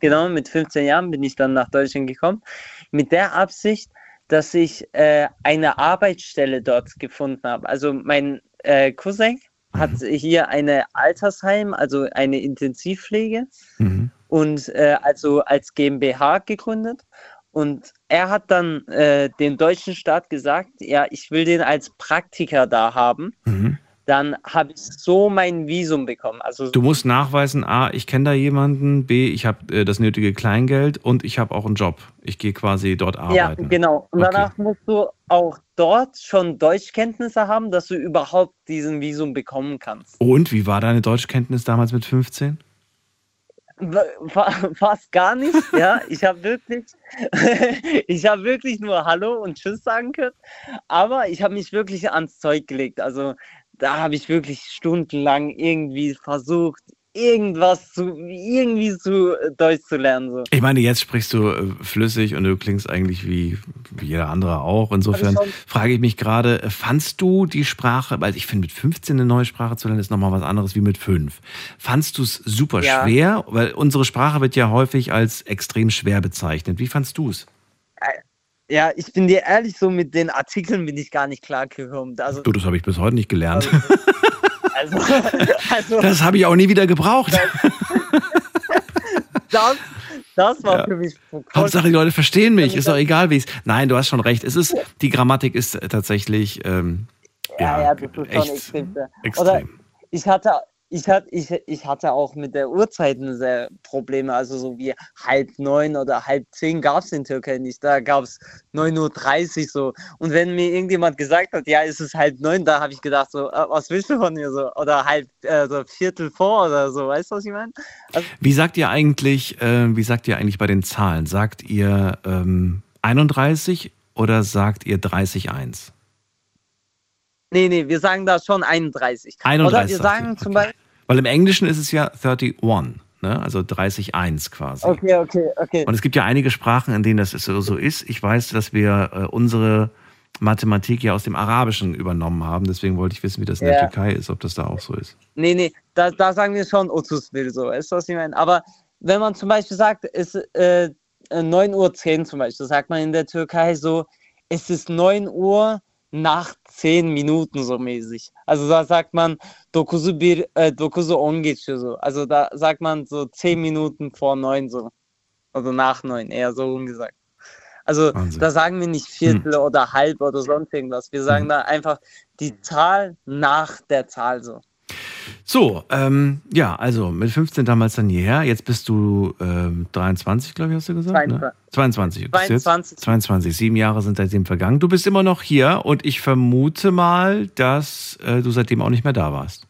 genau mit 15 Jahren bin ich dann nach Deutschland gekommen, mit der Absicht, dass ich äh, eine Arbeitsstelle dort gefunden habe. Also mein äh, Cousin hat hier eine Altersheim, also eine Intensivpflege Mhm. und äh, also als GmbH gegründet. Und er hat dann äh, dem deutschen Staat gesagt, ja, ich will den als Praktiker da haben. Mhm. Dann habe ich so mein Visum bekommen. Also Du musst nachweisen, A, ich kenne da jemanden, B, ich habe äh, das nötige Kleingeld und ich habe auch einen Job. Ich gehe quasi dort ja, arbeiten. genau. Und Okay. danach musst du auch dort schon Deutschkenntnisse haben, dass du überhaupt diesen Visum bekommen kannst. Und wie war deine Deutschkenntnis damals mit 15? Fa- Fast gar nicht, ja. Ich habe wirklich, ich habe wirklich nur Hallo und Tschüss sagen können, aber ich habe mich wirklich ans Zeug gelegt. Also da habe ich wirklich stundenlang irgendwie versucht, irgendwas zu, irgendwie zu äh, Deutsch zu lernen. So. Ich meine, jetzt sprichst du äh, flüssig und du klingst eigentlich wie, wie jeder andere auch. Insofern schon- frage ich mich gerade, äh, fandst du die Sprache, weil ich finde, mit 15 eine neue Sprache zu lernen, ist nochmal was anderes wie mit 5. Fandst du es super Ja. schwer? Weil unsere Sprache wird ja häufig als extrem schwer bezeichnet. Wie fandst du es? Ja, ich bin dir ehrlich, so mit den Artikeln bin ich gar nicht klargekommen. Also, Du, das habe ich bis heute nicht gelernt. also, also Das habe ich auch nie wieder gebraucht. das, das war Ja. für mich voll Hauptsache, die Leute verstehen mich. Ist doch egal, wie es. Nein, du hast schon recht. Es ist, die Grammatik ist tatsächlich, ähm, Ja, ja, ja, das ist schon echt extrem. schwer. extrem. Oder ich hatte, ich hatte, ich, ich hatte auch mit der Uhrzeiten sehr Probleme. Also so wie halb neun oder halb zehn gab es in Türkei nicht. Da gab es 9.30 Uhr so. Und wenn mir irgendjemand gesagt hat, ja, es ist halb neun, da habe ich gedacht, so, äh, was willst du von mir so? Oder halb, äh, so Viertel vor oder so. Weißt du, was ich meine? Also, Wie sagt ihr eigentlich, äh, wie sagt ihr eigentlich bei den Zahlen? Sagt ihr ähm, 31 oder sagt ihr 30,1? nee, nee, wir sagen da schon 31. 31 Oder wir sagen zum okay. Beispiel, Weil im Englischen ist es ja 31, ne? also 30-1 quasi. Okay, okay, okay. Und es gibt ja einige Sprachen, in denen das so, so ist. Ich weiß, dass wir äh, unsere Mathematik ja aus dem Arabischen übernommen haben. Deswegen wollte ich wissen, wie das in der Ja. Türkei ist, ob das da auch so ist. Nee, nee, da, da sagen wir schon Otus will so, weißt du, was ich meine? Aber wenn man zum Beispiel sagt, es ist äh, 9.10 Uhr zum Beispiel, sagt man in der Türkei so, es ist 9 Uhr nach 10 Minuten so mäßig. Also da sagt man Dokusu bir, äh, Dokusu on geçiyor so. Also da sagt man so 10 Minuten vor 9 so. Also nach 9, eher so umgesagt. Also Wahnsinn. da sagen wir nicht Viertel oder halb oder sonst irgendwas. Wir sagen da einfach die Zahl nach der Zahl so. So, ähm, ja, also mit 15 damals dann hierher. Jetzt bist du ähm, 23, glaube ich, hast du gesagt? Ne? 22. Du bist jetzt 22. 22. Sieben Jahre sind seitdem vergangen. Du bist immer noch hier und ich vermute mal, dass äh, du seitdem auch nicht mehr da warst.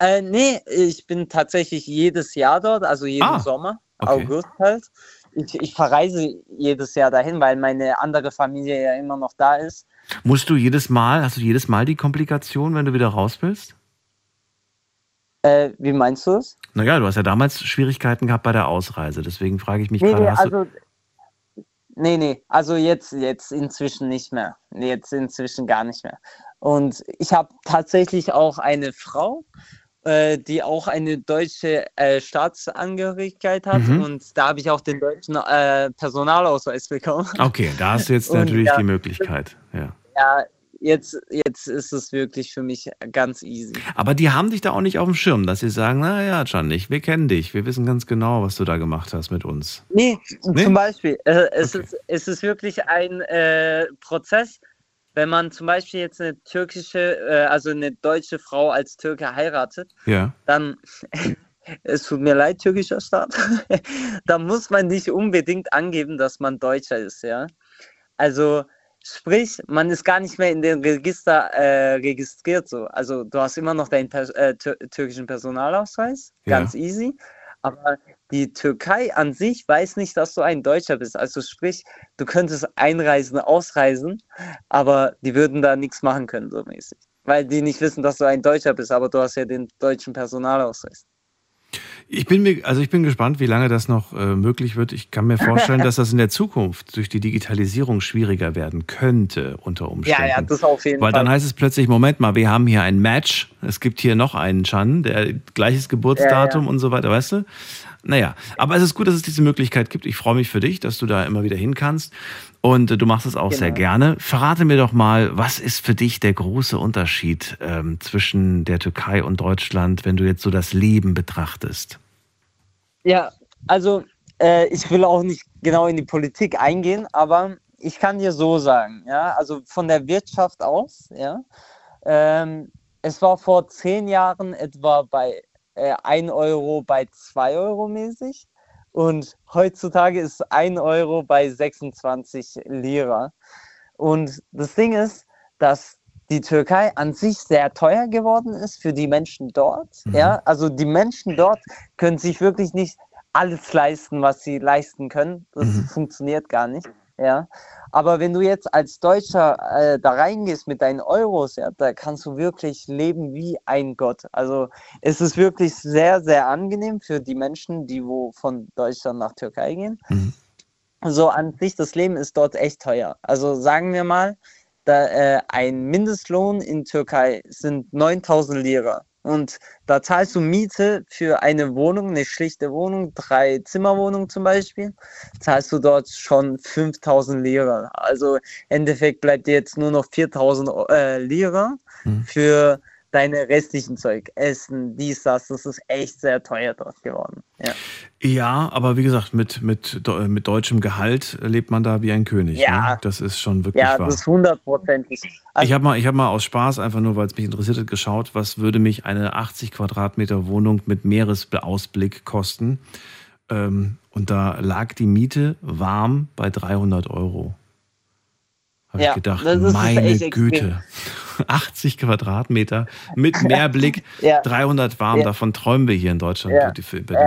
Äh, nee, ich bin tatsächlich jedes Jahr dort, also jeden Ah, Sommer, okay. August halt. Ich, ich verreise jedes Jahr dahin, weil meine andere Familie ja immer noch da ist. Musst du jedes Mal, hast du jedes Mal die Komplikation, wenn du wieder raus willst? Äh, wie meinst du es? Naja, du hast ja damals Schwierigkeiten gehabt bei der Ausreise. Deswegen frage ich mich Nee, gerade, nee, also, nee, nee, also jetzt, jetzt inzwischen nicht mehr. Jetzt inzwischen gar nicht mehr. Und ich habe tatsächlich auch eine Frau, äh, die auch eine deutsche äh, Staatsangehörigkeit hat. Mhm. Und da habe ich auch den deutschen äh, Personalausweis bekommen. Okay, da hast du jetzt Und natürlich ja, die Möglichkeit. Ja. Ja, jetzt, jetzt ist es wirklich für mich ganz easy. Aber die haben dich da auch nicht auf dem Schirm, dass sie sagen, naja, Gianni, wir kennen dich, wir wissen ganz genau, was du da gemacht hast mit uns. Nee, Nee? zum Beispiel, äh, es, ist, es ist wirklich ein äh, Prozess, wenn man zum Beispiel jetzt eine türkische, äh, also eine deutsche Frau als Türke heiratet, Ja. dann, es tut mir leid, türkischer Staat, dann muss man nicht unbedingt angeben, dass man Deutscher ist, ja. Also, sprich, man ist gar nicht mehr in den Register äh, registriert so. Also, du hast immer noch deinen äh, tür türkischen Personalausweis, Ja. ganz easy. Aber die Türkei an sich weiß nicht, dass du ein Deutscher bist. Also sprich, du könntest einreisen, ausreisen, aber die würden da nichts machen können, so mäßig. Weil die nicht wissen, dass du ein Deutscher bist, aber du hast ja den deutschen Personalausweis. Ich bin mir, also ich bin gespannt, wie lange das noch äh, möglich wird. Ich kann mir vorstellen, dass das in der Zukunft durch die Digitalisierung schwieriger werden könnte unter Umständen. Ja, ja, das auf jeden Weil Fall. dann heißt es plötzlich, Moment mal, wir haben hier ein Match, es gibt hier noch einen Chan, der gleiches Geburtsdatum Ja, ja. und so weiter, weißt du? Naja, aber es ist gut, dass es diese Möglichkeit gibt. Ich freue mich für dich, dass du da immer wieder hin kannst. Und äh, du machst es auch sehr Genau. gerne. Verrate mir doch mal, was ist für dich der große Unterschied ähm, zwischen der Türkei und Deutschland, wenn du jetzt so das Leben betrachtest? Ja, also äh, ich will auch nicht genau in die Politik eingehen, aber ich kann dir so sagen, ja, also von der Wirtschaft aus, ja, ähm, es war vor zehn Jahren etwa bei äh, 1 Euro bei 2 Euro mäßig und heutzutage ist 1 Euro bei 26 Lira. Und das Ding ist, dass die Türkei an sich sehr teuer geworden ist für die Menschen dort. Mhm. Ja, also die Menschen dort können sich wirklich nicht alles leisten, was sie leisten können. Das Mhm. funktioniert gar nicht. Ja, aber wenn du jetzt als Deutscher äh, da reingehst mit deinen Euros, ja, da kannst du wirklich leben wie ein Gott. Also es ist wirklich sehr, sehr angenehm für die Menschen, die wo von Deutschland nach Türkei gehen. Mhm. So an sich, das Leben ist dort echt teuer. Also sagen wir mal, da, äh, ein Mindestlohn in Türkei sind 9000 Lira. Und da zahlst du Miete für eine Wohnung, eine schlichte Wohnung, drei Zimmerwohnung zum Beispiel, zahlst du dort schon 5000 Lira. Also im Endeffekt bleibt dir jetzt nur noch 4000 äh, Lira Mhm. für deine restlichen Zeug. Essen, dies, das, das ist echt sehr teuer dort geworden. Ja. Ja, aber wie gesagt, mit, mit, mit deutschem Gehalt lebt man da wie ein König. Ja. Ne? Das ist schon wirklich Ja, wahr. das ist hundertprozentig. Also, ich habe mal, ich hab mal aus Spaß, einfach nur, weil es mich interessiert hat, geschaut, was würde mich eine 80 Quadratmeter Wohnung mit Meeresausblick kosten. Ähm, und da lag die Miete warm bei 300 Euro. Habe Ja, ich gedacht, das ist meine. Güte. 80 Quadratmeter mit Meerblick, Ja. 300 warm. Ja. Davon träumen wir hier in Deutschland Ja.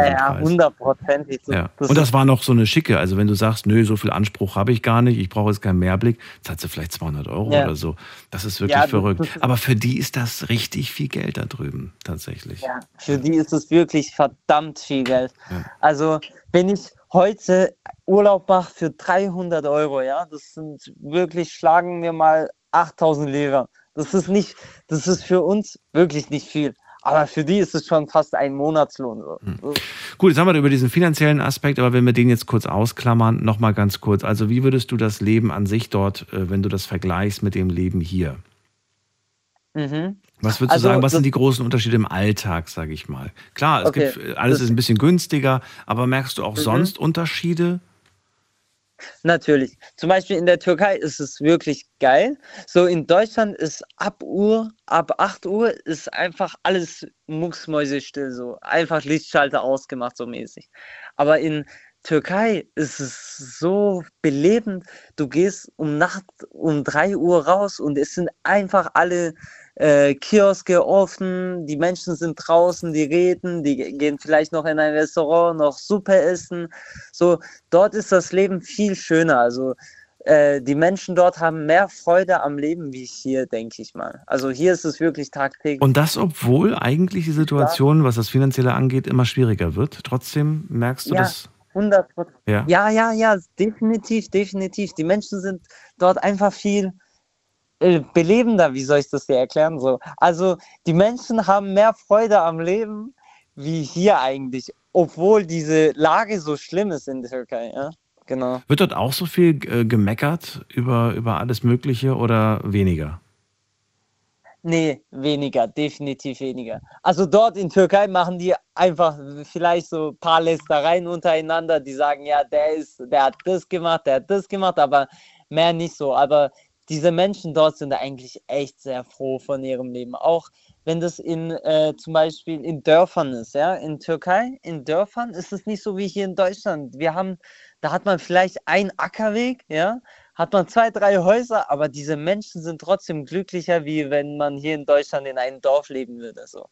ja, hundertprozentig. So- Ja. Und das war noch so eine schicke. Also wenn du sagst, nö, so viel Anspruch habe ich gar nicht, ich brauche jetzt keinen Mehrblick, zahlst du vielleicht 200 Euro oder so. Das ist wirklich verrückt. ist- Aber für die ist das richtig viel Geld da drüben, tatsächlich. Ja, für die ist es wirklich verdammt viel Geld. Also, wenn ich heute Urlaub mache für 300 Euro, ja, das sind wirklich, schlagen wir mal 8000 Lira. Das ist nicht, das ist für uns wirklich nicht viel. Aber für die ist es schon fast ein Monatslohn. So. Hm. Gut, jetzt haben wir über diesen finanziellen Aspekt, aber wenn wir den jetzt kurz ausklammern, nochmal ganz kurz. Also wie würdest du das Leben an sich dort, äh, wenn du das vergleichst mit dem Leben hier? Mhm. Was würdest Also, du sagen, was sind die großen Unterschiede im Alltag, sage ich mal? Klar, Okay. gibt, alles ist ein bisschen günstiger, aber merkst du auch Mhm. sonst Unterschiede? Natürlich. Zum Beispiel in der Türkei ist es wirklich geil. So in Deutschland ist ab Uhr, ab 8 Uhr ist einfach alles mucksmäusestill so. Einfach Lichtschalter ausgemacht so mäßig. Aber in Türkei ist es so belebend. Du gehst um Nacht um 3 Uhr raus und es sind einfach alle äh, Kioske offen, die Menschen sind draußen, die reden, die ge- gehen vielleicht noch in ein Restaurant, noch Suppe essen. So, dort ist das Leben viel schöner. Also äh, die Menschen dort haben mehr Freude am Leben wie hier, denke ich mal. Also hier ist es wirklich tagtäglich. Und das, obwohl eigentlich die Situation, was das Finanzielle angeht, immer schwieriger wird. Trotzdem merkst du ja, das. 100 Prozent. Ja. Ja, ja, ja, definitiv, definitiv. Die Menschen sind dort einfach viel äh, belebender, wie soll ich das dir erklären? So. Also die Menschen haben mehr Freude am Leben wie hier eigentlich, obwohl diese Lage so schlimm ist in der Türkei. Ja? Genau. Wird dort auch so viel äh, gemeckert über, über alles Mögliche oder weniger? Nee, weniger, definitiv weniger. Also dort in Türkei machen die einfach vielleicht so ein paar Lästereien untereinander, die sagen, ja, der ist, der hat das gemacht, der hat das gemacht, aber mehr nicht so. Aber diese Menschen dort sind eigentlich echt sehr froh von ihrem Leben. Auch wenn das in äh, zum Beispiel in Dörfern ist, ja, in Türkei, in Dörfern ist es nicht so wie hier in Deutschland. Wir haben, da hat man vielleicht einen Ackerweg, ja, hat man zwei, drei Häuser, aber diese Menschen sind trotzdem glücklicher, wie wenn man hier in Deutschland in einem Dorf leben würde. So.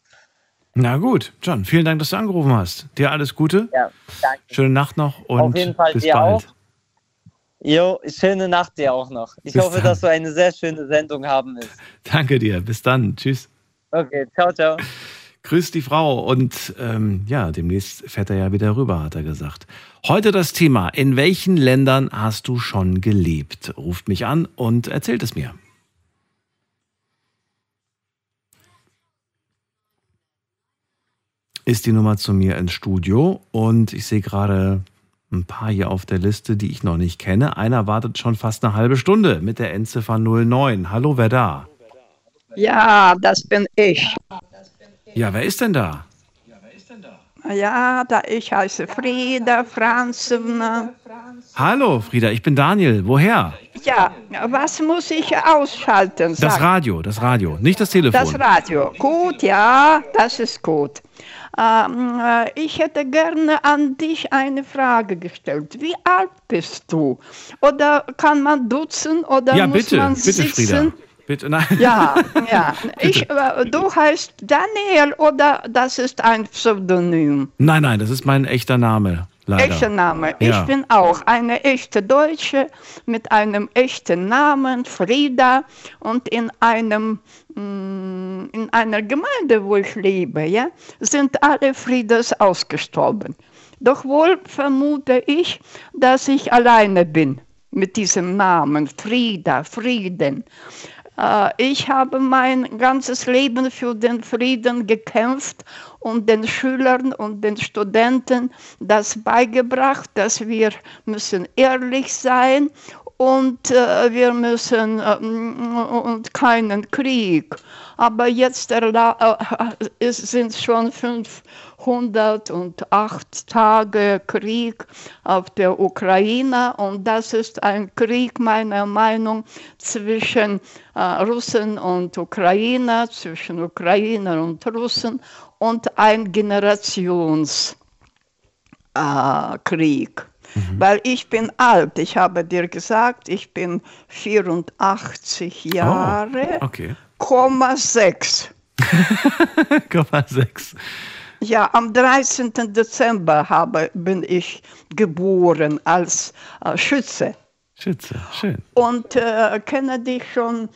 Na gut, John, vielen Dank, dass du angerufen hast. Dir alles Gute. Ja, danke. Schöne Nacht noch und Auf jeden Fall bis dir bald. auch. Jo, schöne Nacht dir auch noch. Ich Bis hoffe, dann. dass du eine sehr schöne Sendung haben wirst. Danke dir. Bis dann. Tschüss. Okay, ciao, ciao. Grüß die Frau und ähm, ja, demnächst fährt er ja wieder rüber, hat er gesagt. Heute das Thema, in welchen Ländern hast du schon gelebt? Ruft mich an und erzählt es mir. Ist die Nummer zu mir ins Studio und ich sehe gerade ein paar hier auf der Liste, die ich noch nicht kenne. Einer wartet schon fast eine halbe Stunde mit der Endziffer 09. Hallo, wer da? Ja, das bin ich. Ja, wer ist denn da? Ja, da ich heiße Frieda Franzovna. Hallo, Frieda, ich bin Daniel. Woher? Ja, was muss ich ausschalten? Das Sag- Radio, das Radio, nicht das Telefon. Das Radio. Gut, ja, das ist gut. Ähm, äh, ich hätte gerne an dich eine Frage gestellt. Wie alt bist du? Oder kann man duzen oder ja, muss bitte, man bitte, sitzen? Frieda. Bitte, nein. Ja, ja. Ich, äh, du heißt Daniel oder das ist ein Pseudonym? Nein, nein, das ist mein echter Name. Leider. Echter Name. Ja. Ich bin auch eine echte Deutsche mit einem echten Namen, Frieda, und in einem mm, in einer Gemeinde, wo ich lebe, ja, sind alle Friedas ausgestorben. Doch wohl vermute ich, dass ich alleine bin mit diesem Namen Frieda, Frieden. Äh, Ich habe mein ganzes Leben für den Frieden gekämpft und den Schülern und den Studenten das beigebracht, dass wir müssen ehrlich sein und äh, wir müssen äh, und keinen Krieg. Aber jetzt äh, sind schon 508 Tage Krieg auf der Ukraine und das ist ein Krieg meiner Meinung zwischen äh, Russen und Ukrainer, zwischen Ukrainer und Russen und ein Generationskrieg. Äh, Krieg. Weil ich bin alt, ich habe dir gesagt, ich bin 84 Jahre. Okay. 6. 6. Ja, am 13. Dezember habe, bin ich geboren als äh, Schütze. Schütze, schön. Und äh, kenne dich schon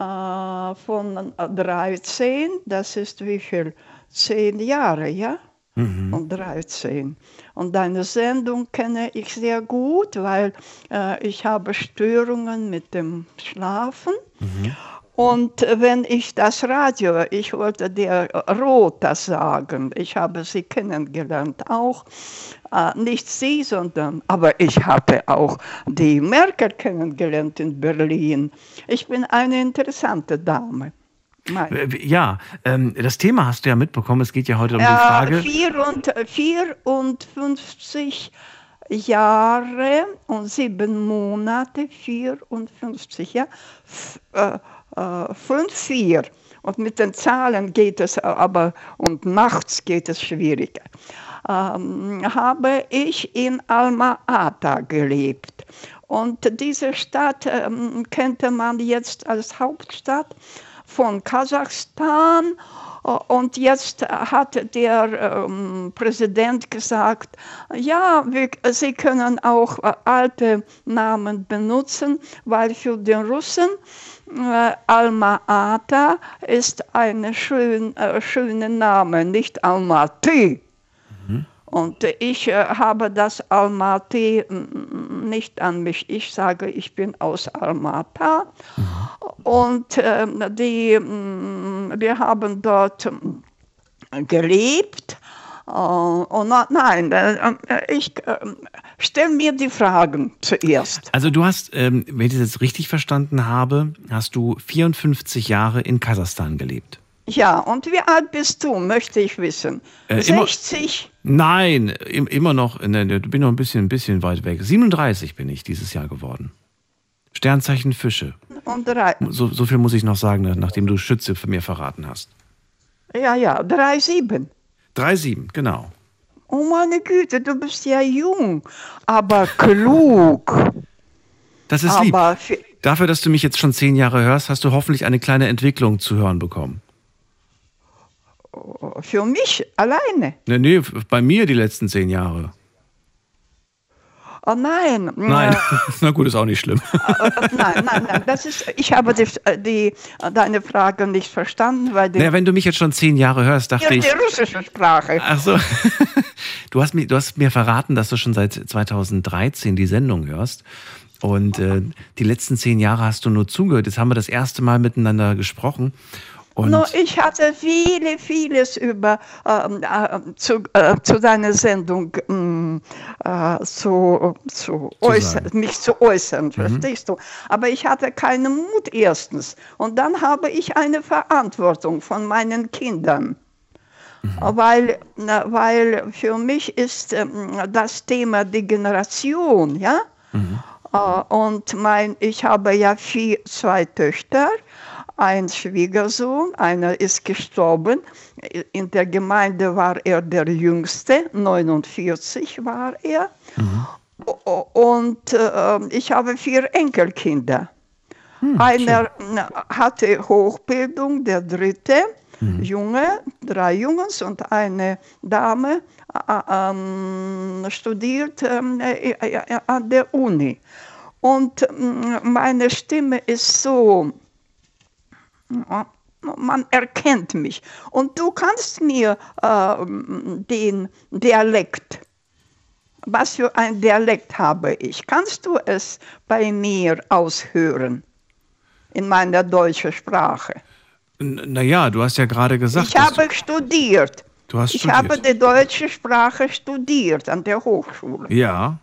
äh, von 13, das ist wie viel? Zehn Jahre, ja? Mhm. Und 13. Und deine Sendung kenne ich sehr gut, weil äh, ich habe Störungen mit dem Schlafen. Und wenn ich das Radio, ich wollte der Rota sagen, ich habe sie kennengelernt auch, äh, nicht sie, sondern, aber ich habe auch die Merkel kennengelernt in Berlin. Ich bin eine interessante Dame. Nein. Ja, ähm, das Thema hast du ja mitbekommen. Es geht ja heute um die äh, Frage. 54 Jahre und sieben Monate, 54 Jahre äh, 5-4. Und mit den Zahlen geht es äh, aber, und nachts geht es schwieriger. Ähm, habe ich in Alma-Ata gelebt. Und diese Stadt ähm, kennt man jetzt als Hauptstadt von Kasachstan und jetzt hat der ähm, Präsident gesagt, ja, wir, Sie können auch äh, alte Namen benutzen, weil für den Russen äh, Alma-Ata ist ein schön, äh, schöner Name, nicht Almaty. Und ich äh, habe das Almaty mm, nicht an mich. Ich sage, ich bin aus Almata. Und äh, die, mm, wir haben dort mm, gelebt. Äh, und nein, äh, äh, ich stelle mir die Fragen zuerst. Also du hast, ähm, wenn ich das jetzt richtig verstanden habe, hast du 54 Jahre in Kasachstan gelebt. Ja, und wie alt bist du, möchte ich wissen. Äh, immer- 60? Nein, im, immer noch, in der, bin noch ein bisschen, ein bisschen weit weg. 37 bin ich dieses Jahr geworden. Sternzeichen Fische. Und drei. So, so viel muss ich noch sagen, nachdem du Schütze für mir verraten hast. Ja, ja, drei, sieben. 3,7, genau. Oh meine Güte, du bist ja jung, aber klug. Das ist lieb. Aber für, Dafür, dass du mich jetzt schon zehn Jahre hörst, hast du hoffentlich eine kleine Entwicklung zu hören bekommen. Für mich alleine. Nee, nee, bei mir die letzten zehn Jahre. Oh nein. Nein, Äh, na gut, ist auch nicht schlimm. äh, nein, nein, nein. Das ist, ich habe die, die, deine Frage nicht verstanden, weil Naja, wenn du mich jetzt schon zehn Jahre hörst, dachte die, ich. die russische Sprache. Ach so. Du hast, mir, du hast mir verraten, dass du schon seit 2013 die Sendung hörst. Und äh, die letzten zehn Jahre hast du nur zugehört. Jetzt haben wir das erste Mal miteinander gesprochen. Und No, ich hatte viele, vieles über ähm, äh, zu, äh, zu deiner Sendung ähm, äh, zu, zu äußern, sagen. mich zu äußern, verstehst du? Aber ich hatte keinen Mut erstens. Und dann habe ich eine Verantwortung von meinen Kindern. Weil, na, weil für mich ist ähm, das Thema die Generation, ja? Äh, Und mein, ich habe ja vier, zwei Töchter, ein Schwiegersohn, einer ist gestorben. In der Gemeinde war er der Jüngste, 49 war er. O- Und äh, ich habe vier Enkelkinder. Einer äh, hatte Hochbildung, der dritte, Junge, drei Jungs und eine Dame äh, ähm, studiert ähm, äh, äh, an der Uni. Und ähm, meine Stimme ist so, man erkennt mich. Und du kannst mir ähm, den Dialekt, was für ein Dialekt habe ich, kannst du es bei mir aushören? In meiner deutschen Sprache. naja, du hast ja gerade gesagt, Ich habe studiert. du, du hast Ich studiert. habe die deutsche Sprache studiert an der Hochschule. Ja.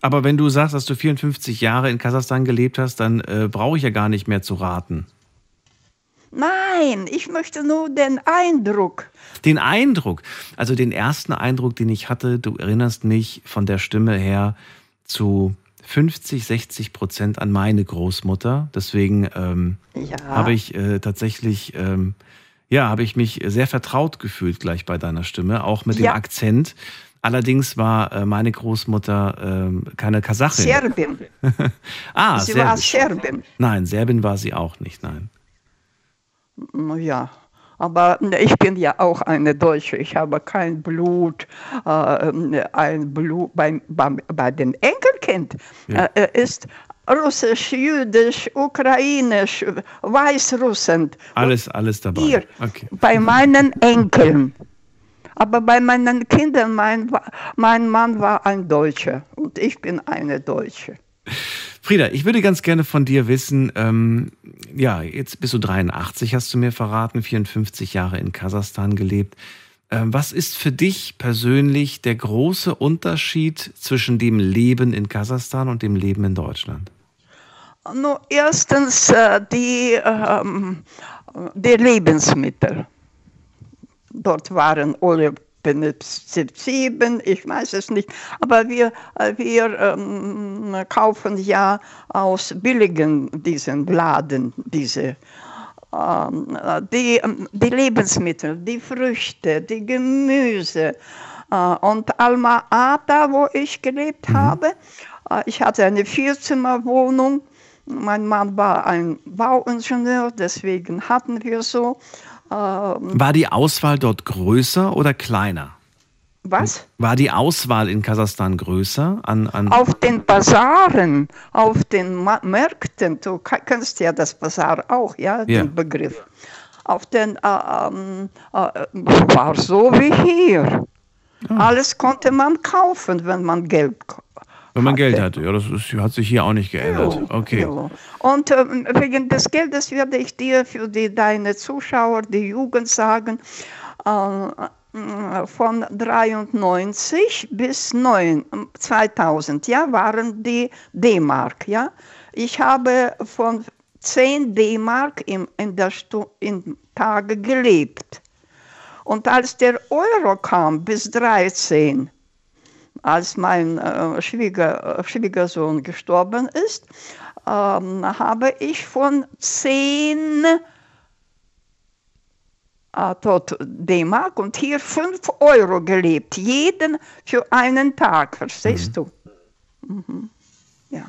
Aber wenn du sagst, dass du 54 Jahre in Kasachstan gelebt hast, dann äh, brauche ich ja gar nicht mehr zu raten. Nein, ich möchte nur den Eindruck. Den Eindruck, also den ersten Eindruck, den ich hatte, du erinnerst mich von der Stimme her zu 50, 60 Prozent an meine Großmutter. Deswegen ähm, Ja. habe ich äh, tatsächlich, ähm, ja, habe ich mich sehr vertraut gefühlt gleich bei deiner Stimme, auch mit Ja. dem Akzent. Allerdings war äh, meine Großmutter ähm, keine Kasachin. Serbin. ah, Sie war Serbisch. Serbin. Nein, Serbin war sie auch nicht, nein. Ja, aber ich bin ja auch eine Deutsche. Ich habe kein Blut, äh, ein Blut bei, bei, bei den Enkelkind Ja. äh, ist russisch, jüdisch, ukrainisch, weißrussen. Alles, alles dabei. Hier, Okay. bei meinen Enkeln. Aber bei meinen Kindern, mein, mein Mann war ein Deutscher und ich bin eine Deutsche. Frieda, ich würde ganz gerne von dir wissen, ähm, ja, jetzt bist du 83, hast du mir verraten, 54 Jahre in Kasachstan gelebt. Ähm, was ist für dich persönlich der große Unterschied zwischen dem Leben in Kasachstan und dem Leben in Deutschland? No, erstens äh, die, ähm, die Lebensmittel. Dort waren alle sieben, ich weiß es nicht, aber wir, äh, wir ähm, kaufen ja aus billigen diesen Laden diese ähm, die, ähm, die Lebensmittel, die Früchte, die Gemüse. Äh, und Alma Ata, wo ich gelebt habe, äh, ich hatte eine Vierzimmerwohnung. Mein Mann war ein Bauingenieur, deswegen hatten wir so. Ähm, War die Auswahl dort größer oder kleiner? was? War die Auswahl in Kasachstan größer an, an Auf den Basaren, auf den Märkten, du kennst ja das Basar auch, ja, Ja. den Begriff. Auf den, äh, ähm, äh, war so wie hier. Ah. Alles konnte man kaufen, wenn man Geld wenn man Geld hatte? Ja, das ist, hat sich hier auch nicht geändert. Okay. Ja. Und ähm, wegen des Geldes werde ich dir für die, deine Zuschauer, die Jugend sagen, äh, äh, von 93 bis 9, 2000 ja, waren die D-Mark. Ja? Ich habe von 10 D-Mark im, in der Stu in Tage gelebt. Und als der Euro kam bis 13, als mein äh, Schwieger, äh, Schwiegersohn gestorben ist, ähm, habe ich von 10 äh, dort D-Mark und hier 5 Euro gelebt, jeden für einen Tag, verstehst du? Mhm. Ja.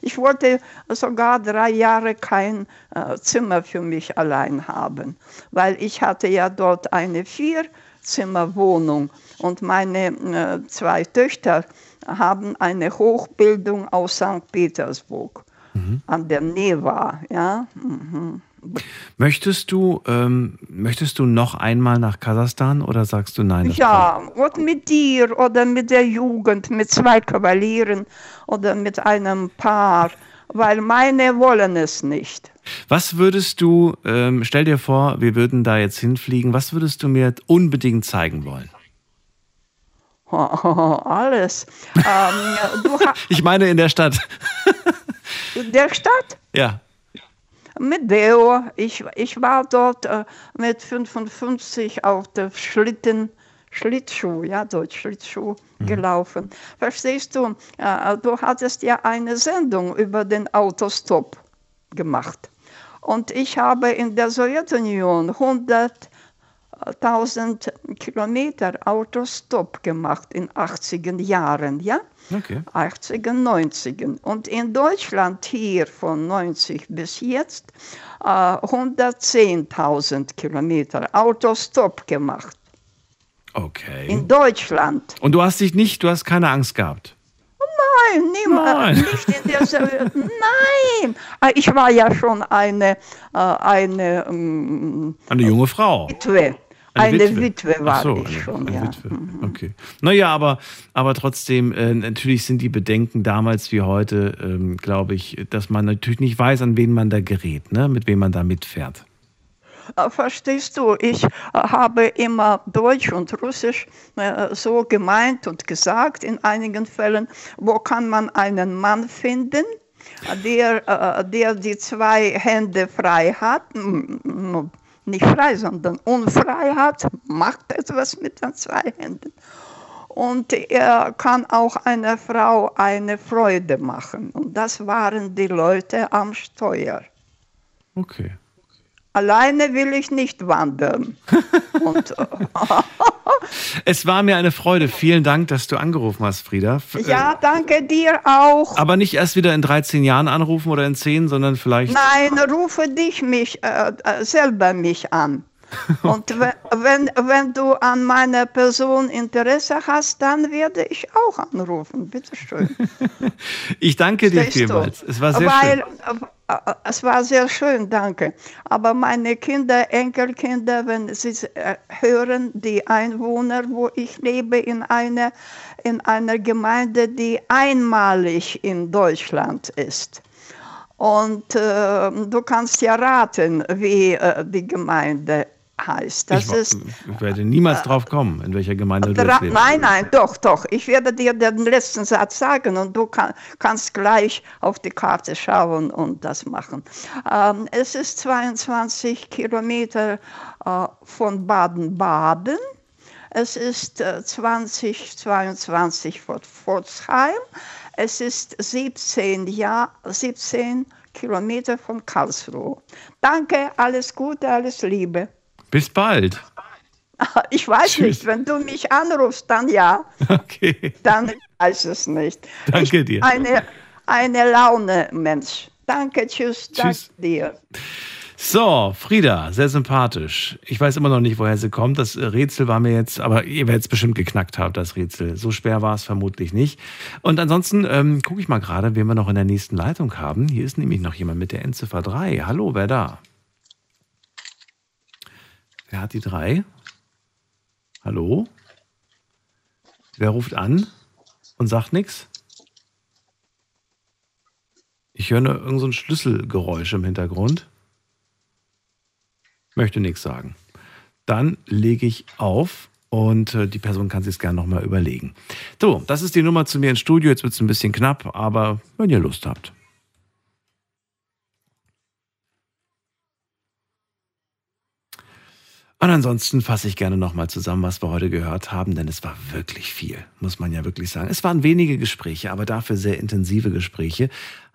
Ich wollte sogar drei Jahre kein äh, Zimmer für mich allein haben, weil ich hatte ja dort eine Vierzimmerwohnung und meine äh, zwei Töchter haben eine Hochbildung aus St. Petersburg an der Neva, ja. Mhm. Möchtest du, ähm, möchtest du noch einmal nach Kasachstan oder sagst du nein? Ja, und mit dir oder mit der Jugend, mit zwei Kavalieren oder mit einem Paar, weil meine wollen es nicht. Was würdest du, ähm, stell dir vor, wir würden da jetzt hinfliegen, was würdest du mir unbedingt zeigen wollen? Alles. ähm, Ich meine in der Stadt. der Stadt? Ja. Mit Deo. Ich, ich war dort äh, mit 55 auf der Schlitten, Schlittschuh, ja, Deutsch Schlittschuh gelaufen. Verstehst du? Äh, du hattest ja eine Sendung über den Autostop gemacht. Und ich habe in der Sowjetunion 100.000 Kilometer Autostop gemacht in 80er Jahren, ja? Okay. 80er, 90er. Und in Deutschland hier von 90 bis jetzt äh, 110.000 Kilometer Autostop gemacht. Okay. In Deutschland. Und du hast dich nicht, du hast keine Angst gehabt. Nein, niemand, Nein. nicht in der Nein, Äh, ich war ja schon eine, äh, eine ähm, Eine junge Frau. Witwe. Eine Eine, Witwe. Witwe, war so, ich schon, eine ja. Witwe. Okay. Naja, aber, aber trotzdem, äh, natürlich sind die Bedenken damals wie heute, ähm, glaube ich, dass man natürlich nicht weiß, an wen man da gerät, ne? mit wem man da mitfährt. Äh, Verstehst du, ich habe immer Deutsch und Russisch äh, so gemeint und gesagt in einigen Fällen, wo kann man einen Mann finden, der, äh, der die zwei Hände frei hat, nicht frei, sondern unfrei hat, macht etwas mit den zwei Händen. Und er kann auch einer Frau eine Freude machen. Und das waren die Leute am Steuer. Okay. Alleine will ich nicht wandern. Und, äh, Es war mir eine Freude. Vielen Dank, dass du angerufen hast, Frieda. Äh, ja, danke dir auch. Aber nicht erst wieder in 13 Jahren anrufen oder in 10, sondern vielleicht. Nein, rufe dich mich äh, äh, selber mich an. Und we- wenn, wenn du an meiner Person Interesse hast, dann werde ich auch anrufen. Bitte schön. Ich danke dir Verstehst du? vielmals. Es war sehr Weil, schön. äh, es war sehr schön, danke. Aber meine Kinder, Enkelkinder, wenn sie äh, hören, die Einwohner, wo ich lebe, in einer, in einer Gemeinde, die einmalig in Deutschland ist. Und äh, du kannst ja raten, wie äh, die Gemeinde heißt. Das ich, ist werde niemals drauf kommen, in welcher Gemeinde du lebst. nein, nein, doch, doch. Ich werde dir den letzten Satz sagen und du kann, kannst gleich auf die Karte schauen und das machen. Ähm, es ist 22 Kilometer äh, von Baden-Baden. Es ist äh, 20, 22 von Pforzheim. Es ist 17, Jahr, 17 Kilometer von Karlsruhe. Danke, alles Gute, alles Liebe. Bis bald. Ich weiß Tschüss. nicht, wenn du mich anrufst, dann ja. Okay. Dann weiß es nicht. Danke ich, dir. Eine, eine Laune, Mensch. Danke, tschüss, Tschüss. danke dir. So, Frieda, sehr sympathisch. Ich weiß immer noch nicht, woher sie kommt. Das Rätsel war mir jetzt, aber ihr werdet es bestimmt geknackt haben, das Rätsel. So schwer war es vermutlich nicht. Und ansonsten ähm, gucke ich mal gerade, wen wir noch in der nächsten Leitung haben. Hier ist nämlich noch jemand mit der Endziffer 3. Hallo, wer da? Wer hat die 3? Hallo? Wer ruft an und sagt nichts? Ich höre nur irgend so Schlüsselgeräusch im Hintergrund. Möchte nichts sagen. Dann lege ich auf und äh, die Person kann sich es gerne nochmal überlegen. So, das ist die Nummer zu mir ins Studio. Jetzt wird es ein bisschen knapp, aber wenn ihr Lust habt. Und ansonsten fasse ich gerne nochmal zusammen, was wir heute gehört haben, denn es war wirklich viel, muss man ja wirklich sagen. Es waren wenige Gespräche, aber dafür sehr intensive Gespräche.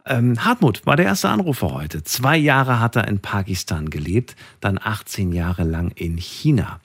Ähm, Hartmut war der erste Anrufer heute. Zwei Jahre hat er in Pakistan gelebt, dann 18 Jahre lang in China.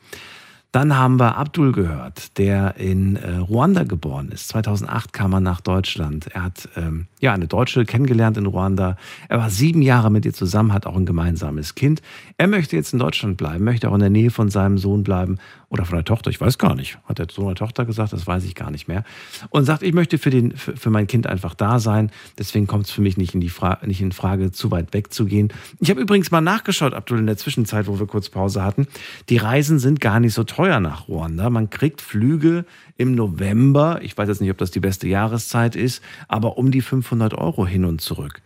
Dann haben wir Abdul gehört, der in äh, Ruanda geboren ist. 2008 kam er nach Deutschland. Er hat ähm, ja eine Deutsche kennengelernt in Ruanda. Er war sieben Jahre mit ihr zusammen, hat auch ein gemeinsames Kind. Er möchte jetzt in Deutschland bleiben, möchte auch in der Nähe von seinem Sohn bleiben oder von der Tochter. Ich weiß gar nicht. Hat der Sohn oder Tochter gesagt? Das weiß ich gar nicht mehr. Und sagt, ich möchte für, den, für, für mein Kind einfach da sein. Deswegen kommt es für mich nicht in, die nicht in Frage, zu weit weg zu gehen. Ich habe übrigens mal nachgeschaut, Abdul, in der Zwischenzeit, wo wir kurz Pause hatten. Die Reisen sind gar nicht so teuer nach Ruanda. Man kriegt Flüge im November. Ich weiß jetzt nicht, ob das die beste Jahreszeit ist, aber um die 500 Euro hin und zurück.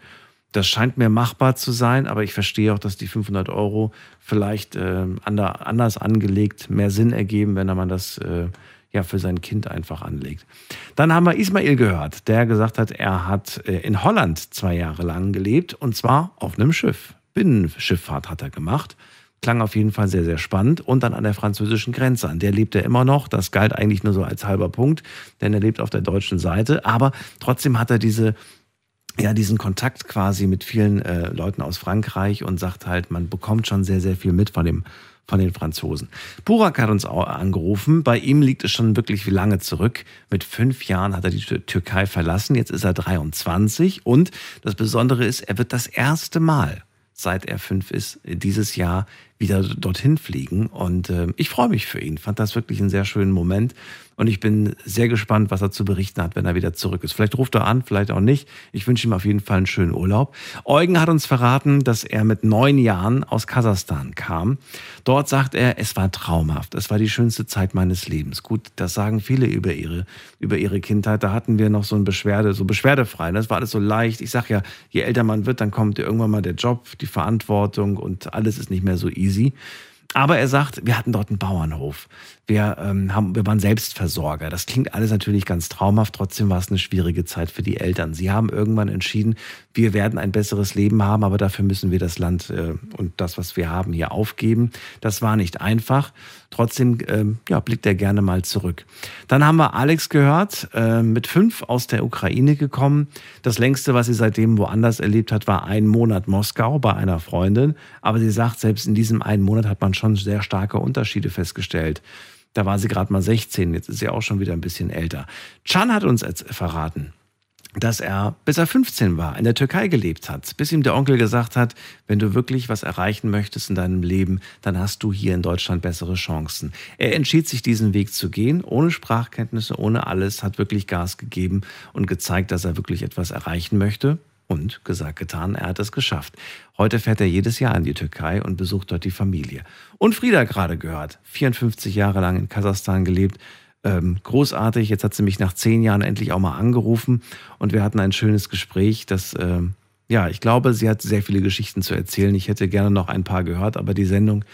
Das scheint mir machbar zu sein, aber ich verstehe auch, dass die 500 Euro vielleicht äh, ander, anders angelegt mehr Sinn ergeben, wenn man das äh, ja für sein Kind einfach anlegt. Dann haben wir Ismail gehört, der gesagt hat, er hat äh, in Holland zwei Jahre lang gelebt und zwar auf einem Schiff. Binnenschifffahrt hat er gemacht. Klang auf jeden Fall sehr, sehr spannend. Und dann an der französischen Grenze. An der lebt er immer noch. Das galt eigentlich nur so als halber Punkt, denn er lebt auf der deutschen Seite. Aber trotzdem hat er diese ja, diesen Kontakt quasi mit vielen äh, Leuten aus Frankreich und sagt halt, man bekommt schon sehr, sehr viel mit von dem von den Franzosen. Burak hat uns angerufen. Bei ihm liegt es schon wirklich wie lange zurück. Mit fünf Jahren hat er die Türkei verlassen. Jetzt ist er 23. Und das Besondere ist, er wird das erste Mal, seit er fünf ist, dieses Jahr wieder dorthin fliegen. Und äh, ich freue mich für ihn. Fand das wirklich einen sehr schönen Moment. Und ich bin sehr gespannt, was er zu berichten hat, wenn er wieder zurück ist. Vielleicht ruft er an, vielleicht auch nicht. Ich wünsche ihm auf jeden Fall einen schönen Urlaub. Eugen hat uns verraten, dass er mit neun Jahren aus Kasachstan kam. Dort sagt er, es war traumhaft. Es war die schönste Zeit meines Lebens. Gut, das sagen viele über ihre, über ihre Kindheit. Da hatten wir noch so ein Beschwerde, so beschwerdefrei. Das war alles so leicht. Ich sag ja, je älter man wird, dann kommt irgendwann mal der Job, die Verantwortung und alles ist nicht mehr so easy. Aber er sagt, wir hatten dort einen Bauernhof. Wir, ähm, haben, wir waren Selbstversorger. Das klingt alles natürlich ganz traumhaft. Trotzdem war es eine schwierige Zeit für die Eltern. Sie haben irgendwann entschieden, wir werden ein besseres Leben haben, aber dafür müssen wir das Land äh, und das, was wir haben, hier aufgeben. Das war nicht einfach. Trotzdem ähm, ja, blickt er gerne mal zurück. Dann haben wir Alex gehört, äh, mit fünf aus der Ukraine gekommen. Das längste, was sie seitdem woanders erlebt hat, war ein Monat Moskau bei einer Freundin. Aber sie sagt, selbst in diesem einen Monat hat man schon sehr starke Unterschiede festgestellt. Da war sie gerade mal 16, jetzt ist sie auch schon wieder ein bisschen älter. Can hat uns verraten, dass er, bis er 15 war, in der Türkei gelebt hat, bis ihm der Onkel gesagt hat, wenn du wirklich was erreichen möchtest in deinem Leben, dann hast du hier in Deutschland bessere Chancen. Er entschied sich, diesen Weg zu gehen, ohne Sprachkenntnisse, ohne alles, hat wirklich Gas gegeben und gezeigt, dass er wirklich etwas erreichen möchte. Und gesagt, getan, er hat es geschafft. Heute fährt er jedes Jahr in die Türkei und besucht dort die Familie. Und Frieda gerade gehört, 54 Jahre lang in Kasachstan gelebt. Ähm, großartig, jetzt hat sie mich nach zehn Jahren endlich auch mal angerufen und wir hatten ein schönes Gespräch, das, ähm, ja, ich glaube, sie hat sehr viele Geschichten zu erzählen. Ich hätte gerne noch ein paar gehört, aber die Sendung,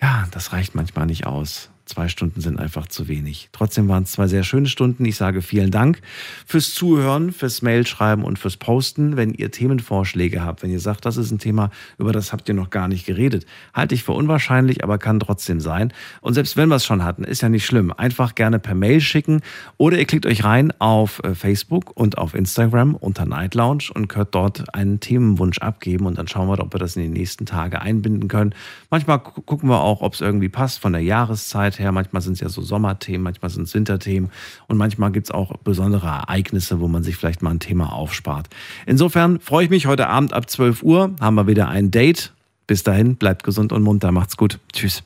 ja, das reicht manchmal nicht aus. Zwei Stunden sind einfach zu wenig. Trotzdem waren es zwei sehr schöne Stunden. Ich sage vielen Dank fürs Zuhören, fürs Mailschreiben und fürs Posten. Wenn ihr Themenvorschläge habt, wenn ihr sagt, das ist ein Thema, über das habt ihr noch gar nicht geredet, halte ich für unwahrscheinlich, aber kann trotzdem sein. Und selbst wenn wir es schon hatten, ist ja nicht schlimm. Einfach gerne per Mail schicken oder ihr klickt euch rein auf äh, Facebook und auf Instagram unter Night Lounge und könnt dort einen Themenwunsch abgeben und dann schauen wir, ob wir das in den nächsten Tagen einbinden können. Manchmal gucken wir auch, ob es irgendwie passt von der Jahreszeit Zeit her. Manchmal sind es ja so Sommerthemen, manchmal sind es Winterthemen und manchmal gibt es auch besondere Ereignisse, wo man sich vielleicht mal ein Thema aufspart. Insofern freue ich mich heute Abend ab 12 Uhr, haben wir wieder ein Date. Bis dahin, bleibt gesund und munter, macht's gut. Tschüss.